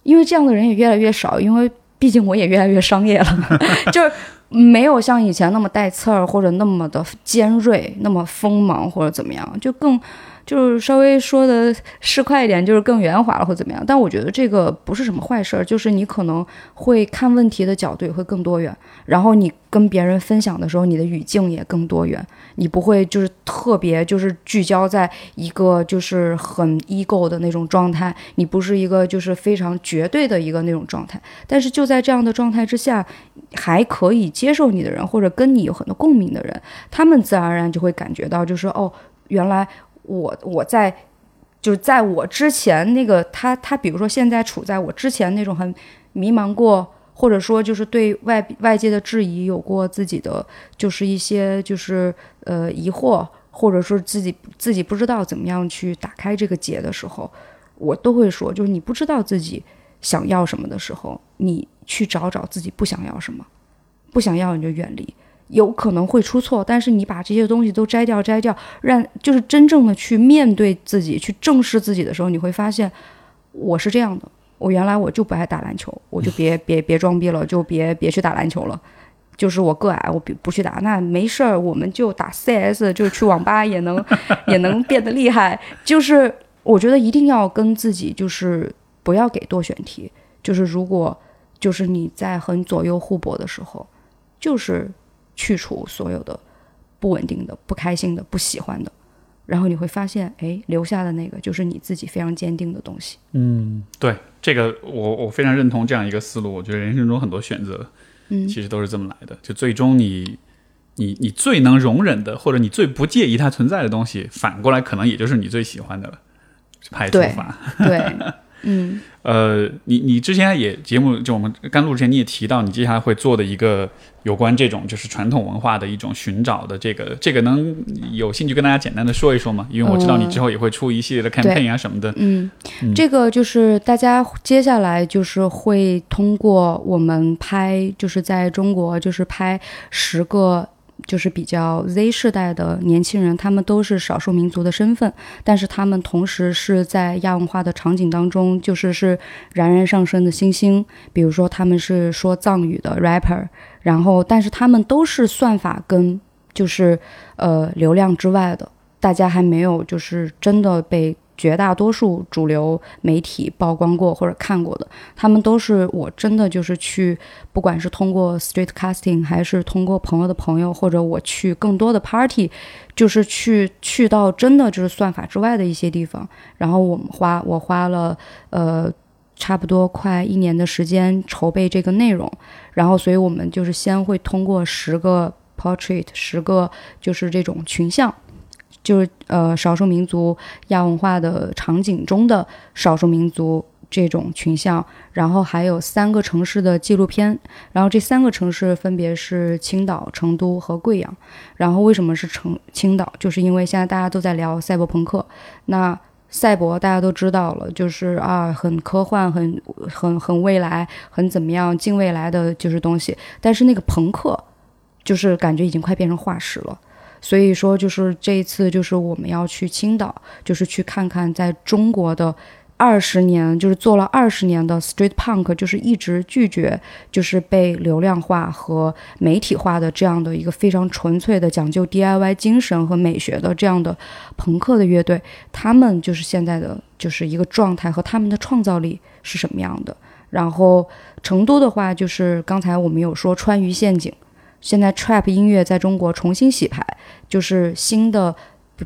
因为这样的人也越来越少，因为毕竟我也越来越商业了，<laughs> 就是没有像以前那么带刺儿或者那么的尖锐，那么锋芒或者怎么样，就更。就是稍微说的市侩一点，就是更圆滑了或怎么样。但我觉得这个不是什么坏事儿，就是你可能会看问题的角度也会更多元，然后你跟别人分享的时候，你的语境也更多元，你不会就是特别就是聚焦在一个就是很 ego 的那种状态，你不是一个就是非常绝对的一个那种状态。但是就在这样的状态之下，还可以接受你的人或者跟你有很多共鸣的人，他们自然而然就会感觉到就是哦，原来。我我在，就是在我之前那个他他，比如说现在处在我之前那种很迷茫过，或者说就是对外外界的质疑有过自己的就是一些就是呃疑惑，或者说自己自己不知道怎么样去打开这个结的时候，我都会说，就是你不知道自己想要什么的时候，你去找找自己不想要什么，不想要你就远离。有可能会出错，但是你把这些东西都摘掉，摘掉，让就是真正的去面对自己，去正视自己的时候，你会发现，我是这样的。我原来我就不爱打篮球，我就 <laughs> 别别别装逼了，就别别去打篮球了。就是我个矮，我不不去打，那没事儿，我们就打 CS，就去网吧也能 <laughs> 也能变得厉害。就是我觉得一定要跟自己，就是不要给多选题。就是如果就是你在很左右互搏的时候，就是。去除所有的不稳定的、不开心的、不喜欢的，然后你会发现，哎，留下的那个就是你自己非常坚定的东西。嗯，对，这个我我非常认同这样一个思路。我觉得人生中很多选择，嗯，其实都是这么来的。就最终你你你最能容忍的，或者你最不介意它存在的东西，反过来可能也就是你最喜欢的了。排除法，对。嗯，呃，你你之前也节目就我们刚录之前你也提到，你接下来会做的一个有关这种就是传统文化的一种寻找的这个这个能有兴趣跟大家简单的说一说吗？因为我知道你之后也会出一系列的 campaign 啊什么的。嗯，这个就是大家接下来就是会通过我们拍，就是在中国就是拍十个。就是比较 Z 世代的年轻人，他们都是少数民族的身份，但是他们同时是在亚文化的场景当中，就是是冉冉上升的星星。比如说，他们是说藏语的 rapper，然后，但是他们都是算法跟就是呃流量之外的，大家还没有就是真的被。绝大多数主流媒体曝光过或者看过的，他们都是我真的就是去，不管是通过 street casting，还是通过朋友的朋友，或者我去更多的 party，就是去去到真的就是算法之外的一些地方。然后我们花我花了呃差不多快一年的时间筹备这个内容，然后所以我们就是先会通过十个 portrait，十个就是这种群像。就是呃，少数民族亚文化的场景中的少数民族这种群像，然后还有三个城市的纪录片，然后这三个城市分别是青岛、成都和贵阳。然后为什么是成青岛？就是因为现在大家都在聊赛博朋克，那赛博大家都知道了，就是啊，很科幻、很很很未来、很怎么样、近未来的就是东西。但是那个朋克，就是感觉已经快变成化石了。所以说，就是这一次，就是我们要去青岛，就是去看看在中国的二十年，就是做了二十年的 street punk，就是一直拒绝，就是被流量化和媒体化的这样的一个非常纯粹的讲究 DIY 精神和美学的这样的朋克的乐队，他们就是现在的就是一个状态和他们的创造力是什么样的。然后成都的话，就是刚才我们有说川渝陷阱。现在 trap 音乐在中国重新洗牌，就是新的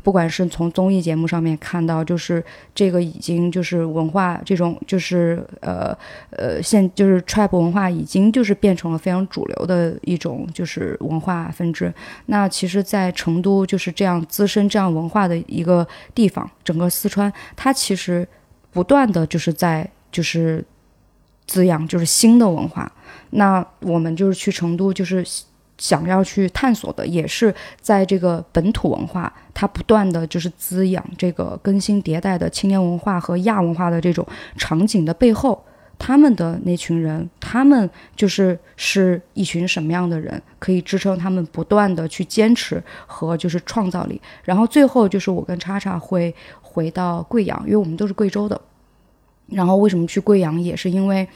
不管是从综艺节目上面看到，就是这个已经就是文化这种就是呃呃现就是 trap 文化已经就是变成了非常主流的一种就是文化分支。那其实，在成都就是这样滋生这样文化的一个地方，整个四川它其实不断的就是在就是滋养就是新的文化。那我们就是去成都就是。想要去探索的，也是在这个本土文化，它不断的就是滋养这个更新迭代的青年文化和亚文化的这种场景的背后，他们的那群人，他们就是是一群什么样的人，可以支撑他们不断的去坚持和就是创造力。然后最后就是我跟叉叉会回到贵阳，因为我们都是贵州的。然后为什么去贵阳，也是因为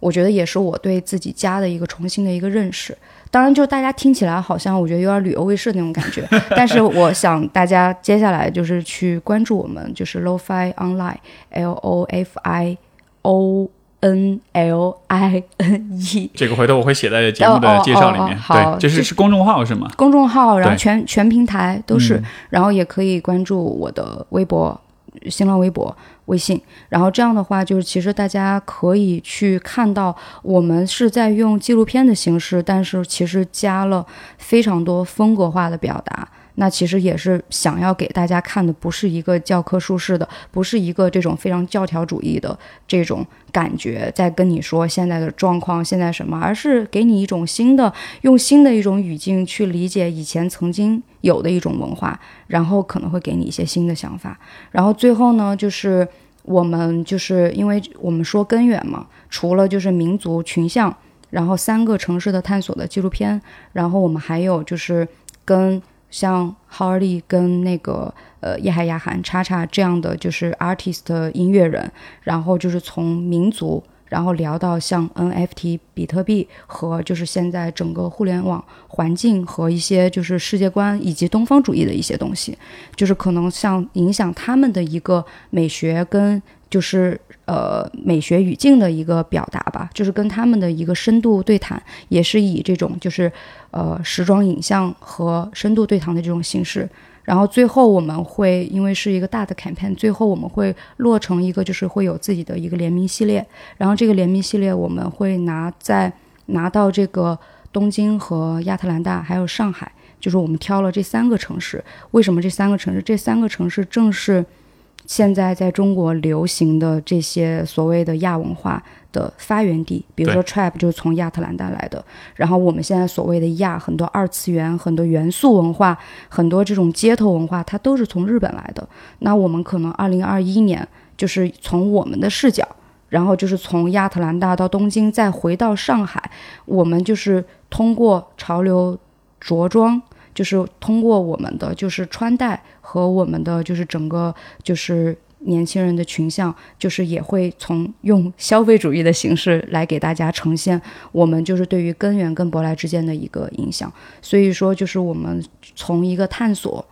我觉得也是我对自己家的一个重新的一个认识。当然，就大家听起来好像我觉得有点旅游卫视那种感觉，<laughs> 但是我想大家接下来就是去关注我们，就是 LoFi Online，L O F I O N L I N E。<laughs> 这个回头我会写在节目的介绍里面。好，这是是公众号是吗？公众号，然后全全平台都是，然后也可以关注我的微博、新浪微博。微信，然后这样的话，就是其实大家可以去看到，我们是在用纪录片的形式，但是其实加了非常多风格化的表达。那其实也是想要给大家看的，不是一个教科书式的，不是一个这种非常教条主义的这种感觉，在跟你说现在的状况，现在什么，而是给你一种新的，用新的一种语境去理解以前曾经有的一种文化，然后可能会给你一些新的想法。然后最后呢，就是我们就是因为我们说根源嘛，除了就是民族群像，然后三个城市的探索的纪录片，然后我们还有就是跟。像浩尔利跟那个呃叶海亚涵叉叉这样的就是 artist 音乐人，然后就是从民族，然后聊到像 NFT 比特币和就是现在整个互联网环境和一些就是世界观以及东方主义的一些东西，就是可能像影响他们的一个美学跟就是呃美学语境的一个表达吧，就是跟他们的一个深度对谈，也是以这种就是。呃，时装影像和深度对谈的这种形式，然后最后我们会因为是一个大的 campaign，最后我们会落成一个就是会有自己的一个联名系列，然后这个联名系列我们会拿在拿到这个东京和亚特兰大还有上海，就是我们挑了这三个城市。为什么这三个城市？这三个城市正是现在在中国流行的这些所谓的亚文化。的发源地，比如说 trap 就是从亚特兰大来的。然后我们现在所谓的亚，很多二次元、很多元素文化、很多这种街头文化，它都是从日本来的。那我们可能二零二一年，就是从我们的视角，然后就是从亚特兰大到东京，再回到上海，我们就是通过潮流着装，就是通过我们的就是穿戴和我们的就是整个就是。年轻人的群像，就是也会从用消费主义的形式来给大家呈现我们就是对于根源跟舶来之间的一个影响。所以说，就是我们从一个探索。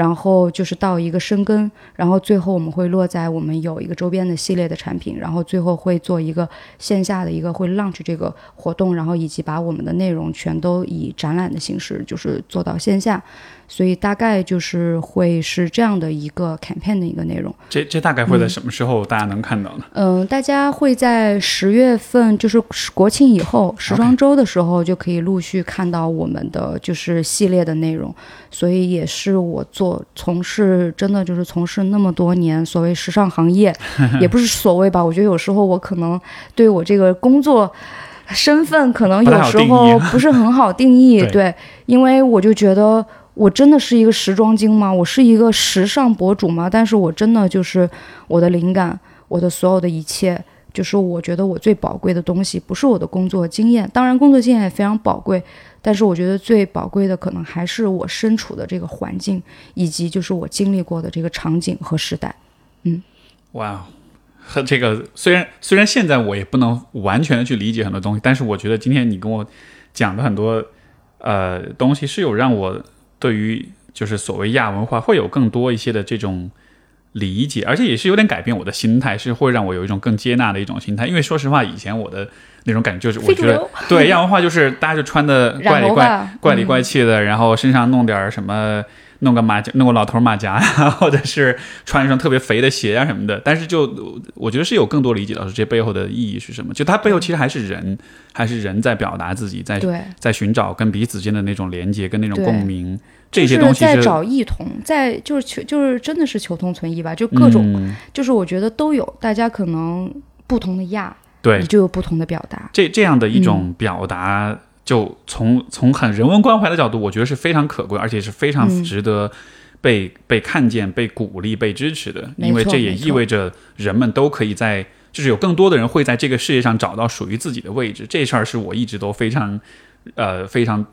然后就是到一个深耕，然后最后我们会落在我们有一个周边的系列的产品，然后最后会做一个线下的一个会 launch 这个活动，然后以及把我们的内容全都以展览的形式就是做到线下，所以大概就是会是这样的一个 campaign 的一个内容。这这大概会在什么时候大家能看到呢？嗯，大家会在十月份，就是国庆以后时装周的时候就可以陆续看到我们的就是系列的内容，所以也是我。做从事真的就是从事那么多年所谓时尚行业，<laughs> 也不是所谓吧。我觉得有时候我可能对我这个工作身份可能有时候 <laughs> <laughs> 不是很好定义。对，因为我就觉得我真的是一个时装精吗？我是一个时尚博主吗？但是我真的就是我的灵感，我的所有的一切，就是我觉得我最宝贵的东西不是我的工作经验，当然工作经验也非常宝贵。但是我觉得最宝贵的可能还是我身处的这个环境，以及就是我经历过的这个场景和时代。嗯，哇，和这个虽然虽然现在我也不能完全的去理解很多东西，但是我觉得今天你跟我讲的很多呃东西是有让我对于就是所谓亚文化会有更多一些的这种理解，而且也是有点改变我的心态，是会让我有一种更接纳的一种心态。因为说实话，以前我的。那种感觉就是，我觉得对亚文化就是大家就穿的 <laughs> 怪里怪怪里怪气的，然后身上弄点什么弄个马甲，弄个老头马甲呀，或者是穿一双特别肥的鞋啊什么的。但是就我觉得是有更多理解到这些背后的意义是什么。就它背后其实还是人，还是人在表达自己，在，在寻找跟彼此间的那种连接跟那种共鸣。这些东西是在找异同，在就是求就是真的是求同存异吧，就各种、嗯就是我觉得都有，大家可能不同的亚，对你就有不同的表达。这这样的一嗯种表达，就从从很人文关怀的角度，我觉得是非常可贵，而且是非常嗯值得被、被看见、被鼓励、被支持的。因为这也意味着人们都可以在，就是有更多的人会在这个世界上找到属于自己的位置。这事儿是我一直都非常呃非常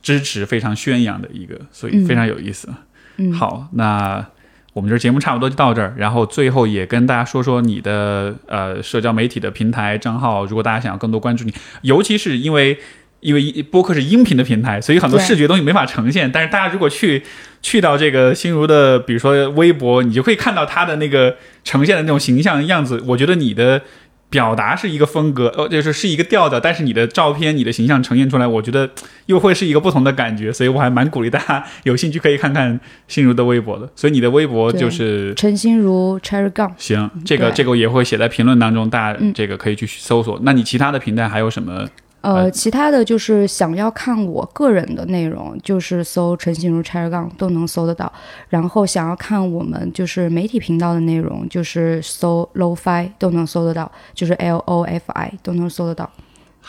支持、非常宣扬的一个，所以嗯非常有意思。嗯，好，那我们这节目差不多就到这儿，然后最后也跟大家说说你的呃社交媒体的平台账号，如果大家想要更多关注你，尤其是因为。因为播客是音频的平台，所以很多视觉东西没法呈现。但是大家如果去去到这个心如的，比如说微博，你就可以看到他的那个呈现的那种形象样子。我觉得你的表达是一个风格，呃，就是是一个调调，但是你的照片、你的形象呈现出来，我觉得又会是一个不同的感觉。所以我还蛮鼓励大家有兴趣可以看看心如的微博的。所以你的微博就是陈心如 Cherry Gum，行，这个这个也会写在评论当中，大家嗯这个可以去搜索。那你其他的平台还有什么？呃，呃其他的就是想要看我个人的内容，就是搜陈心如 Cherry Gum 都能搜得到。然后想要看我们就是媒体频道的内容，就是搜 Lo-Fi 都能搜得到，就是 L O F I 都能搜得到。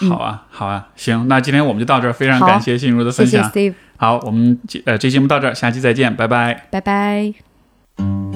嗯好啊，好啊，行，那今天我们就到这儿，非常感谢心如的谢谢分享。Steve，好，我们呃这期节目到这儿，下期再见，拜拜。拜拜。